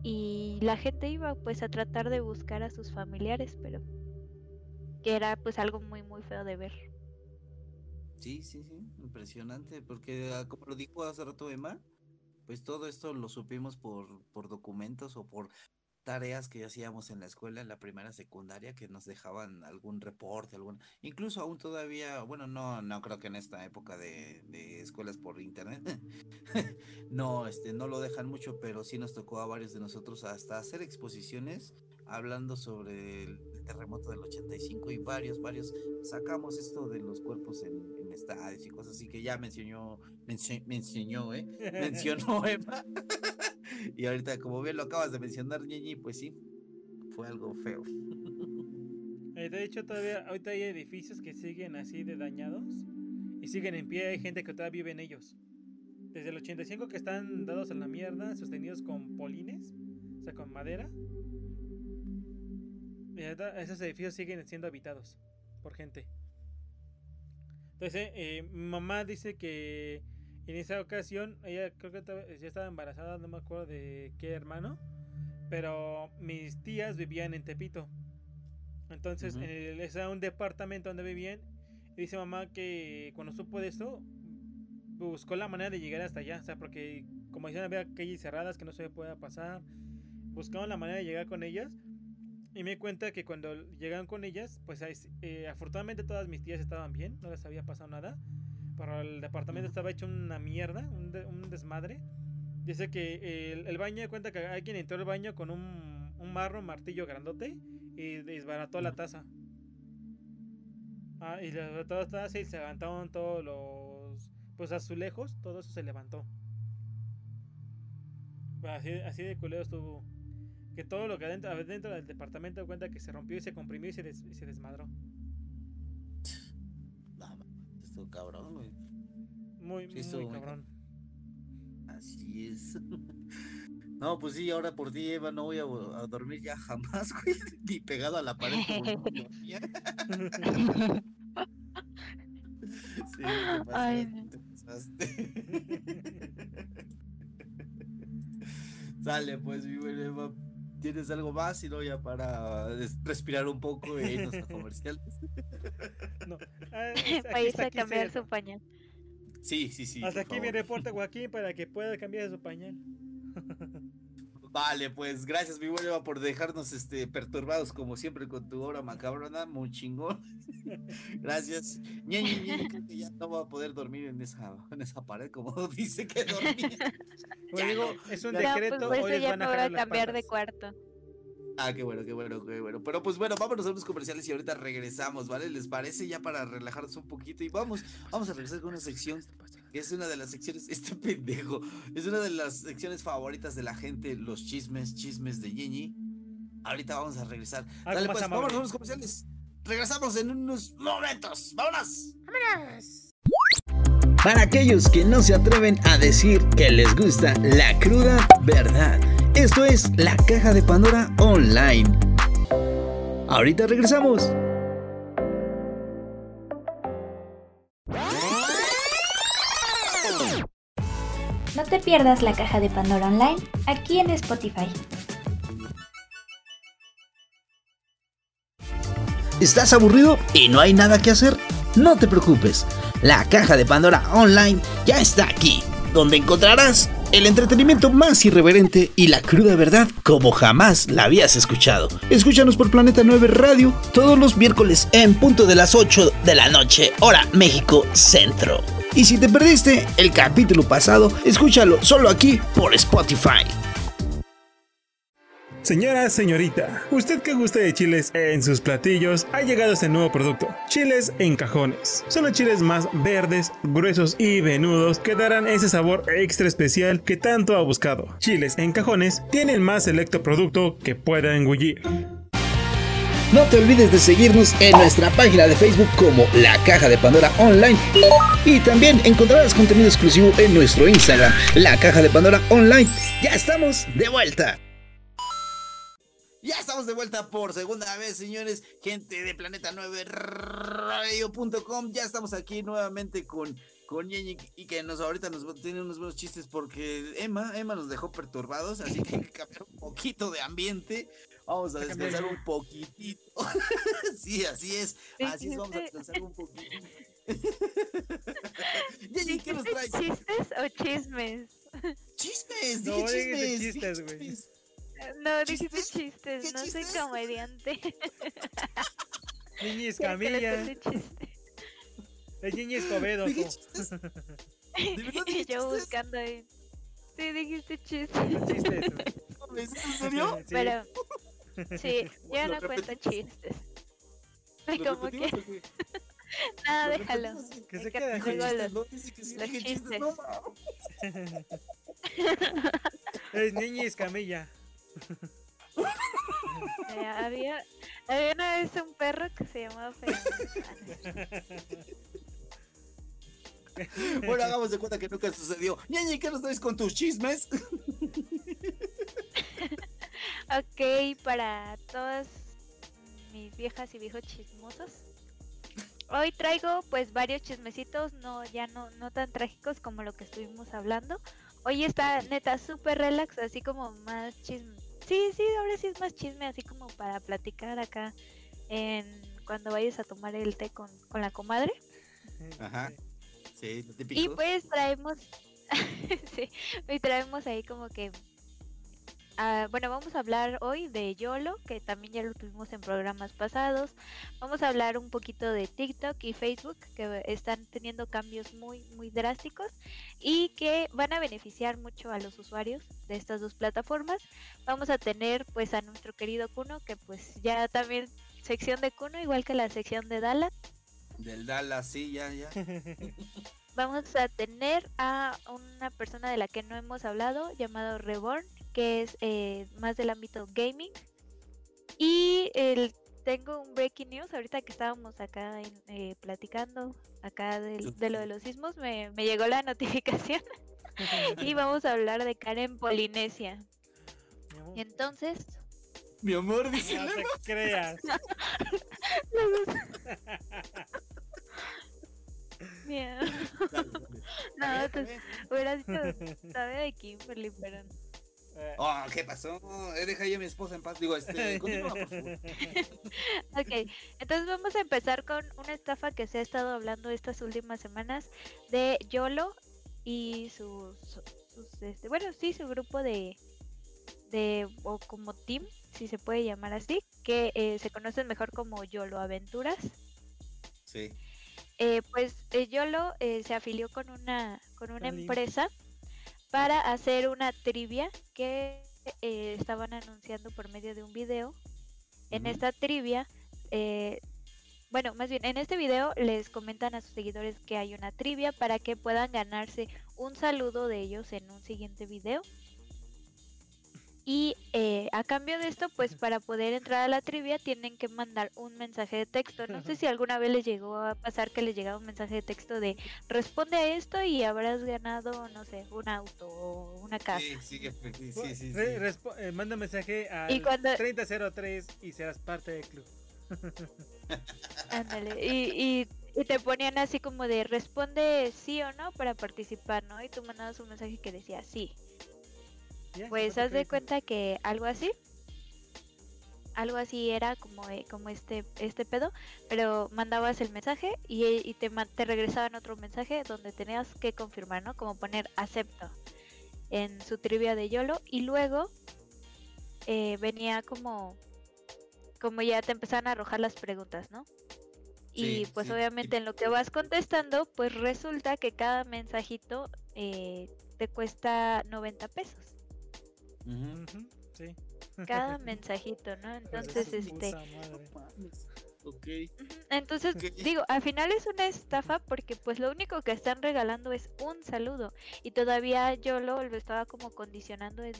Speaker 5: y la gente iba pues a tratar de buscar a sus familiares, pero que era pues algo muy muy feo de ver.
Speaker 4: Sí, sí, sí, impresionante, porque ah, como lo dijo hace rato Emma, pues todo esto lo supimos por, por documentos o por tareas que hacíamos en la escuela, en la primera secundaria, que nos dejaban algún reporte, algún, incluso aún todavía, bueno, no, no creo que en esta época de, de escuelas por internet, no, este, no lo dejan mucho, pero sí nos tocó a varios de nosotros hasta hacer exposiciones hablando sobre el, terremoto del 85 y varios, varios sacamos esto de los cuerpos en, en estadios y cosas así que ya mencionó, mencio- me enseñó, ¿eh? mencionó Emma. y ahorita, como bien lo acabas de mencionar, Ñeñi, pues sí, fue algo feo.
Speaker 6: Eh, de hecho, todavía ahorita hay edificios que siguen así de dañados y siguen en pie. Hay gente que todavía vive en ellos. Desde el 85 que están dados a la mierda, sostenidos con polines, o sea, con madera. Y ahorita esos edificios siguen siendo habitados por gente. Entonces, eh, mamá dice que en esa ocasión, ella creo que ya estaba embarazada, no me acuerdo de qué hermano, pero mis tías vivían en Tepito. Entonces,
Speaker 4: Ujú.
Speaker 6: en el- era un departamento donde vivían. Y dice mamá que cuando supo de esto, buscó la manera de llegar hasta allá. O sea, porque como decían, había calles cerradas que no se pueda pasar. Buscaban la manera de llegar con ellas. Y me di cuenta que cuando llegan con ellas, pues eh, afortunadamente todas mis tías estaban bien, no les había pasado nada. Pero el departamento estaba hecho una mierda, un, de- un desmadre. Dice que el, el baño, cuenta que alguien entró al baño con un, un marro, un martillo grandote y desbarató la taza. Ah, y desbarató la taza y se levantaron todos los pues azulejos, todo eso se levantó. Así, así de culero estuvo. Que todo lo que adentro, adentro del departamento de cuenta que se rompió y se comprimió y se, des- y se desmadró.
Speaker 4: Estuvo cabrón, güey.
Speaker 6: Muy,
Speaker 4: Sí,
Speaker 6: muy
Speaker 4: muy
Speaker 6: cabrón.
Speaker 4: Así es. No, pues sí, ahora por ti, Eva, no voy a, a dormir ya jamás, güey. Ni pegado a la pared. Sí, te
Speaker 5: Ay,
Speaker 4: pasaste, te pasaste. Sale, pues, mi buen Eva. ¿Tienes algo más? Y no, ya para respirar un poco e irnos a comerciales.
Speaker 6: No. Ah, es-
Speaker 5: Para
Speaker 6: aquí
Speaker 5: irse
Speaker 6: está,
Speaker 5: a cambiar
Speaker 6: se-
Speaker 5: su pañal.
Speaker 4: Sí, sí, sí.
Speaker 6: Hasta aquí mi
Speaker 4: favor.
Speaker 6: reporte, Joaquín, para que pueda cambiar su pañal.
Speaker 4: Vale, pues gracias, mi buen Eva, por dejarnos este, perturbados como siempre con tu obra macabrona, muy chingón. gracias. Creo que ya no va a poder dormir en esa, en esa pared como dice que dormía. Ya
Speaker 6: digo, es un
Speaker 5: No, pues
Speaker 6: decreto,
Speaker 5: por
Speaker 6: hoy
Speaker 5: ya
Speaker 6: van a
Speaker 5: cambiar de cuarto.
Speaker 4: Ah, qué bueno, qué bueno, qué bueno. Pero pues bueno, vámonos a unos comerciales y ahorita regresamos, ¿vale? ¿Les parece? Ya para relajarnos un poquito. Y vamos, vamos a regresar con una sección es una de las secciones, este pendejo, es una de las secciones favoritas de la gente, los chismes, chismes de Ñeñi. Ahorita vamos a regresar.
Speaker 6: Algo
Speaker 4: Dale pues, vámonos a unos comerciales. Regresamos en unos momentos. ¡Vámonos!
Speaker 3: Para aquellos que no se atreven a decir que les gusta la cruda verdad, esto es la caja de Pandora Online. Ahorita regresamos.
Speaker 1: Pierdas la caja de Pandora Online aquí en Spotify.
Speaker 3: ¿Estás aburrido y no hay nada que hacer? No te preocupes, la caja de Pandora Online ya está aquí, donde encontrarás el entretenimiento más irreverente y la cruda verdad como jamás la habías escuchado. Escúchanos por Planeta 9 Radio todos los miércoles en punto de las 8 de la noche, hora México Centro. Y si te perdiste el capítulo pasado, escúchalo solo aquí por Spotify.
Speaker 7: Señora, señorita, usted que gusta de chiles en sus platillos, ha llegado este nuevo producto, chiles en cajones. Son los chiles más verdes, gruesos y venudos que darán ese sabor extra especial que tanto ha buscado. Chiles en cajones tiene el más selecto producto que pueda engullir.
Speaker 3: No te olvides de seguirnos en nuestra página de Facebook como La Caja de Pandora Online. Y también encontrarás contenido exclusivo en nuestro Instagram, La Caja de Pandora Online. Ya estamos de vuelta.
Speaker 4: Ya estamos de vuelta por segunda vez, señores. Gente de Planeta 9 Radio.com. Ya estamos aquí nuevamente con, con y que nos ahorita nos tiene unos buenos chistes porque Emma, Emma nos dejó perturbados, así que hay que cambiar un poquito de ambiente. Vamos a descansar un poquitito. sí, así es. Así es, vamos a descansar un poquitito. Ñeñi, ¿qué nos traes?
Speaker 5: ¿Chistes o chismes?
Speaker 4: Chismes,
Speaker 6: No,
Speaker 4: dije
Speaker 6: dijiste
Speaker 4: chismes.
Speaker 6: chistes, güey.
Speaker 5: No, dijiste
Speaker 4: ¿Chistes?
Speaker 5: chistes,
Speaker 4: ¿Qué
Speaker 5: no soy
Speaker 4: chistes?
Speaker 5: comediante.
Speaker 6: Niñi
Speaker 5: Ya
Speaker 6: Escamilla. Es Niñi Escobedo.
Speaker 4: Dije chistes. ¿De verdad
Speaker 5: Y
Speaker 4: dije
Speaker 5: yo
Speaker 4: chistes?
Speaker 5: buscando ahí. Sí, dijiste chistes.
Speaker 6: Chistes.
Speaker 4: ¿Es en serio?
Speaker 6: Sí.
Speaker 5: Pero, sí, yo
Speaker 4: ¿Lo
Speaker 5: no cuento chistes. Ay,
Speaker 4: ¿Lo
Speaker 5: como que, nada,
Speaker 4: ¿Lo
Speaker 5: déjalo.
Speaker 6: Que se
Speaker 5: que
Speaker 6: quede.
Speaker 5: luego
Speaker 4: Chistes,
Speaker 5: los- los
Speaker 4: chistes, no.
Speaker 6: Es Niñi Escamilla.
Speaker 5: Eh, había, había una vez un perro que se llamaba Fernando.
Speaker 4: Bueno, hagamos de cuenta que nunca sucedió. Ñañi, ¿qué nos traes con tus chismes?
Speaker 5: Ok, para todas mis viejas y viejos chismosos. Hoy traigo pues varios chismecitos, no ya no no tan trágicos como lo que estuvimos hablando. Hoy está neta súper relax, así como más chisme. Sí, sí, ahora sí es más chisme, así como para platicar acá en cuando vayas a tomar el té con, con la comadre.
Speaker 4: Ajá. Sí, lo típico.
Speaker 5: Y pues traemos, sí, hoy traemos ahí como que, ah, bueno, vamos a hablar hoy de YOLO, que también ya lo tuvimos en programas pasados. Vamos a hablar un poquito de TikTok y Facebook, que están teniendo cambios muy, muy drásticos y que van a beneficiar mucho a los usuarios de estas dos plataformas. Vamos a tener pues a nuestro querido Kuno, que pues ya también sección de Kuno, igual que la sección de Dallas.
Speaker 4: Del Dallas, sí, ya, ya.
Speaker 5: Vamos a tener a una persona de la que no hemos hablado, llamado Reborn, que es eh, más del ámbito gaming. Y el, tengo un breaking news, ahorita que estábamos acá en- eh, platicando acá del- de, lo de los sismos, me, me llegó la notificación y vamos a hablar de Karen Polinesia.
Speaker 6: Mi amor,
Speaker 5: Y entonces,
Speaker 4: Mi amor, dice.
Speaker 6: No te creas.
Speaker 5: mira, no, pues, hubiera dicho, sabe de Kimberly, pero no.
Speaker 6: Eh,
Speaker 4: Oh, ¿qué pasó? Deja yo a mi esposa en paz. Digo, este, continúa, por favor.
Speaker 5: Ok, entonces vamos a empezar con una estafa que se ha estado hablando estas últimas semanas de YOLO y sus, sus, este, bueno, sí, su grupo de, de, o como team, si se puede llamar así, que eh, se conocen mejor como YOLO Aventuras.
Speaker 4: Sí.
Speaker 5: Eh, pues eh, YOLO eh, se afilió con una, con una empresa para hacer una trivia que eh, estaban anunciando por medio de un video. En esta trivia, eh, bueno, más bien en este video les comentan a sus seguidores que hay una trivia para que puedan ganarse un saludo de ellos en un siguiente video. Y eh, a cambio de esto, pues para poder entrar a la trivia tienen que mandar un mensaje de texto. No sé si alguna vez les llegó a pasar que les llegaba un mensaje de texto de responde a esto y habrás ganado, no sé, un auto o una casa.
Speaker 4: Sí, sí, sí, sí, sí.
Speaker 6: Re-
Speaker 4: sí.
Speaker 6: respo- eh, manda mensaje al
Speaker 5: Y cuando-
Speaker 6: 3003 y serás parte del club.
Speaker 5: Ándale, y, y, y te ponían así como de responde sí o no para participar, ¿no? Y tú mandabas un mensaje que decía sí. Pues haz de cuenta que algo así, algo así era como, eh, como este, este pedo, pero mandabas el mensaje y, y te, te regresaban otro mensaje donde tenías que confirmar, ¿no? Como poner acepto en su trivia de YOLO y luego eh, venía como, como ya te empezaban a arrojar las preguntas, ¿no? Y
Speaker 4: Sí,
Speaker 5: pues
Speaker 4: sí,
Speaker 5: obviamente en lo que vas contestando, pues resulta que cada mensajito eh, te cuesta 90 pesos.
Speaker 6: Sí.
Speaker 5: cada mensajito, ¿no? Entonces, este.
Speaker 4: Ok.
Speaker 5: entonces digo, al final es una estafa porque pues lo único que están regalando es un saludo y todavía yo lo, lo estaba como condicionando en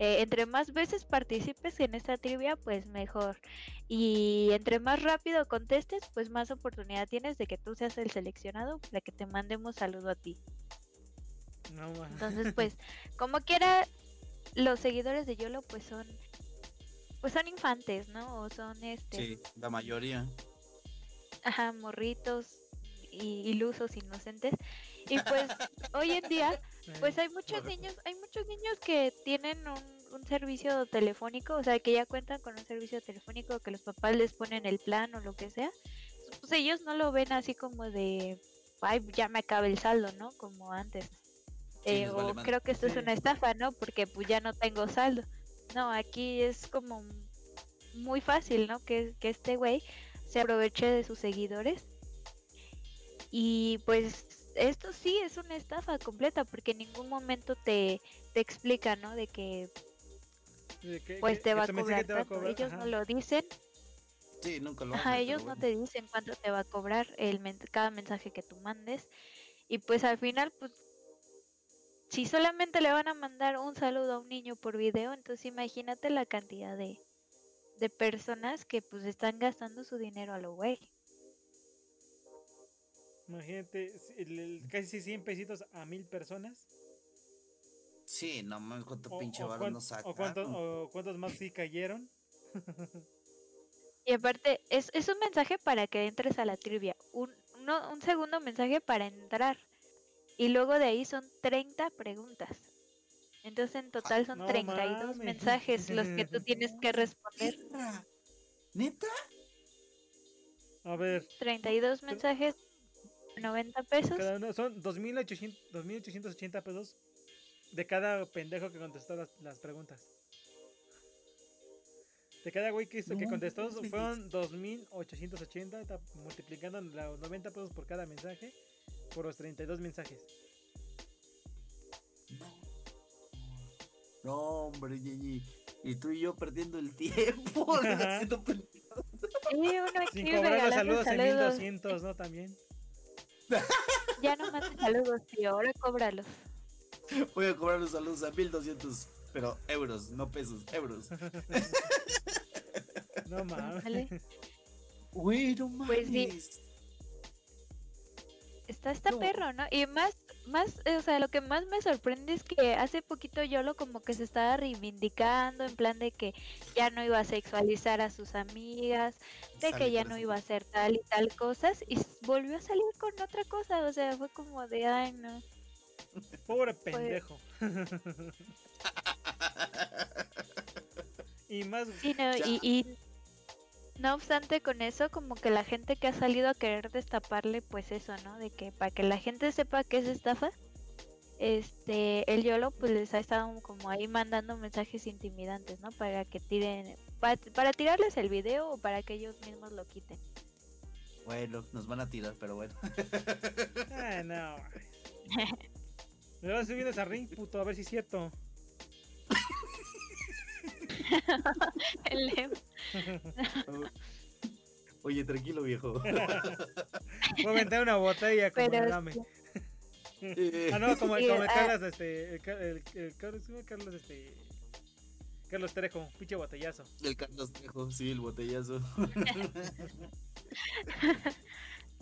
Speaker 5: eh, entre más veces participes en esta trivia, pues mejor y entre más rápido contestes, pues más oportunidad tienes de que tú seas el seleccionado para que te mandemos saludo a ti.
Speaker 6: No.
Speaker 5: Entonces, pues, como quiera, los seguidores de YOLO, pues son pues son infantes, ¿no? O son este,
Speaker 4: Sí, la mayoría.
Speaker 5: ajá, morritos y ilusos, inocentes. Y pues hoy en día, pues hay muchos niños, hay muchos niños que tienen un, un servicio telefónico, o sea, que ya cuentan con un servicio telefónico, que los papás les ponen el plan o lo que sea. Pues ellos no lo ven así como de, ay, ya me acaba el saldo, ¿no? Como antes. Eh,
Speaker 4: vale
Speaker 5: o creo que esto es una estafa, ¿no? Porque pues ya no tengo saldo. No, aquí es como muy fácil, ¿no? Que, que este güey se aproveche de sus seguidores. Y pues esto sí es una estafa completa porque en ningún momento te, te explica, ¿no? De que pues te va a cobrar
Speaker 6: te va a
Speaker 5: tanto.
Speaker 6: cobrar,
Speaker 5: Ellos
Speaker 6: ajá.
Speaker 5: no lo dicen.
Speaker 4: Sí, nunca lo
Speaker 5: Ajá,
Speaker 4: hacen,
Speaker 5: ellos no te dicen cuánto te va a cobrar el men- cada mensaje que tú mandes. Y pues al final, pues, si solamente le van a mandar un saludo a un niño por video, entonces imagínate la cantidad de, de personas que pues están gastando su dinero a lo güey.
Speaker 6: Imagínate, si- el- el- casi 100 pesitos a mil personas.
Speaker 4: Sí, no mames, cuánto
Speaker 6: O,
Speaker 4: pinche
Speaker 6: o cuán-
Speaker 4: nos saca.
Speaker 6: o cuántos, o cuántos más sí cayeron.
Speaker 5: Y aparte, es, es un mensaje para que entres a la trivia. Un, uno- un segundo mensaje para entrar. Y luego de ahí son 30 preguntas. Entonces en total son
Speaker 6: no
Speaker 5: 32
Speaker 6: mames.
Speaker 5: mensajes los que tú tienes que responder.
Speaker 4: Perra. ¿Neta?
Speaker 6: A ver,
Speaker 5: 32 mensajes, 90 pesos.
Speaker 6: cada uno son 2.800 2.880 pesos de cada pendejo que contestó las, las preguntas. De cada güey que, hizo, que
Speaker 4: No
Speaker 6: contestó
Speaker 4: mames.
Speaker 6: fueron 2.880, está multiplicando los 90 pesos por cada mensaje por los 32 mensajes.
Speaker 4: No, hombre, Gigi. Y tú y yo perdiendo el tiempo. haciendo
Speaker 5: uno aquí
Speaker 6: Sin cobrar los
Speaker 5: regalando
Speaker 6: saludos en
Speaker 5: saludos.
Speaker 6: 1200, ¿no? También.
Speaker 5: Ya no mandes saludos, tío, ahora cóbralos.
Speaker 4: Voy a cobrar los saludos a 1200, pero euros, no pesos, euros.
Speaker 6: No mames.
Speaker 4: Güey, no
Speaker 5: Pues sí. Está está
Speaker 4: No.
Speaker 5: perro, ¿no? Y más, más, eh, o sea, lo que más me sorprende es que hace poquito Yolo como que se estaba reivindicando en plan de que ya no iba a sexualizar a sus amigas, de
Speaker 4: Sale
Speaker 5: que ya no iba a hacer tal y tal cosas y volvió a salir con otra cosa, o sea, fue como de, ay, no.
Speaker 6: Pobre pendejo. y más.
Speaker 5: Sí, no, y, y no obstante con eso, como que la gente que ha salido a querer destaparle, pues eso, ¿no? De que para que la gente sepa que es estafa, este, el YOLO pues les ha estado como ahí mandando mensajes intimidantes, ¿no? Para que tiren, pa- para, tirarles el video o para que ellos mismos lo quiten.
Speaker 4: Bueno, nos van a tirar, pero bueno.
Speaker 6: Ah, no. Me vas subiendo esa ring, puto, a ver si es cierto.
Speaker 5: El Leo.
Speaker 4: Oye, tranquilo, viejo.
Speaker 6: Voy a aventar una botella como
Speaker 5: Pero
Speaker 6: el dame.
Speaker 4: Eh,
Speaker 6: Ah, no, como,
Speaker 5: Sí,
Speaker 6: como el
Speaker 5: ah.
Speaker 6: Carlos, este. El, Car- el, el Carlos, ¿cómo es Carlos, este. Carlos Trejo, pinche botellazo.
Speaker 4: El Carlos Trejo, sí, el botellazo.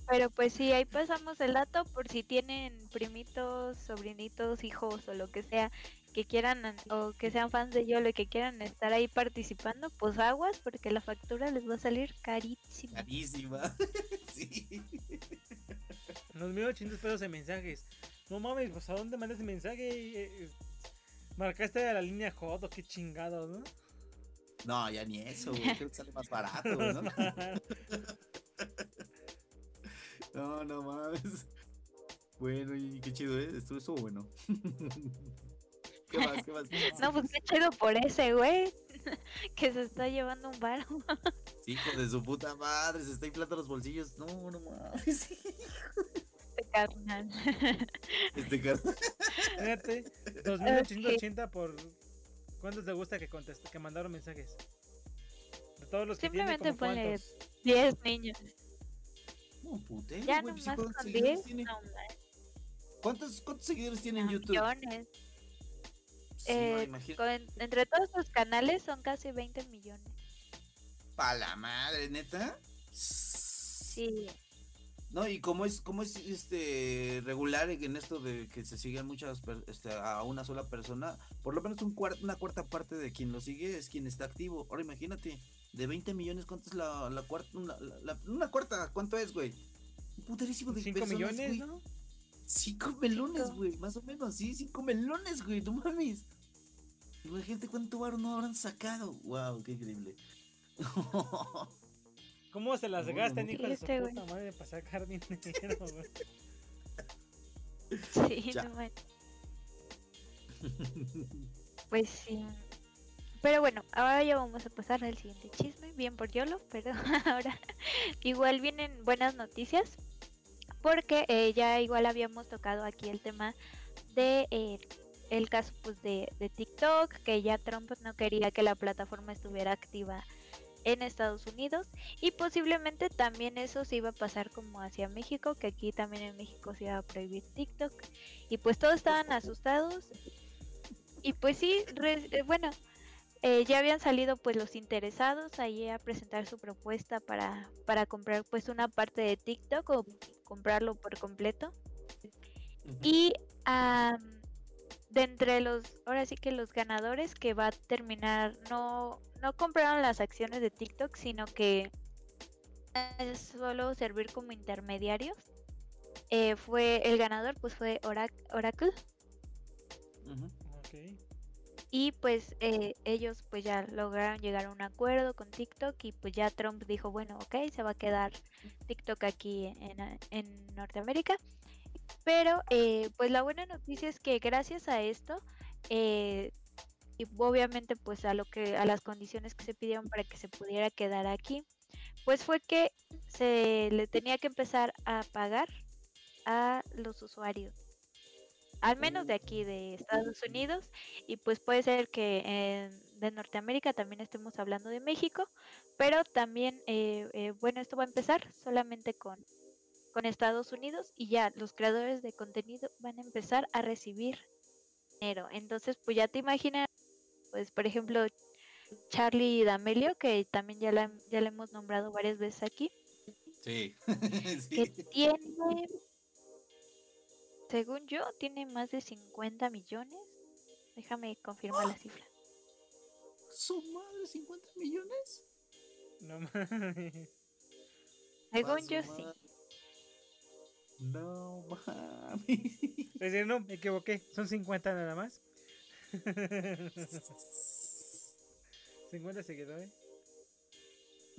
Speaker 5: Pero pues sí, ahí pasamos el dato por si tienen primitos, sobrinitos, hijos o lo que sea que quieran an- o que sean fans de YOLO y que quieran estar ahí participando, pues aguas porque la factura les va a salir carísima.
Speaker 4: Carísima. sí.
Speaker 6: Unos 1800 pesos de mensajes. No mames, pues ¿a dónde mandaste mensaje? Eh, eh, Marcaste a la línea hot o qué chingados, ¿no?
Speaker 4: No, ya ni eso, güey. Creo que sale más barato, ¿no? No, no mames. Bueno, y qué chido, ¿eh? Estuvo, estuvo bueno. ¿Qué más? ¿Qué más? ¿Qué más?
Speaker 5: No, pues qué chido por ese güey que se está llevando un bar.
Speaker 4: Hijo de su puta madre, se está inflando los bolsillos. No, no mames.
Speaker 5: Este carnal.
Speaker 4: Este cara.
Speaker 6: Fíjate, 2880 por. ¿Cuántos te gusta que contest que mandaron mensajes? De todos los que
Speaker 5: Simplemente ponle
Speaker 6: cuántos?
Speaker 5: 10 niños.
Speaker 4: No, putero,
Speaker 5: Ya
Speaker 4: pues,
Speaker 5: nomás
Speaker 4: ¿cuántos
Speaker 5: con
Speaker 4: seguidores
Speaker 5: 10,
Speaker 4: tiene?
Speaker 5: no
Speaker 4: ¿Cuántos, ¿Cuántos seguidores tiene en YouTube?
Speaker 5: millones.
Speaker 4: Sí,
Speaker 5: Eh, con- entre todos sus canales son casi 20 millones.
Speaker 4: Pa' la madre, neta.
Speaker 5: Sí.
Speaker 4: No, y como es, como es este regular en esto de que se siguen muchas per- este, a una sola persona, por lo menos un cuar- una cuarta parte de quien lo sigue es quien está activo. Ahora imagínate, de 20 millones, ¿cuánto es la, la cuarta? Una, la- la- una cuarta, ¿cuánto es, güey? Un puterísimo de
Speaker 6: 5
Speaker 4: personas,
Speaker 6: millones,
Speaker 4: güey.
Speaker 6: ¿no?
Speaker 4: Cinco melones, güey, más o menos, sí, cinco melones, güey, no mames. Imagínate cuánto varo no habrán sacado. Wow, qué increíble.
Speaker 6: ¿Cómo se las
Speaker 4: No,
Speaker 6: gastan,
Speaker 4: no,
Speaker 6: hijo de su
Speaker 5: güey.
Speaker 6: puta madre, para sacar dinero, güey?
Speaker 5: Sí,
Speaker 4: Ya.
Speaker 5: no. Pues sí. Pero bueno, ahora ya vamos a pasar al siguiente chisme, bien por Yolo, pero ahora igual vienen buenas noticias, porque eh, ya igual habíamos tocado aquí el tema de eh, el caso pues de, de TikTok, que ya Trump no quería que la plataforma estuviera activa en Estados Unidos y posiblemente también eso se iba a pasar como hacia México, que aquí también en México se iba a prohibir TikTok y pues todos estaban asustados y pues sí, re- eh, bueno, eh, ya habían salido pues los interesados ahí a presentar su propuesta para, para comprar pues una parte de TikTok o comprarlo por completo. Y de entre los, ahora sí que los ganadores que va a terminar, no, no compraron las acciones de TikTok, sino que es solo servir como intermediarios. Eh, fue el ganador, pues fue Orac- Oracle.
Speaker 6: Ok.
Speaker 5: Y pues eh, ellos pues ya lograron llegar a un acuerdo con TikTok y pues ya Trump dijo, bueno, ok, se va a quedar TikTok aquí en, en Norteamérica. Pero eh, pues la buena noticia es que gracias a esto eh, y obviamente pues a lo que a las condiciones que se pidieron para que se pudiera quedar aquí, pues fue que se le tenía que empezar a pagar a los usuarios. Al menos de aquí de Estados Unidos y pues puede ser que en- de Norteamérica también estemos hablando de México, pero también, eh, eh, bueno, esto va a empezar solamente con, con Estados Unidos y ya los creadores de contenido van a empezar a recibir dinero. Entonces, pues ya te imaginas, pues por ejemplo, Charlie D'Amelio, que también ya la, ya la hemos nombrado varias veces aquí,
Speaker 4: Sí.
Speaker 5: que
Speaker 4: sí.
Speaker 5: tiene, según yo, tiene más de 50 millones. Déjame confirmar la cifra.
Speaker 4: ¿Su madre 50 millones?
Speaker 6: No mames.
Speaker 5: Según yo sí.
Speaker 4: No mames.
Speaker 6: Es decir, no, me equivoqué. Son 50 nada más. 50 seguidores.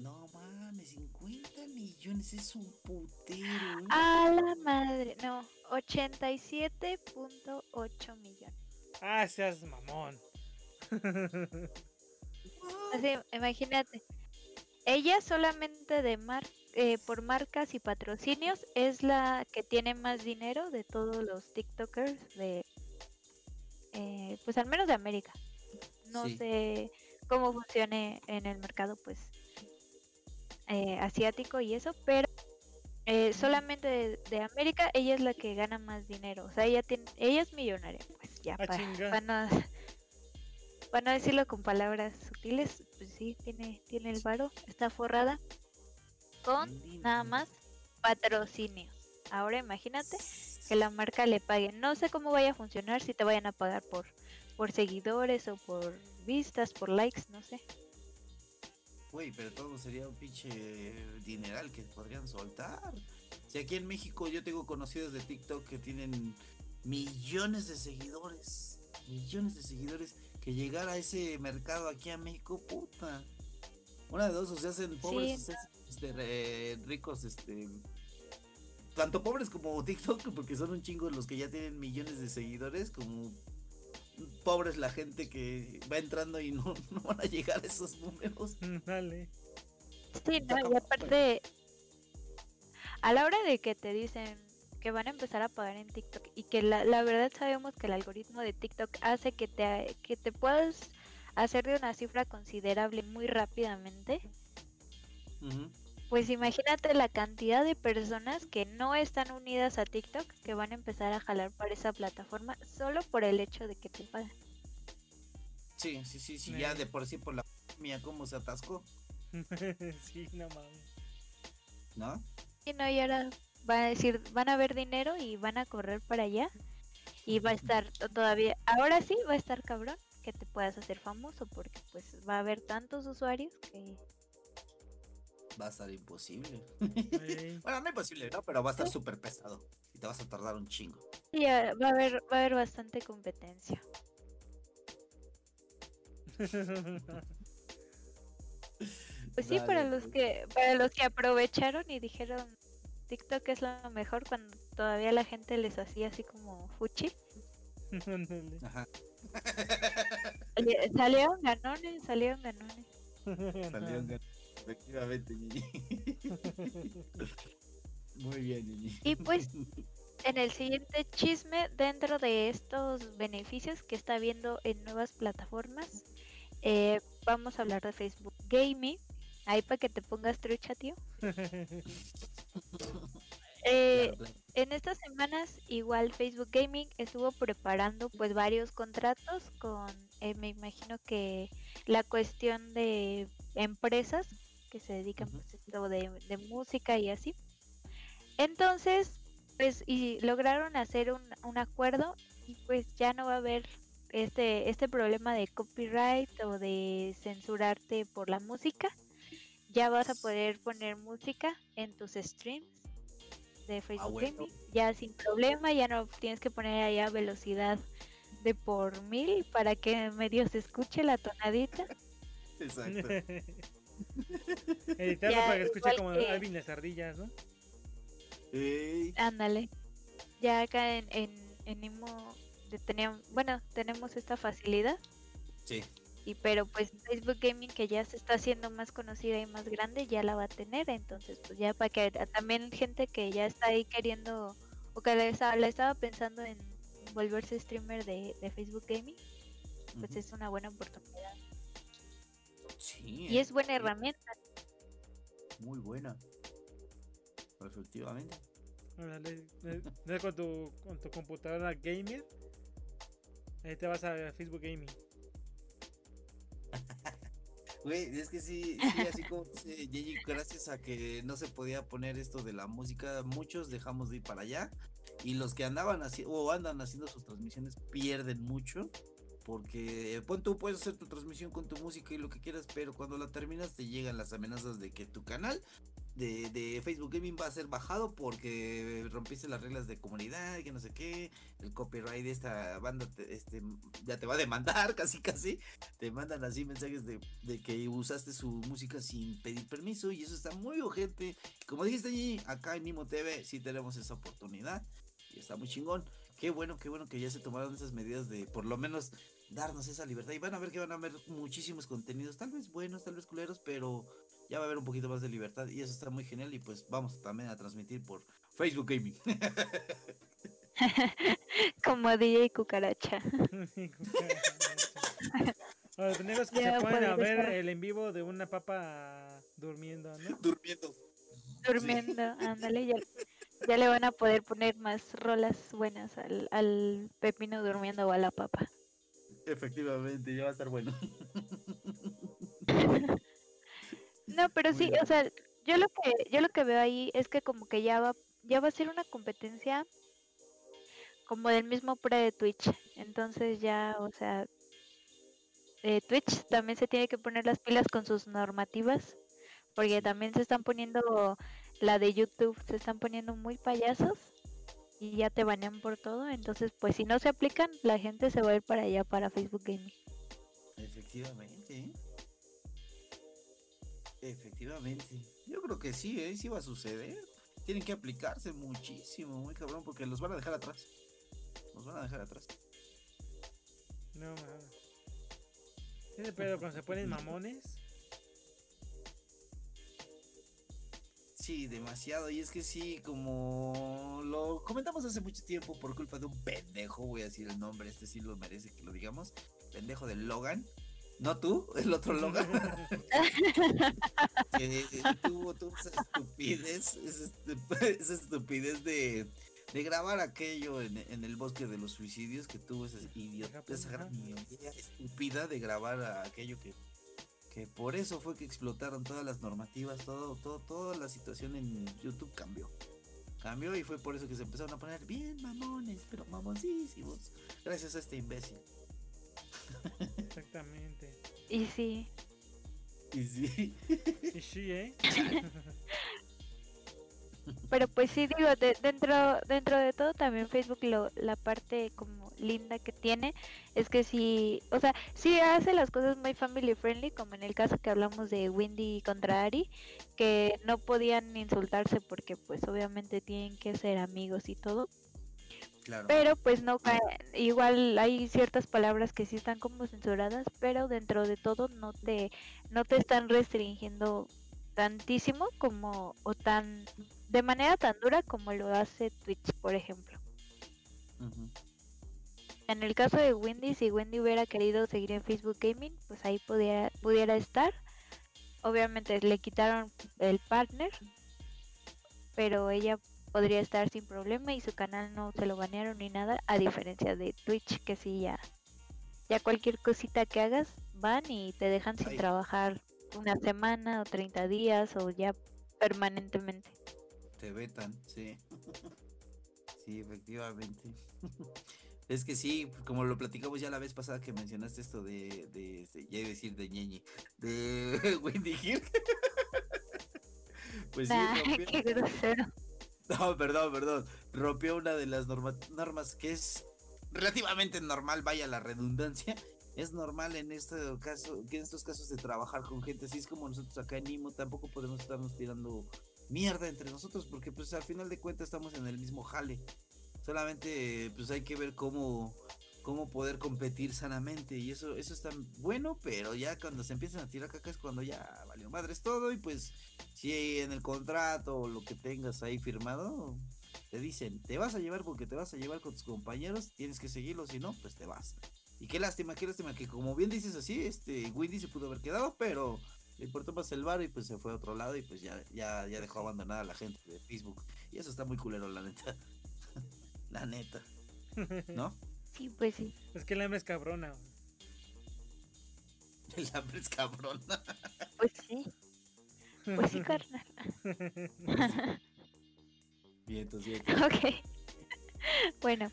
Speaker 4: No mames, 50 millones es un putero. ¿eh?
Speaker 5: A la madre, no, 87.8 millones.
Speaker 6: Ah, seas mamón.
Speaker 5: Así, imagínate. Ella solamente de mar eh, por marcas y patrocinios es la que tiene más dinero de todos los TikTokers de, eh, pues al menos de América. No
Speaker 4: Sí.
Speaker 5: sé cómo funcione en el mercado, pues eh, asiático y eso, pero eh, solamente de, de América ella es la que gana más dinero. O sea, ella tiene, ella es millonaria, pues ya
Speaker 6: Ah,
Speaker 5: para, para no, para no decirlo con palabras sutiles, pues sí, tiene, tiene el varo, está forrada con nada más patrocinios. Ahora imagínate que la marca le pague. No sé cómo vaya a funcionar, si te vayan a pagar por, por seguidores o por vistas, por likes, no sé.
Speaker 4: Güey, pero todo sería un pinche dineral que podrían soltar. Si aquí en México yo tengo conocidos de TikTok que tienen millones de seguidores. Millones de seguidores. Que llegar a ese mercado aquí a México, puta. Una de dos, o se hacen pobres, o se hacen este, ricos, este. Tanto pobres como TikTok, porque son un chingo los que ya tienen millones de seguidores, como pobres la gente que va entrando y no, no van a llegar a esos números.
Speaker 6: Dale.
Speaker 5: Sí, no, y aparte, a la hora de que te dicen que van a empezar a pagar en TikTok y que la, la verdad sabemos que el algoritmo de TikTok hace que te, que te puedas hacer de una cifra considerable muy rápidamente. Pues imagínate la cantidad de personas que no están unidas a TikTok que van a empezar a jalar para esa plataforma solo por el hecho de que te pagan.
Speaker 4: Sí, sí, sí, sí, ya de por sí por la mía cómo se atascó,
Speaker 6: sí, no mames.
Speaker 4: ¿no?
Speaker 5: Y no, y ahora van a decir, van a ver dinero y van a correr para allá. Y va a estar to- todavía, ahora sí va a estar cabrón que te puedas hacer famoso porque pues va a haber tantos usuarios que
Speaker 4: Va a estar imposible. Bueno, no imposible, ¿no? Pero va a estar súper pesado. Y te vas a tardar un chingo.
Speaker 5: sí, va a haber, va a haber bastante competencia. Pues sí, para los
Speaker 4: pues.
Speaker 5: que, para los que aprovecharon y dijeron TikTok es lo mejor cuando todavía la gente les hacía así como fuchi.
Speaker 4: Ajá.
Speaker 5: Salieron ganones, salieron ganones.
Speaker 4: Salió un gan- Efectivamente, Ñiñi. Muy bien, Ñiñi.
Speaker 5: Y pues en el siguiente chisme, dentro de estos beneficios que está viendo en nuevas plataformas, eh, vamos a hablar de Facebook Gaming. Ahí para que te pongas trucha, tío. Eh,
Speaker 4: Claro, claro.
Speaker 5: En estas semanas igual Facebook Gaming estuvo preparando pues varios contratos con, eh, me imagino que la cuestión de empresas que se dedican
Speaker 4: Ujú.
Speaker 5: pues esto de, de música y así. Entonces, pues y lograron hacer un, un acuerdo y pues ya no va a haber este, este problema de copyright o de censurarte por la música. Ya vas a poder poner música en tus streams de Facebook
Speaker 4: bueno.
Speaker 5: Gaming, ya sin problema, ya no tienes que poner allá velocidad de por mil para que medio se escuche la tonadita.
Speaker 4: Exacto.
Speaker 6: Editarlo
Speaker 5: Ya,
Speaker 6: para que escuche como
Speaker 5: que-
Speaker 6: Alvin las ardillas, ¿no?
Speaker 5: Ándale. Ya acá en, en, en Imo teníamos, bueno, tenemos esta facilidad.
Speaker 4: Sí.
Speaker 5: Y pero pues Facebook Gaming que ya se está haciendo más conocida y más grande ya la va a tener, entonces pues ya para que también gente que ya está ahí queriendo o que le estaba, le estaba pensando en volverse streamer de, de Facebook Gaming, pues es una buena oportunidad.
Speaker 4: Sí.
Speaker 5: Y
Speaker 4: eh,
Speaker 5: es buena
Speaker 4: sí,
Speaker 5: herramienta.
Speaker 4: Muy buena. Efectivamente.
Speaker 6: Ándale, eh, no es con tu, con tu computadora gamer. Ahí te vas a Facebook Gaming.
Speaker 4: Güey, es que sí, sí, así como dice gracias a que no se podía poner esto de la música, muchos dejamos de ir para allá. Y los que andaban así o andan haciendo sus transmisiones pierden mucho. Porque, pon tú, puedes hacer tu transmisión con tu música y lo que quieras, pero cuando la terminas te llegan las amenazas de que tu canal de, de Facebook Gaming va a ser bajado porque rompiste las reglas de comunidad que no sé qué. El copyright de esta banda te- este, ya te va a demandar, casi casi. Te mandan así mensajes de, de que usaste su música sin pedir permiso y eso está muy ojete. Como dijiste allí, acá en Nimo TV sí tenemos esa oportunidad y está muy chingón. Qué bueno, qué bueno que ya se tomaron esas medidas de por lo menos darnos esa libertad. Y van a ver que van a haber muchísimos contenidos, tal vez buenos, tal vez culeros, pero ya va a haber un poquito más de libertad y eso está muy genial. Y pues vamos también a transmitir por Facebook Gaming.
Speaker 5: Como DJ Cucaracha.
Speaker 6: Los pendejos que
Speaker 5: Ya
Speaker 6: se a
Speaker 5: puedes
Speaker 6: ver
Speaker 5: estar-
Speaker 6: el en vivo de una papa durmiendo, ¿no?
Speaker 4: Durmiendo.
Speaker 5: Durmiendo, ándale, ya, ya le van a poder poner más rolas buenas al, al pepino durmiendo o a la papa.
Speaker 4: Efectivamente, ya va a estar bueno.
Speaker 5: No, pero
Speaker 4: Muy
Speaker 5: sí,
Speaker 4: bien.
Speaker 5: o sea, yo lo que yo lo que veo ahí es que como que ya va ya va a ser una competencia como del mismo pre de Twitch. Entonces ya, o sea, eh, Twitch también se tiene que poner las pilas con sus normativas porque también se están poniendo la de YouTube, se están poniendo muy payasos y ya te banean por todo, entonces pues si no se aplican, la gente se va a ir para allá para Facebook Gaming.
Speaker 4: Efectivamente. ¿eh? Efectivamente. Yo creo que sí, ¿eh? sí va a suceder. Tienen que aplicarse muchísimo, muy cabrón, porque los van a dejar atrás. Los van a dejar atrás.
Speaker 6: No, mames. Ese pedo cuando se ponen mamones.
Speaker 4: Sí, demasiado. Y es que sí, como lo comentamos hace mucho tiempo por culpa de un pendejo, voy a decir el nombre, este sí lo merece que lo digamos. Pendejo de Logan. No tú, el otro Logan. que tuvo, tuvo esa estupidez, esa, estu- esa estupidez de, de grabar aquello en, en el bosque de los suicidios, que tuvo esa idiota, esa gran idea estúpida de grabar aquello que que por eso fue que explotaron todas las normativas, todo, todo, toda la situación en YouTube cambió. Cambió y fue por eso que se empezaron a poner bien mamones, pero mamoncísimos. Gracias a este imbécil.
Speaker 6: Exactamente.
Speaker 5: Y sí.
Speaker 4: Y sí.
Speaker 6: Y sí, ¿eh?
Speaker 5: Pero pues sí digo, de- dentro dentro de todo también Facebook lo, la parte como linda que tiene es que sí, o sea, sí hace las cosas muy family friendly, como en el caso que hablamos de Windy contra Ari, que no podían insultarse porque pues obviamente tienen que ser amigos y todo,
Speaker 4: Claro.
Speaker 5: pero pues no cae- igual hay ciertas palabras que sí están como censuradas, pero dentro de todo no te no te están restringiendo tantísimo como o tan de manera tan dura como lo hace Twitch, por ejemplo. En el caso de Wendy, si Wendy hubiera querido seguir en Facebook Gaming, pues ahí pudiera pudiera estar. Obviamente le quitaron el partner, pero ella podría estar sin problema y su canal no se lo banearon ni nada, a diferencia de Twitch que sí ya ya cualquier cosita que hagas van y te dejan sin
Speaker 4: Ay.
Speaker 5: trabajar una semana o 30 días o ya permanentemente.
Speaker 4: Te vetan, sí. sí, efectivamente. es que sí, como lo platicamos ya la vez pasada que mencionaste esto de, de, este, ya iba a decir de ñeñi, de Wendy Hill. pues sí,
Speaker 5: Nah,
Speaker 4: rompió-. No, perdón, perdón. Rompió una de las norma- normas que es relativamente normal, vaya la redundancia. Es normal en este caso, que en estos casos de trabajar con gente, así es como nosotros acá en Nimo tampoco podemos estarnos tirando mierda entre nosotros, porque pues al final de cuentas estamos en el mismo jale. Solamente pues hay que ver cómo, cómo poder competir sanamente. Y eso, eso está bueno, pero ya cuando se empiezan a tirar caca es cuando ya valió madres todo. Y pues si en el contrato o lo que tengas ahí firmado, te dicen, te vas a llevar porque te vas a llevar con tus compañeros, tienes que seguirlo, si no, pues te vas. Y qué lástima, qué lástima que como bien dices así, este Windy se pudo haber quedado, pero le importó más el bar y pues se fue a otro lado y pues ya, ya, ya dejó abandonada a la gente de Facebook. Y eso está muy culero, la neta. La neta. ¿No?
Speaker 5: Sí, pues sí.
Speaker 6: Es que la M es cabrona.
Speaker 4: El hambre es cabrón.
Speaker 5: Pues sí. Pues sí, carnal.
Speaker 4: bien, entonces,
Speaker 5: ok. bueno,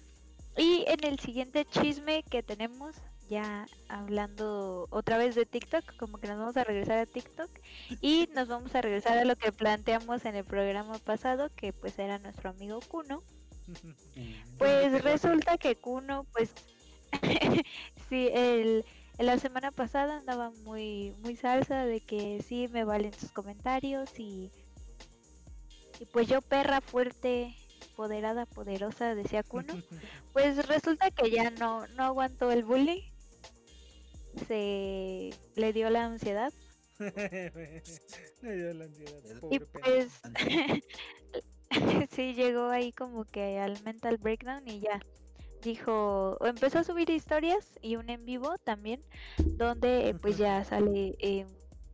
Speaker 5: y en el siguiente chisme que tenemos, ya hablando otra vez de TikTok, como que nos vamos a regresar a TikTok y nos vamos a regresar a lo que planteamos en el programa pasado, que pues era nuestro amigo Kuno. Pues resulta que Kuno, pues sí, el, la semana pasada andaba muy muy salsa de que sí me valen sus comentarios y y pues yo perra fuerte, poderada, poderosa, decía Kuno. Pues resulta que ya no no aguantó el bullying. Se le dio la ansiedad
Speaker 6: Le dio la ansiedad.
Speaker 5: y
Speaker 6: Pobre
Speaker 5: pues sí llegó ahí como que al mental breakdown y ya dijo o empezó a subir historias y un en vivo también donde eh, pues ya sale eh,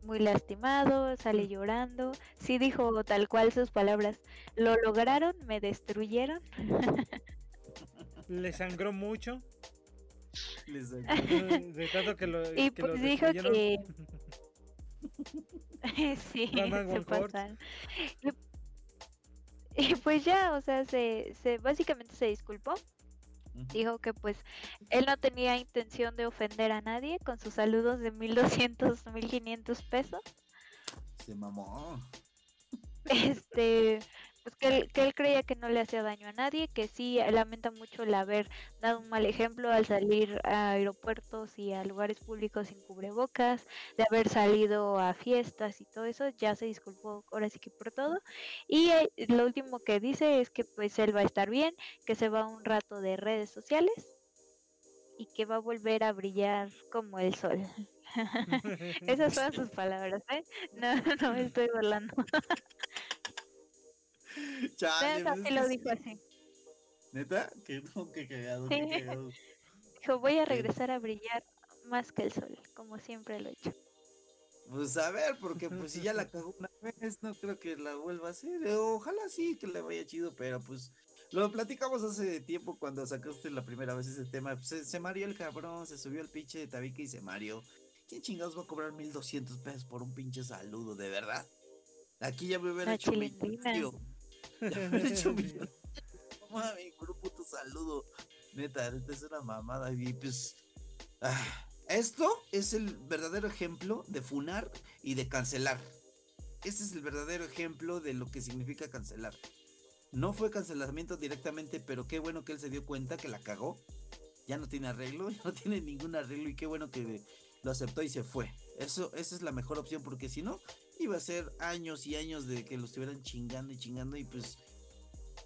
Speaker 5: muy lastimado sale llorando. Sí dijo tal cual sus palabras lo lograron me destruyeron
Speaker 6: Le sangró mucho.
Speaker 4: les
Speaker 6: De tanto que lo.
Speaker 5: y
Speaker 6: que lo
Speaker 5: pues dijo que sí se y, y pues ya o sea se, se básicamente se disculpó dijo que pues él no tenía intención de ofender a nadie con sus saludos de 1200, 1500 pesos.
Speaker 4: Se mamó.
Speaker 5: Este, pues que él, que él creía que no le hacía daño a nadie, que sí lamenta mucho el haber dado un mal ejemplo al salir a aeropuertos y a lugares públicos sin cubrebocas, de haber salido a fiestas y todo eso, ya se disculpó ahora sí que por todo. Y eh, lo último que dice es que pues él va a estar bien, que se va un rato de redes sociales y que va a volver a brillar como el sol. Esas fueron sus palabras, ¿eh? No, no me estoy burlando.
Speaker 4: Chale,
Speaker 5: Neta,
Speaker 4: pues,
Speaker 5: sí
Speaker 4: es
Speaker 5: lo
Speaker 4: que
Speaker 5: dijo
Speaker 4: sí.
Speaker 5: así.
Speaker 4: ¿Neta? Que no, que cagado,
Speaker 5: Sí.
Speaker 4: qué cagado.
Speaker 5: Dijo, voy a regresar a brillar más que el sol, como siempre lo he hecho.
Speaker 4: Pues a ver, porque pues si ya la cagó una vez, no creo que la vuelva a hacer. Ojalá sí que le vaya chido, pero pues lo platicamos hace tiempo cuando sacaste la primera vez ese tema. Pues, se, se mareó el cabrón, se subió el pinche de tabique y se mareó. ¿Quién chingados va a cobrar 1200 pesos por un pinche saludo, de verdad? Aquí ya me hubiera
Speaker 5: La
Speaker 4: hecho
Speaker 5: chilindrina.
Speaker 4: hecho con un saludo. Neta, neta es una mamada. Y pues. ah, esto es el verdadero ejemplo de funar y de cancelar. Este es el verdadero ejemplo de lo que significa cancelar. No fue cancelamiento directamente, pero qué bueno que él se dio cuenta que la cagó. Ya no tiene arreglo, no tiene ningún arreglo y qué bueno que lo aceptó y se fue. Eso, esa es la mejor opción porque si no, iba a ser años y años de que lo estuvieran chingando y chingando y pues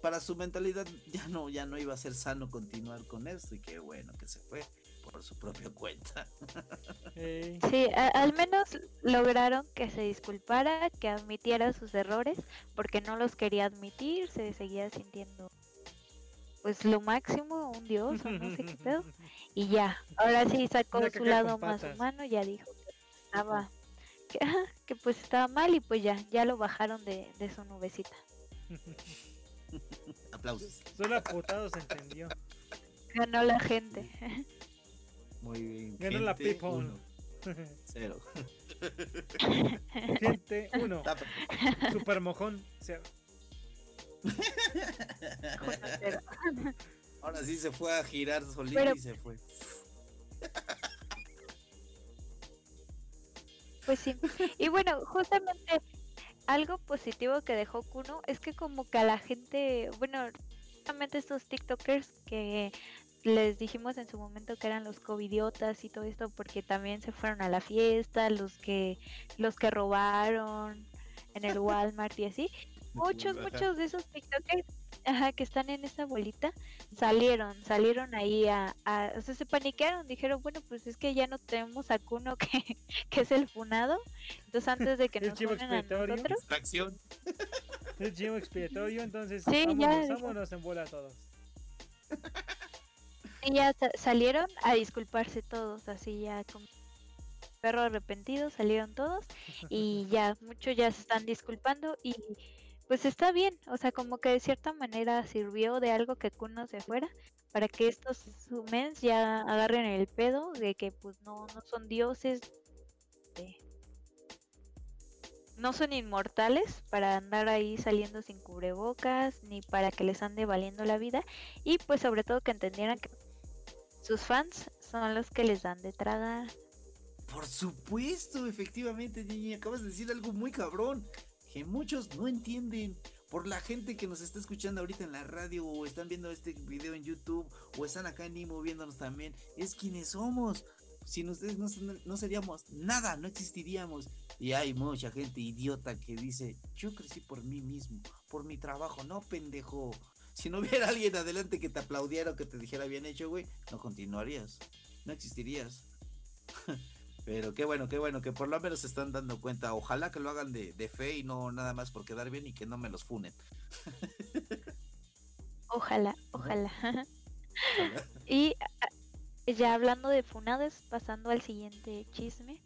Speaker 4: para su mentalidad ya no, ya no iba a ser sano continuar con esto y qué bueno que se fue por su propia cuenta.
Speaker 5: Sí, a- al menos lograron que se disculpara, que admitiera sus errores, porque no los quería admitir, se seguía sintiendo pues lo máximo, un dios o no sé qué pedo. Y ya, ahora sí sacó su lado más humano, ya dijo estaba, que, que pues estaba mal y pues ya, ya lo bajaron de, de su nubecita.
Speaker 4: Aplausos.
Speaker 6: Solo a putados se entendió.
Speaker 5: Ganó la gente.
Speaker 4: Muy bien.
Speaker 6: Ganó la people.
Speaker 4: uno, cero.
Speaker 6: Gente 1.
Speaker 4: Está
Speaker 6: Super mojón. cero.
Speaker 4: Ahora sí se fue a girar solito
Speaker 5: Pero-
Speaker 4: y se fue.
Speaker 5: Pues sí. Y bueno, justamente algo positivo que dejó Kuno es que como que a la gente, bueno, justamente estos TikTokers que les dijimos en su momento que eran los covidiotas y todo esto porque también se fueron a la fiesta, los que los que robaron en el Walmart y así. Muchos,
Speaker 4: Ajá.
Speaker 5: muchos de esos TikTokers ajá, que están en esa bolita salieron, salieron ahí a, a- o sea, se paniquearon, dijeron, bueno, pues es que ya no tenemos a Kuno que, que es el funado, entonces antes de que nos funen a nosotros,
Speaker 4: Distracción.
Speaker 6: Es chivo expiatorio, entonces
Speaker 5: Sí, ya
Speaker 6: vámonos, en bola todos.
Speaker 5: y ya sa- salieron a disculparse todos, así ya como perro arrepentido, salieron todos y ya muchos ya se están disculpando y pues está bien, o sea, como que de cierta manera sirvió de algo que Kuno se fuera para que estos sumens ya agarren el pedo de que pues no, no son dioses, de- no son inmortales para andar ahí saliendo sin cubrebocas ni para que les ande valiendo la vida y pues sobre todo que entendieran que sus fans son los que les dan de tragar.
Speaker 4: Por supuesto, efectivamente, Ñeñe, acabas de decir algo muy cabrón. Que muchos no entienden. Por la gente que nos está escuchando ahorita en la radio o están viendo este video en YouTube o están acá en Imo viéndonos también, es quienes somos. Sin ustedes no, no seríamos nada, no existiríamos. Y hay mucha gente idiota que dice, yo crecí por mí mismo, por mi trabajo, no pendejo. Si no hubiera alguien adelante que te aplaudiera o que te dijera bien hecho, güey, no continuarías, no existirías. Pero qué bueno, qué bueno, que por lo menos se están dando cuenta. Ojalá que lo hagan de, de fe y no nada más por quedar bien y que no me los funen.
Speaker 5: Ojalá, ojalá. y ah, ya hablando de funadas, pasando al siguiente chisme.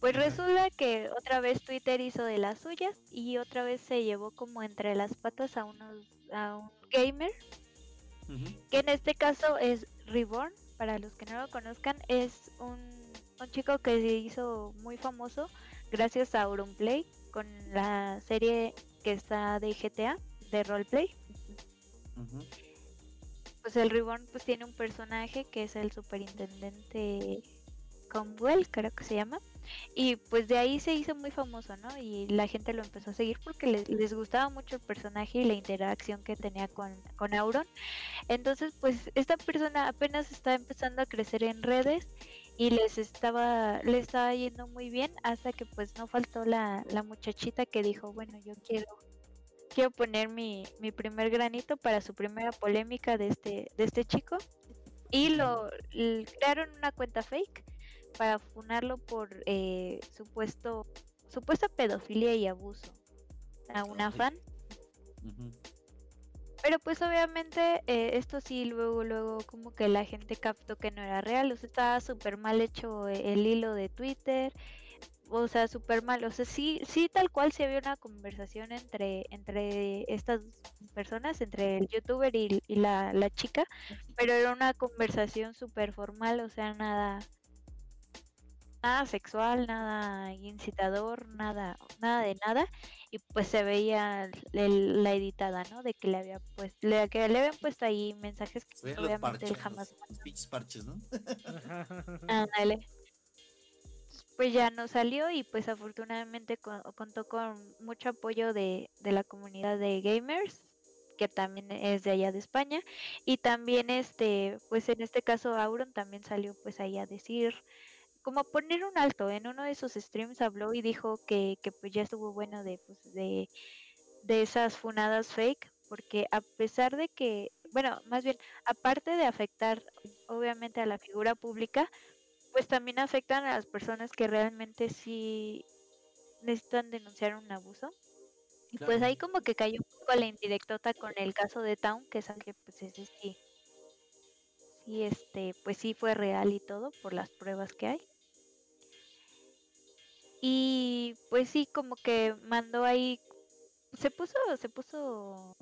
Speaker 5: Pues resulta que otra vez Twitter hizo de las suyas y otra vez se llevó como entre las patas a unos a un gamer, que en este caso es Reborn, para los que no lo conozcan, es un, un chico que se hizo muy famoso gracias a Auronplay con la serie que está de GTA, de roleplay. Pues el Reborn pues tiene un personaje que es el superintendente Comwell, creo que se llama. Y pues de ahí se hizo muy famoso, ¿no? Y la gente lo empezó a seguir porque les, les gustaba mucho el personaje y la interacción que tenía con, con Auron. Entonces, pues esta persona apenas está empezando a crecer en redes y les estaba, le estaba yendo muy bien hasta que pues no faltó la, la muchachita que dijo, bueno, yo quiero quiero poner mi, mi primer granito para su primera polémica de este, de este chico. Y lo crearon una cuenta fake para funarlo por eh, supuesto supuesta pedofilia y abuso a una fan.
Speaker 4: Ujú.
Speaker 5: Pero pues obviamente eh, esto sí luego luego como que la gente captó que no era real, o sea, estaba súper mal hecho eh, el hilo de Twitter, o sea, súper mal, o sea, sí sí tal cual sí había una conversación entre entre estas personas, entre el youtuber y, y la, la chica, pero era una conversación súper formal, o sea, nada nada sexual, nada incitador, nada, nada de nada. Y pues se veía el- la editada, ¿no? De que le había pues, le, que le habían puesto ahí mensajes que
Speaker 4: los
Speaker 5: obviamente
Speaker 4: parches,
Speaker 5: él jamás
Speaker 4: los, parches, ¿no?
Speaker 5: Ándale. Pues ya no salió y pues afortunadamente co- contó con mucho apoyo de, de la comunidad de gamers, que también es de allá de España. Y también este, pues en este caso Auron también salió pues ahí a decir, como poner un alto. En uno de sus streams habló y dijo que, que pues ya estuvo bueno de, pues, de, de esas funadas fake, porque a pesar de que, bueno, más bien, aparte de afectar obviamente a la figura pública, pues también afectan a las personas que realmente sí necesitan denunciar un abuso. Y pues ahí como que cayó un poco la indirectota con el caso de Town, que es que pues ese sí, sí este, pues sí fue real y todo por las pruebas que hay. Y pues sí, como que mandó ahí, se puso, se puso,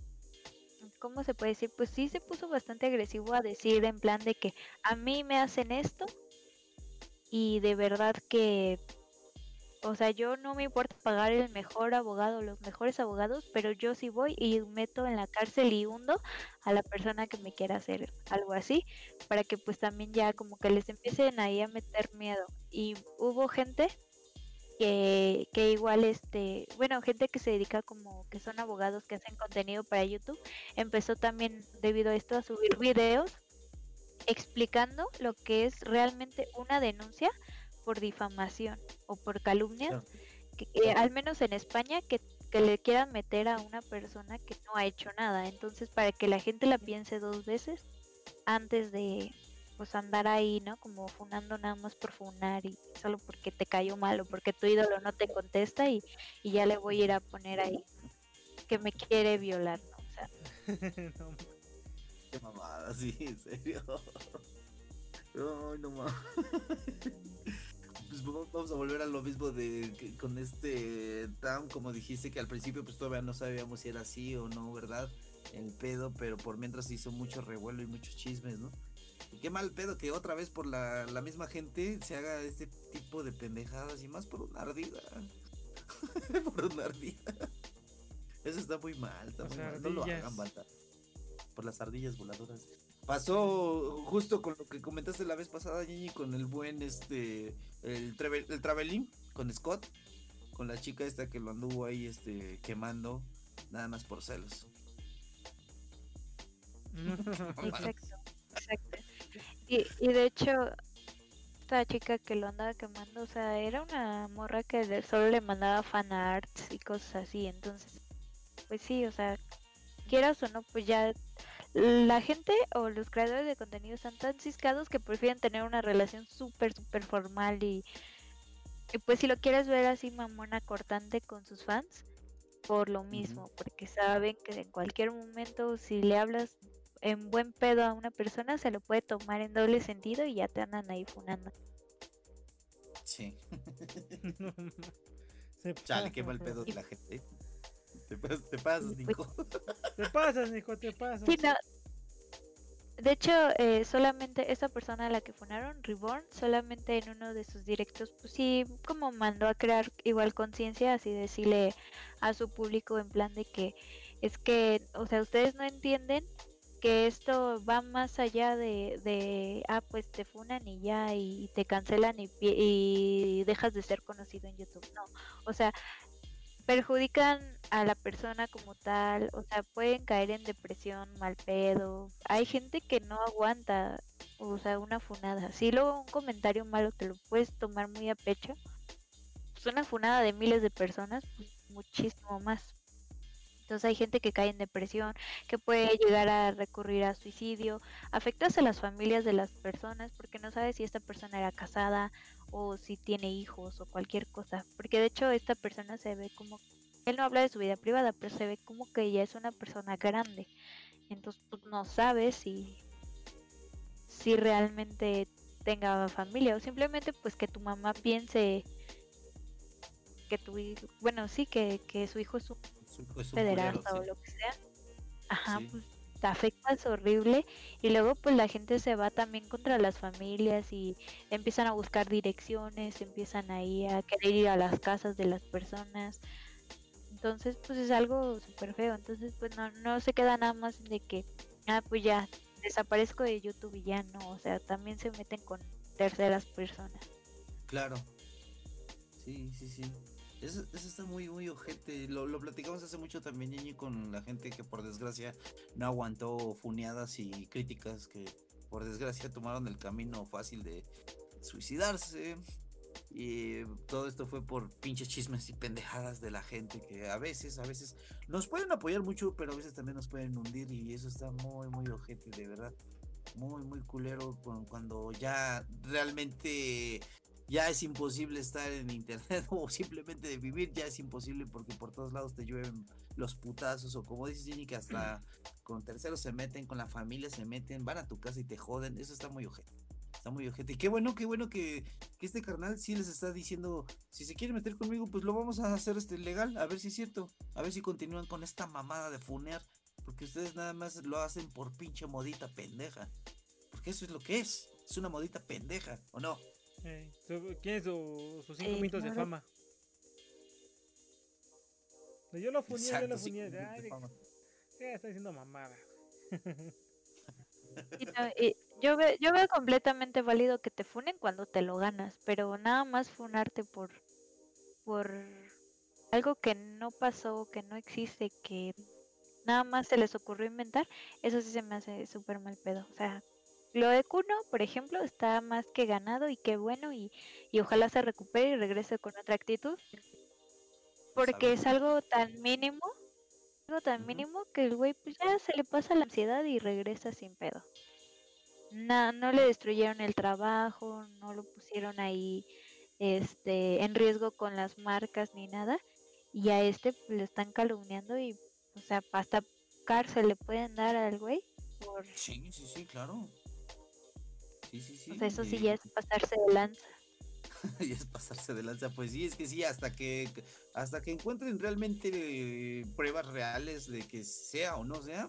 Speaker 5: ¿cómo se puede decir? Pues sí se puso bastante agresivo a decir en plan de que a mí me hacen esto y de verdad que, o sea, yo no me importa pagar el mejor abogado, los mejores abogados, pero yo sí voy y meto en la cárcel y hundo a la persona que me quiera hacer algo así, para que pues también ya como que les empiecen ahí a meter miedo. Y hubo gente que, que igual este, bueno, gente que se dedica como que son abogados que hacen contenido para YouTube, empezó también debido a esto a subir videos explicando lo que es realmente una denuncia por difamación o por calumnias, que, que al menos en España que, que le quieran meter a una persona que no ha hecho nada. Entonces, para que la gente la piense dos veces antes de pues andar ahí, ¿no? Como funando nada más por funar y solo porque te cayó mal o porque tu ídolo no te contesta y, y ya le voy a ir a poner ahí que me quiere violar, ¿no? O sea,
Speaker 6: No,
Speaker 4: Qué mamada, sí, en serio. Ay, no mames. Pues vamos a volver a lo mismo de que con este Town, como dijiste que al principio pues todavía no sabíamos si era así o no, ¿verdad? El pedo, pero por mientras hizo mucho revuelo y muchos chismes, ¿no? Y qué mal pedo que otra vez por la, la misma gente se haga este tipo de pendejadas y más por una ardida. por una ardida. Eso está muy mal, está
Speaker 6: Las
Speaker 4: muy mal. No lo hagan, banda. Por las ardillas voladoras. Pasó justo con lo que comentaste la vez pasada, Ñiñi, con el buen este el, travel, el traveling con Scott, con la chica esta que lo anduvo ahí este quemando nada más por celos.
Speaker 5: Exacto, exacto. Y, y de hecho, esta chica que lo andaba quemando, o sea, era una morra que solo le mandaba fan arts y cosas así, entonces, pues sí, o sea, quieras o no, pues ya la gente o los creadores de contenido están tan ciscados que prefieren tener una relación súper, súper formal y, y pues si lo quieres ver así mamona cortante con sus fans, por lo mismo, porque saben que en cualquier momento si le hablas en buen pedo a una persona se lo puede tomar en doble sentido y ya te andan ahí funando.
Speaker 4: Sí.
Speaker 6: Se
Speaker 4: Chale, qué mal pedo de la gente. Te pasas, te pasas,
Speaker 5: Y
Speaker 4: Nico.
Speaker 6: Te pasas, Nico, te pasas.
Speaker 5: Sí, no. De hecho, eh, solamente esa persona a la que funaron, Reborn, solamente en uno de sus directos, pues sí, como mandó a crear igual conciencia, así decirle a su público en plan de que es que, o sea, ustedes no entienden que esto va más allá de, de ah, pues te funan y ya, y te cancelan y, y dejas de ser conocido en YouTube. No, o sea, perjudican a la persona como tal, o sea, pueden caer en depresión, mal pedo. Hay gente que no aguanta, o sea, una funada. Si luego un comentario malo te lo puedes tomar muy a pecho, pues una funada de miles de personas, pues muchísimo más. Entonces hay gente que cae en depresión, que puede llegar a recurrir a suicidio, afectas a las familias de las personas porque no sabes si esta persona era casada o si tiene hijos o cualquier cosa. Porque de hecho esta persona se ve como, él no habla de su vida privada, pero se ve como que ella es una persona grande. Entonces pues, no sabes si, si realmente tenga familia o simplemente pues que tu mamá piense que tu hijo, bueno sí, que, que su hijo es un
Speaker 4: Es un- es un
Speaker 5: pederasta
Speaker 4: culero,
Speaker 5: o
Speaker 4: sí.
Speaker 5: lo que sea. Ajá,
Speaker 4: Sí.
Speaker 5: pues te afectas horrible y luego pues la gente se va también contra las familias y empiezan a buscar direcciones, empiezan ahí a querer ir a las casas de las personas. Entonces pues es algo súper feo. Entonces pues no, no se queda nada más de que, ah pues ya desaparezco de YouTube y ya no. O sea, también se meten con terceras personas.
Speaker 4: Claro. Sí, sí, sí. Eso, eso está muy, muy ojete. Lo, lo platicamos hace mucho también, Ñeñi, con la gente que por desgracia no aguantó funeadas y críticas que por desgracia tomaron el camino fácil de suicidarse. Y todo esto fue por pinches chismes y pendejadas de la gente que a veces, a veces nos pueden apoyar mucho, pero a veces también nos pueden hundir y eso está muy, muy ojete, de verdad. Muy, muy culero cuando ya realmente ya es imposible estar en internet o simplemente de vivir ya es imposible porque por todos lados te llueven los putazos o como dices Jenny que hasta con terceros se meten, con la familia se meten, van a tu casa y te joden, eso está muy ojete. Está muy ojete. Y qué bueno, qué bueno que, que este carnal sí les está diciendo, si se quieren meter conmigo, pues lo vamos a hacer este legal, a ver si es cierto, a ver si continúan con esta mamada de funear, porque ustedes nada más lo hacen por pinche modita pendeja. Porque eso es lo que es, es una modita pendeja, ¿o no?
Speaker 6: Eh, su- ¿Quién es su- sus cinco
Speaker 5: Eh,
Speaker 6: minutos de fama? No, Yo lo funé, yo lo funé.
Speaker 4: de
Speaker 6: Ay, de-
Speaker 4: fama.
Speaker 6: eh, está diciendo mamada.
Speaker 5: Y no, y yo, veo, yo veo completamente válido que te funen cuando te lo ganas, pero nada más funarte por, por algo que no pasó, que no existe, que nada más se les ocurrió inventar, eso sí se me hace súper mal pedo. O sea, lo de Kuno, por ejemplo, está más que ganado y qué bueno y, y ojalá se recupere y regrese con otra actitud. Porque es algo tan mínimo, algo tan mínimo que el güey pues ya se le pasa la ansiedad y regresa sin pedo. Na- no le destruyeron el trabajo, no lo pusieron ahí este en riesgo con las marcas ni nada y a este pues, le están calumniando y o sea hasta cárcel le pueden dar al güey por
Speaker 4: Sí, sí, sí, claro. Sí, sí, sí.
Speaker 5: o sea, eso sí ya es pasarse de lanza.
Speaker 4: y es pasarse de lanza. Pues sí, es que sí, hasta que hasta que encuentren realmente eh, pruebas reales de que sea o no sea,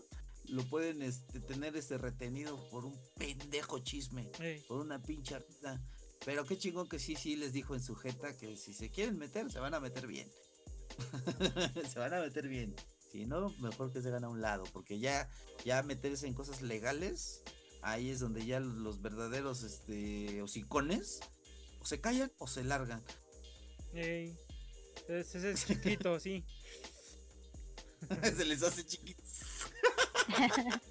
Speaker 4: lo pueden este, tener este retenido por un pendejo chisme, por una pincha risa. Pero qué chingón que sí, sí les dijo en su jeta que si se quieren meter, se van a meter bien. se van a meter bien. Si no, mejor que se hagan a un lado, porque ya, ya meterse en cosas legales, ahí es donde ya los verdaderos este, hocicones o se callan o se largan.
Speaker 6: ey. Ese es chiquito, sí.
Speaker 4: se les hace chiquitos.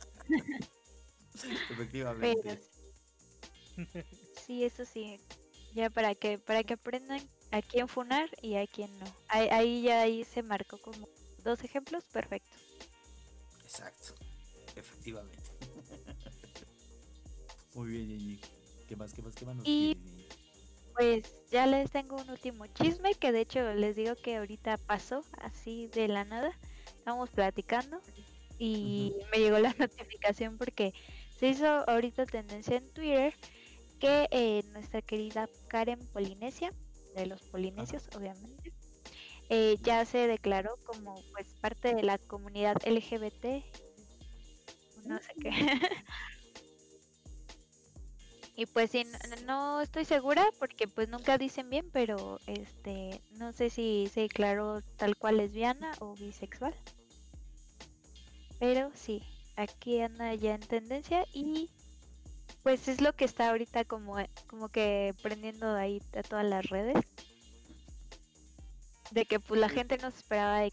Speaker 4: Efectivamente.
Speaker 5: Pero sí, eso sí. Ya para que para que aprendan a quién funar y a quién no. Ahí, ahí ya ahí se marcó como dos ejemplos perfectos.
Speaker 4: Exacto. Efectivamente. Muy bien. ¿Qué más, qué más, qué más nos
Speaker 5: Y-? Pues ya les tengo un último chisme que de hecho les digo que ahorita pasó así de la nada. Estábamos platicando y me llegó la notificación porque se hizo ahorita tendencia en Twitter que eh, nuestra querida Karen Polinesia, de los polinesios obviamente, eh, ya se declaró como pues parte de la comunidad LGBT. No sé qué. Y pues sí, no, no estoy segura porque pues nunca dicen bien, pero este no sé si se declaró tal cual lesbiana o bisexual. Pero sí, aquí anda ya en tendencia y pues es lo que está ahorita como como que prendiendo ahí a todas las redes. De que pues la gente no se esperaba de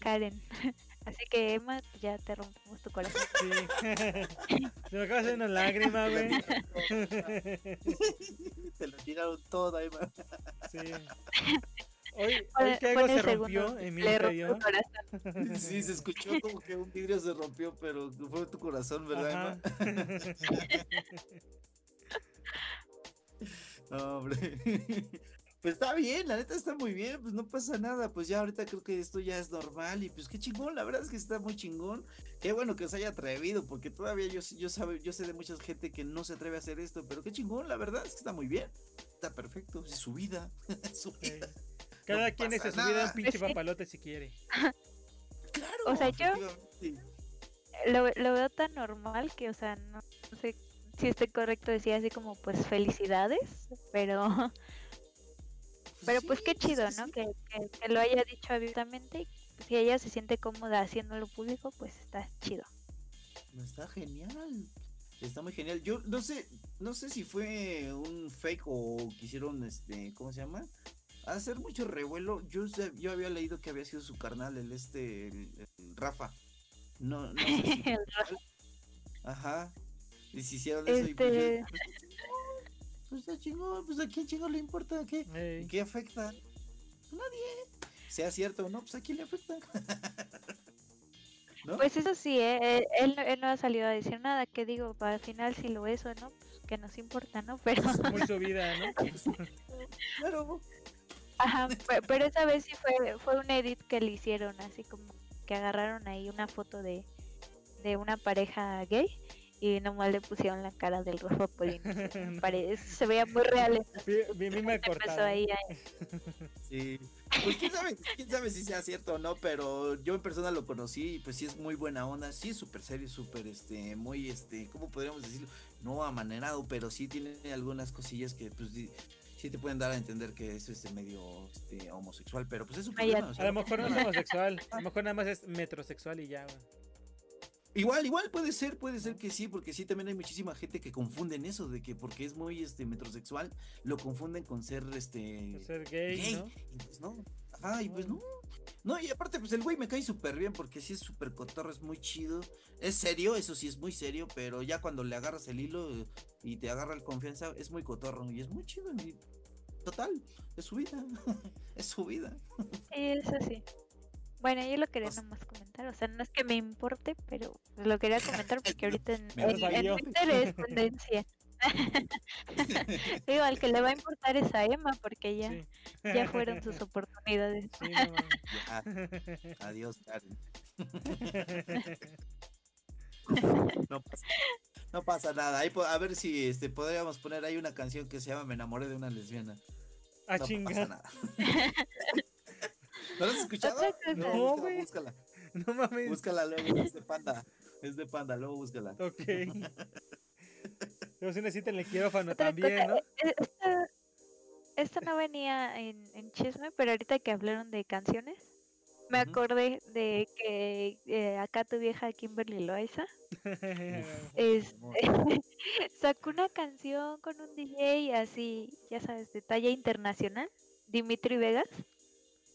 Speaker 5: Karen. Así que Emma, ya te rompemos tu corazón.
Speaker 6: Sí. Se me acaba de hacer una lágrima, güey.
Speaker 4: Te lo tiraron todo man.
Speaker 6: Sí. Hoy, hoy que algo se rompió en mi
Speaker 5: le rompió
Speaker 6: interior.
Speaker 4: Sí, se escuchó como que un vidrio se rompió, pero fue tu corazón, ¿verdad,
Speaker 6: Ajá.
Speaker 4: Emma? No, hombre. Pues está bien, la neta está muy bien, pues no pasa nada, pues ya ahorita creo que esto ya es normal y pues qué chingón, la verdad es que está muy chingón. Qué bueno que se haya atrevido, porque todavía yo, sé- yo, sabe, yo sé de mucha gente que no se atreve a hacer esto, pero qué chingón, la verdad es que está muy bien. Está perfecto, es su vida, es su vida.
Speaker 6: Cada
Speaker 4: No
Speaker 6: quien es su vida un pinche papalote si quiere.
Speaker 4: Claro.
Speaker 5: O sea, yo- lo, lo veo tan normal que, o sea, no, no sé si estoy correcto decir así como, pues, felicidades, pero... Pero pues qué chido, ¿no? Que, que, que lo haya dicho abiertamente y pues, si ella se siente cómoda haciéndolo público, pues está chido.
Speaker 4: Está genial. Está muy genial. Yo no sé, no sé si fue un fake o quisieron, este, ¿cómo se llama? Hacer mucho revuelo. Yo, yo había leído que había sido su carnal, el este, el, el Rafa. No, no sé si-. Ajá. Y si hicieron eso y pues,
Speaker 5: Este-
Speaker 4: yo- pues, pues pues a quién chingo le importa, ¿qué?
Speaker 6: Ey.
Speaker 4: ¿Qué afecta? Nadie. Sea cierto o no, pues a quién le afecta. ¿No?
Speaker 5: Pues eso sí, ¿eh? él, él no- él no ha salido a decir nada, que digo, al final si lo es o no, pues que nos importa, ¿no? Pero,
Speaker 6: Muy subida, ¿no?
Speaker 4: Claro.
Speaker 5: ajá, pe- pero esa vez sí fue, fue un edit que le hicieron, así como que agarraron ahí una foto de, de una pareja gay y nomás le pusieron la cara del Rafa Polín. Pare- se veía muy real.
Speaker 6: vi, vi me
Speaker 5: ahí
Speaker 4: Sí. Pues quién sabe, quién sabe si sea cierto o no, pero yo en persona lo conocí y pues sí es muy buena onda, sí es súper serio, súper este, muy este, ¿cómo podríamos decirlo? No amanerado, pero sí tiene algunas cosillas que pues sí te pueden dar a entender que es este medio este homosexual, pero pues es un problema. o sea,
Speaker 6: A lo mejor no es homosexual, a lo mejor nada más es metrosexual y ya, güey.
Speaker 4: Igual, igual puede ser, puede ser que sí, porque sí también hay muchísima gente que confunden eso, de que porque es muy este metrosexual, lo confunden con ser este
Speaker 6: Ser gay,
Speaker 4: gay.
Speaker 6: ¿no?
Speaker 4: Y pues no. Ajá, y pues no. No, y aparte, pues el güey me cae súper bien porque sí es súper cotorro, es muy chido. Es serio, eso sí es muy serio, pero ya cuando le agarras el hilo eh, y te agarra el confianza, es muy cotorro y es muy chido. y total, es su vida. es su vida.
Speaker 5: Sí, eso sí. Bueno, yo lo quería
Speaker 4: O sea-
Speaker 5: nomás comentar, o sea, no es que me importe, pero lo quería comentar porque ahorita en. Twitter es tendencia. Digo, al que le va a importar es a Emma porque ya,
Speaker 6: Sí.
Speaker 5: ya fueron sus oportunidades.
Speaker 6: Sí, no.
Speaker 4: Ya, adiós, Karen. No pasa, no pasa nada. Ahí a ver si este podríamos poner ahí una canción que se llama Me enamoré de una lesbiana.
Speaker 6: Ah,
Speaker 4: no pasa
Speaker 6: chinga.
Speaker 4: nada. ¿No has escuchado?
Speaker 6: No,
Speaker 4: búscala,
Speaker 6: güey.
Speaker 4: búscala.
Speaker 6: No mames.
Speaker 4: Búscala luego, es de panda. Es de panda, luego búscala.
Speaker 6: Ok. Luego sí necesitan el quirófano
Speaker 5: Otra
Speaker 6: también,
Speaker 5: cosa,
Speaker 6: ¿no?
Speaker 5: eh, Esta, esta no venía en, en chisme, pero ahorita que hablaron de canciones, me acordé de que eh, acá tu vieja Kimberly Loaiza es, sacó una canción con un DJ así, ya sabes, de talla internacional, Dimitri Vegas,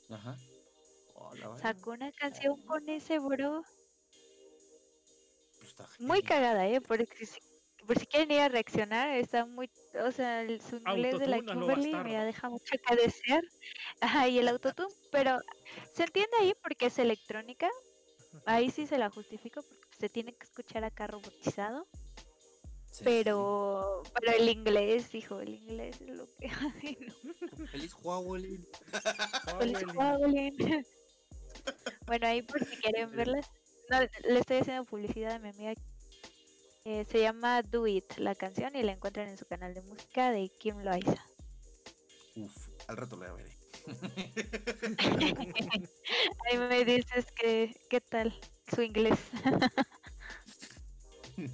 Speaker 4: Ajá. Hola, vaya,
Speaker 5: sacó una canción con ese bro,
Speaker 4: pues está
Speaker 5: muy cagada, ¿eh? Porque si, por si quieren ir a reaccionar, está muy, o sea, el, su inglés de la Kimberly me deja mucho que desear, ajá, y el autotune, pero se entiende ahí porque es electrónica, ahí sí se la justifico porque se tiene que escuchar acá robotizado.
Speaker 4: Sí,
Speaker 5: Pero, pero el inglés, hijo, el inglés es lo que. Ay, no.
Speaker 4: sí. Feliz Huawei.
Speaker 5: Feliz
Speaker 6: Huawei.
Speaker 5: Halloween. bueno, ahí por si quieren verlas. No, le estoy haciendo publicidad a mi amiga. Eh, se llama Do It, la canción, y la encuentran en su canal de música de Kim Loaiza.
Speaker 4: Uf, al rato la veré.
Speaker 5: Ahí me dices que, qué tal su inglés.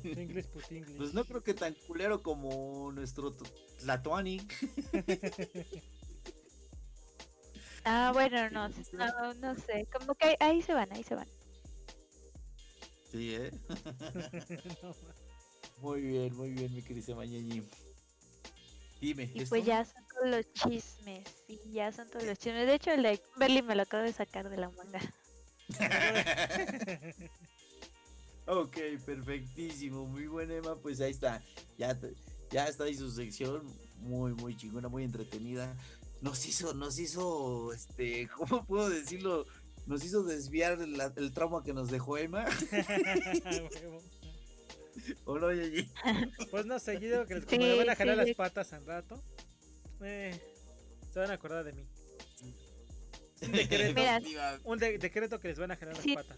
Speaker 6: Inglés, inglés.
Speaker 4: Pues no creo que tan culero como nuestro Tlatoani.
Speaker 5: ah, bueno, no, no, no sé. Como que ahí, ahí se van, ahí se van.
Speaker 4: Sí, ¿eh?
Speaker 6: No,
Speaker 4: Muy bien, muy bien, mi querida Mañañi. Dime,
Speaker 5: Y
Speaker 4: ¿es
Speaker 5: pues ya son todos los chismes. Sí, ya son todos los chismes. De hecho, el de Kimberly me lo acabo de sacar de la manga.
Speaker 4: Ok, perfectísimo, muy buena Emma, pues ahí está, ya, ya está ahí su sección, muy, muy chingona, muy entretenida. Nos hizo, nos hizo, este, ¿cómo puedo decirlo? Nos hizo desviar la- el trauma que nos dejó Emma. ¿O no?
Speaker 6: Pues no, seguido que les,
Speaker 5: Sí,
Speaker 6: le van a jalar
Speaker 5: sí,
Speaker 6: las patas al rato, eh, se van a acordar de mí. Un decreto, un de- decreto que les van a jalar las
Speaker 5: Sí.
Speaker 6: patas.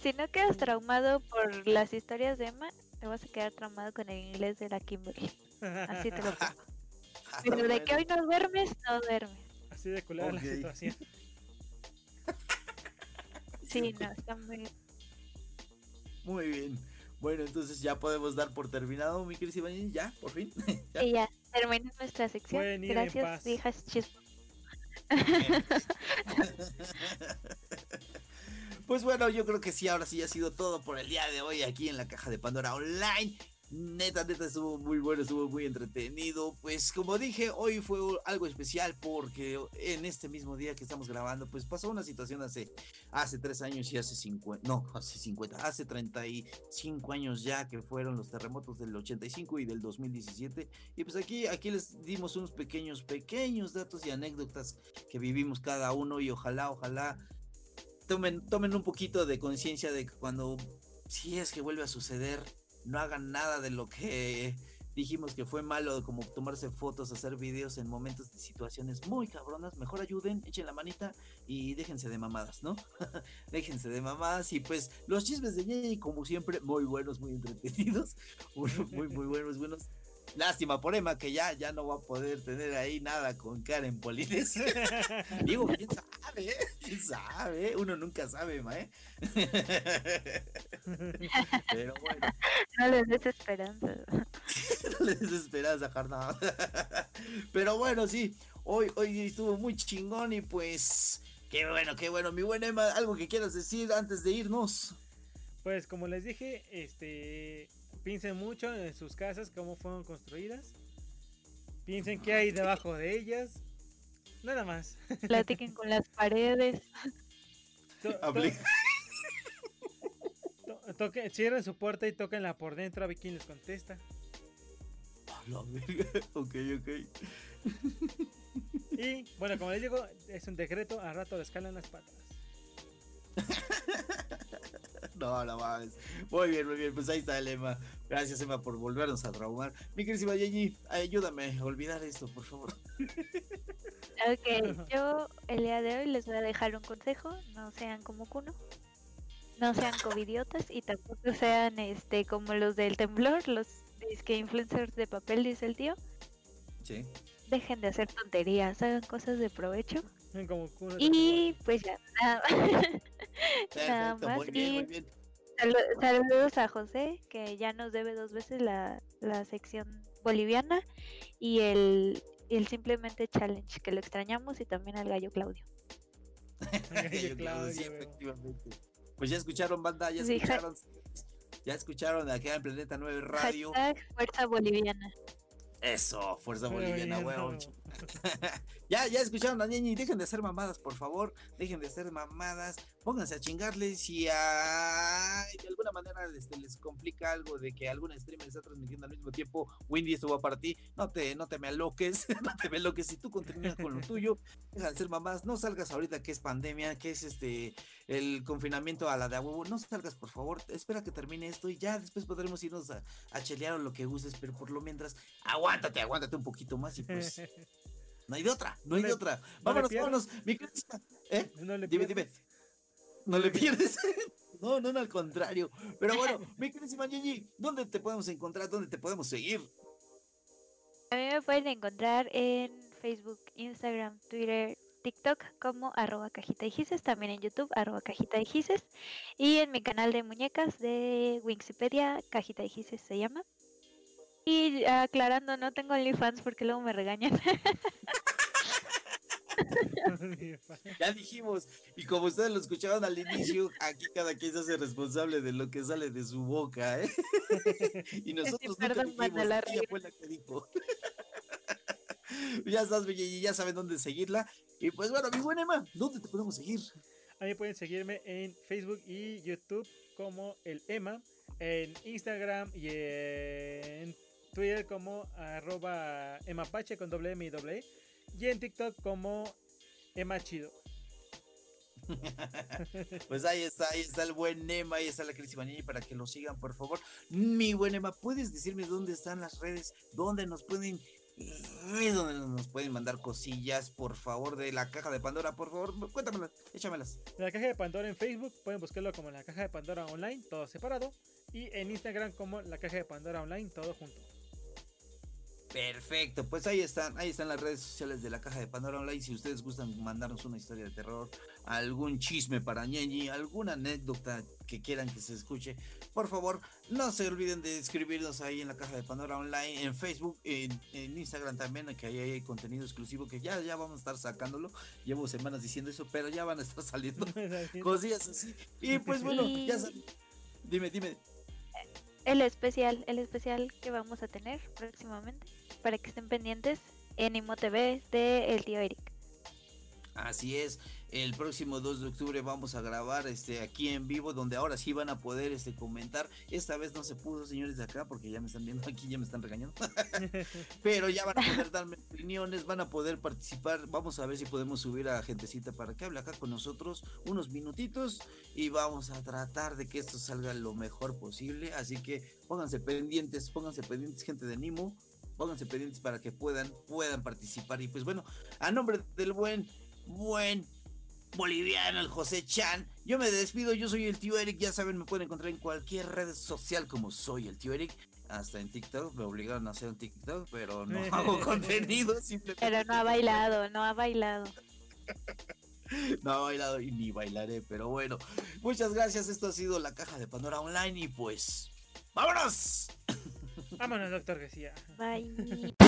Speaker 5: Si no quedas traumado por las historias de Emma, te vas a quedar traumado con el inglés de la Kimberly. Así te lo pongo. Pero de que hoy no duermes, no duermes.
Speaker 6: Así de culera
Speaker 4: Ok.
Speaker 6: la situación.
Speaker 5: Sí, no, está muy.
Speaker 4: Muy bien. Bueno, entonces ya podemos dar por terminado, mi querida Iván, ya, por fin.
Speaker 5: ¿Ya? Y ya, termina nuestra sección. Gracias, hijas chismos.
Speaker 4: Pues bueno, yo creo que sí, ahora sí ha sido todo por el día de hoy aquí en la caja de Pandora Online. Neta, neta, estuvo muy bueno, estuvo muy entretenido. Pues como dije, hoy fue algo especial porque en este mismo día que estamos grabando, pues pasó una situación hace, hace tres años y hace 50, no, hace 50, hace 35 años ya que fueron los terremotos del 85 y del 2017. Y pues aquí, aquí les dimos unos pequeños, pequeños datos y anécdotas que vivimos cada uno y ojalá, ojalá tomen, tomen un poquito de conciencia de que cuando, si es que vuelve a suceder, no hagan nada de lo que dijimos que fue malo, como tomarse fotos, hacer videos en momentos de situaciones muy cabronas. Mejor ayuden, echen la manita y déjense de mamadas, ¿no? déjense de mamadas y pues los chismes de Jenny, como siempre, muy buenos, muy entretenidos, muy, muy, muy buenos, buenos. Lástima por Emma que ya, ya no va a poder tener ahí nada con Karen Polines. Digo, quién sabe, ¿eh? quién sabe, uno nunca sabe, Emma, ¿eh? Pero bueno,
Speaker 5: No les des esperanza.
Speaker 4: no le des esperanza, carnal. Pero bueno, sí, hoy, hoy estuvo muy chingón y pues, qué bueno, qué bueno. Mi buen Emma, algo que quieras decir antes de irnos.
Speaker 6: Pues como les dije, este piensen mucho en sus casas, cómo fueron construidas. Piensen qué hay debajo de ellas. Nada más.
Speaker 5: Platiquen con las paredes.
Speaker 6: To- to- to- toque- cierren su puerta y tóquenla por dentro a ver quién les contesta.
Speaker 4: A la verga. Ok, ok.
Speaker 6: Y bueno, como les digo, es un decreto, a rato le escalan las patas.
Speaker 4: No, no mames. Muy bien, muy bien. Pues ahí está el Emma. Gracias, Emma, por volvernos a traumar. Mi querida Jenny, ayúdame a olvidar esto, por favor.
Speaker 5: Ok, yo el día de hoy les voy a dejar un consejo, no sean como Kuno, no sean covidiotas y tampoco sean este como los del temblor, los que influencers de papel, dice el tío.
Speaker 4: Sí.
Speaker 5: Dejen de hacer tonterías, hagan cosas de provecho.
Speaker 6: Como
Speaker 5: Y pues ya, nada, nada
Speaker 4: Perfecto,
Speaker 5: más.
Speaker 4: muy bien, muy
Speaker 5: Y
Speaker 4: bien.
Speaker 5: salu- saludos a José, que ya nos debe dos veces la, la sección boliviana y el, el simplemente challenge, que lo extrañamos, y también al gallo Claudio.
Speaker 4: Sí, efectivamente. Pues ya escucharon, banda, ya
Speaker 5: Sí,
Speaker 4: escucharon. Ya escucharon acá en Planeta 9 Radio.
Speaker 5: Hashtag Fuerza Boliviana.
Speaker 4: Eso, Fuerza Boliviana, huevón. Ya, ya escucharon a Ñeñi, dejen de hacer mamadas, por favor. Dejen de hacer mamadas. Pónganse a chingarles si a- de alguna manera este, les complica algo de que algún streamer está transmitiendo al mismo tiempo. Windy, esto va para ti. No te, no te me aloques, no te me aloques. Si tú continúas con lo tuyo, dejan de hacer mamadas. No salgas ahorita que es pandemia, que es este el confinamiento a la de a huevo. No salgas, por favor. Espera que termine esto y ya después podremos irnos a, a chelear o lo que gustes. Pero por lo mientras, aguántate, aguántate un poquito más y pues. No hay de otra, no hay
Speaker 6: le-
Speaker 4: de otra. Vámonos, vámonos. Mi ¿Eh?
Speaker 6: No le
Speaker 4: Dime, dime. No le pierdes. No, no, no, al contrario. Pero bueno, mi queridísima Ñeñi, ¿dónde te podemos encontrar? ¿Dónde te podemos seguir?
Speaker 5: A mí me pueden encontrar en Facebook, Instagram, Twitter, TikTok como arroba cajita de gises, también en YouTube arroba cajita de gises y en mi canal de muñecas de Wikipedia, cajita de gises se llama. Y aclarando, no tengo OnlyFans porque luego me regañan.
Speaker 4: Ya dijimos, y como ustedes lo escucharon al inicio, aquí cada quien se hace responsable de lo que sale de su boca, ¿eh? Y nosotros nunca
Speaker 5: perdón,
Speaker 4: dijimos,
Speaker 5: manda la
Speaker 4: ella fue la que dijo. Ya sabes, mi Ñeñi, ya saben dónde seguirla. Y pues bueno, mi buena Emma, ¿dónde te podemos seguir?
Speaker 6: A mí pueden seguirme en Facebook y YouTube como el Emma, en Instagram y en Twitter como arroba emapache con doble M y doble E, y en TikTok como Emma Chido.
Speaker 4: Pues ahí está, ahí está el buen Emma, ahí está la queridísima Ñeñi para que lo sigan, por favor. Mi buen Emma, ¿puedes decirme dónde están las redes? ¿Dónde nos pueden dónde nos pueden mandar cosillas, por favor, de la caja de Pandora, por favor? Cuéntamelas, échamelas.
Speaker 6: La caja de Pandora en Facebook pueden buscarlo como la caja de Pandora online, todo separado, y en Instagram como la caja de Pandora online, todo junto.
Speaker 4: Perfecto, pues ahí están, ahí están las redes sociales de la Caja de Pandora Online. Si ustedes gustan mandarnos una historia de terror, algún chisme para ñeñi, alguna anécdota que quieran que se escuche, por favor, no se olviden de escribirnos ahí en la Caja de Pandora Online, en Facebook, en, en Instagram también, que ahí hay contenido exclusivo que ya, ya vamos a estar sacándolo. Llevo semanas diciendo eso, pero ya van a estar saliendo cosillas así. Y pues bueno, ya saben. Dime, dime.
Speaker 5: El especial, el especial que vamos a tener próximamente, para que estén pendientes en Imo TV de El Tío Eric.
Speaker 4: Así es, el próximo 2 de octubre vamos a grabar este aquí en vivo, donde ahora sí van a poder este comentar. Esta vez no se pudo, señores de acá, porque ya me están viendo aquí, ya me están regañando. Pero ya van a poder darme opiniones, van a poder participar. Vamos a ver si podemos subir a gentecita para que hable acá con nosotros unos minutitos y vamos a tratar de que esto salga lo mejor posible. Así que pónganse pendientes, pónganse pendientes, gente de Nimo. Pónganse pendientes para que puedan, puedan participar. Y pues bueno, a nombre del buen buen boliviano, el José Chan. Yo me despido, yo soy el tío Eric, ya saben, me pueden encontrar en cualquier red social como soy el tío Eric. Hasta en TikTok, me obligaron a hacer un TikTok, pero no hago contenido, simplemente.
Speaker 5: Pero no ha bailado, no ha bailado.
Speaker 4: No ha bailado y ni bailaré, pero bueno. Muchas gracias, esto ha sido la caja de Pandora Online y pues... ¡Vámonos!
Speaker 6: Vámonos, doctor García.
Speaker 5: Bye.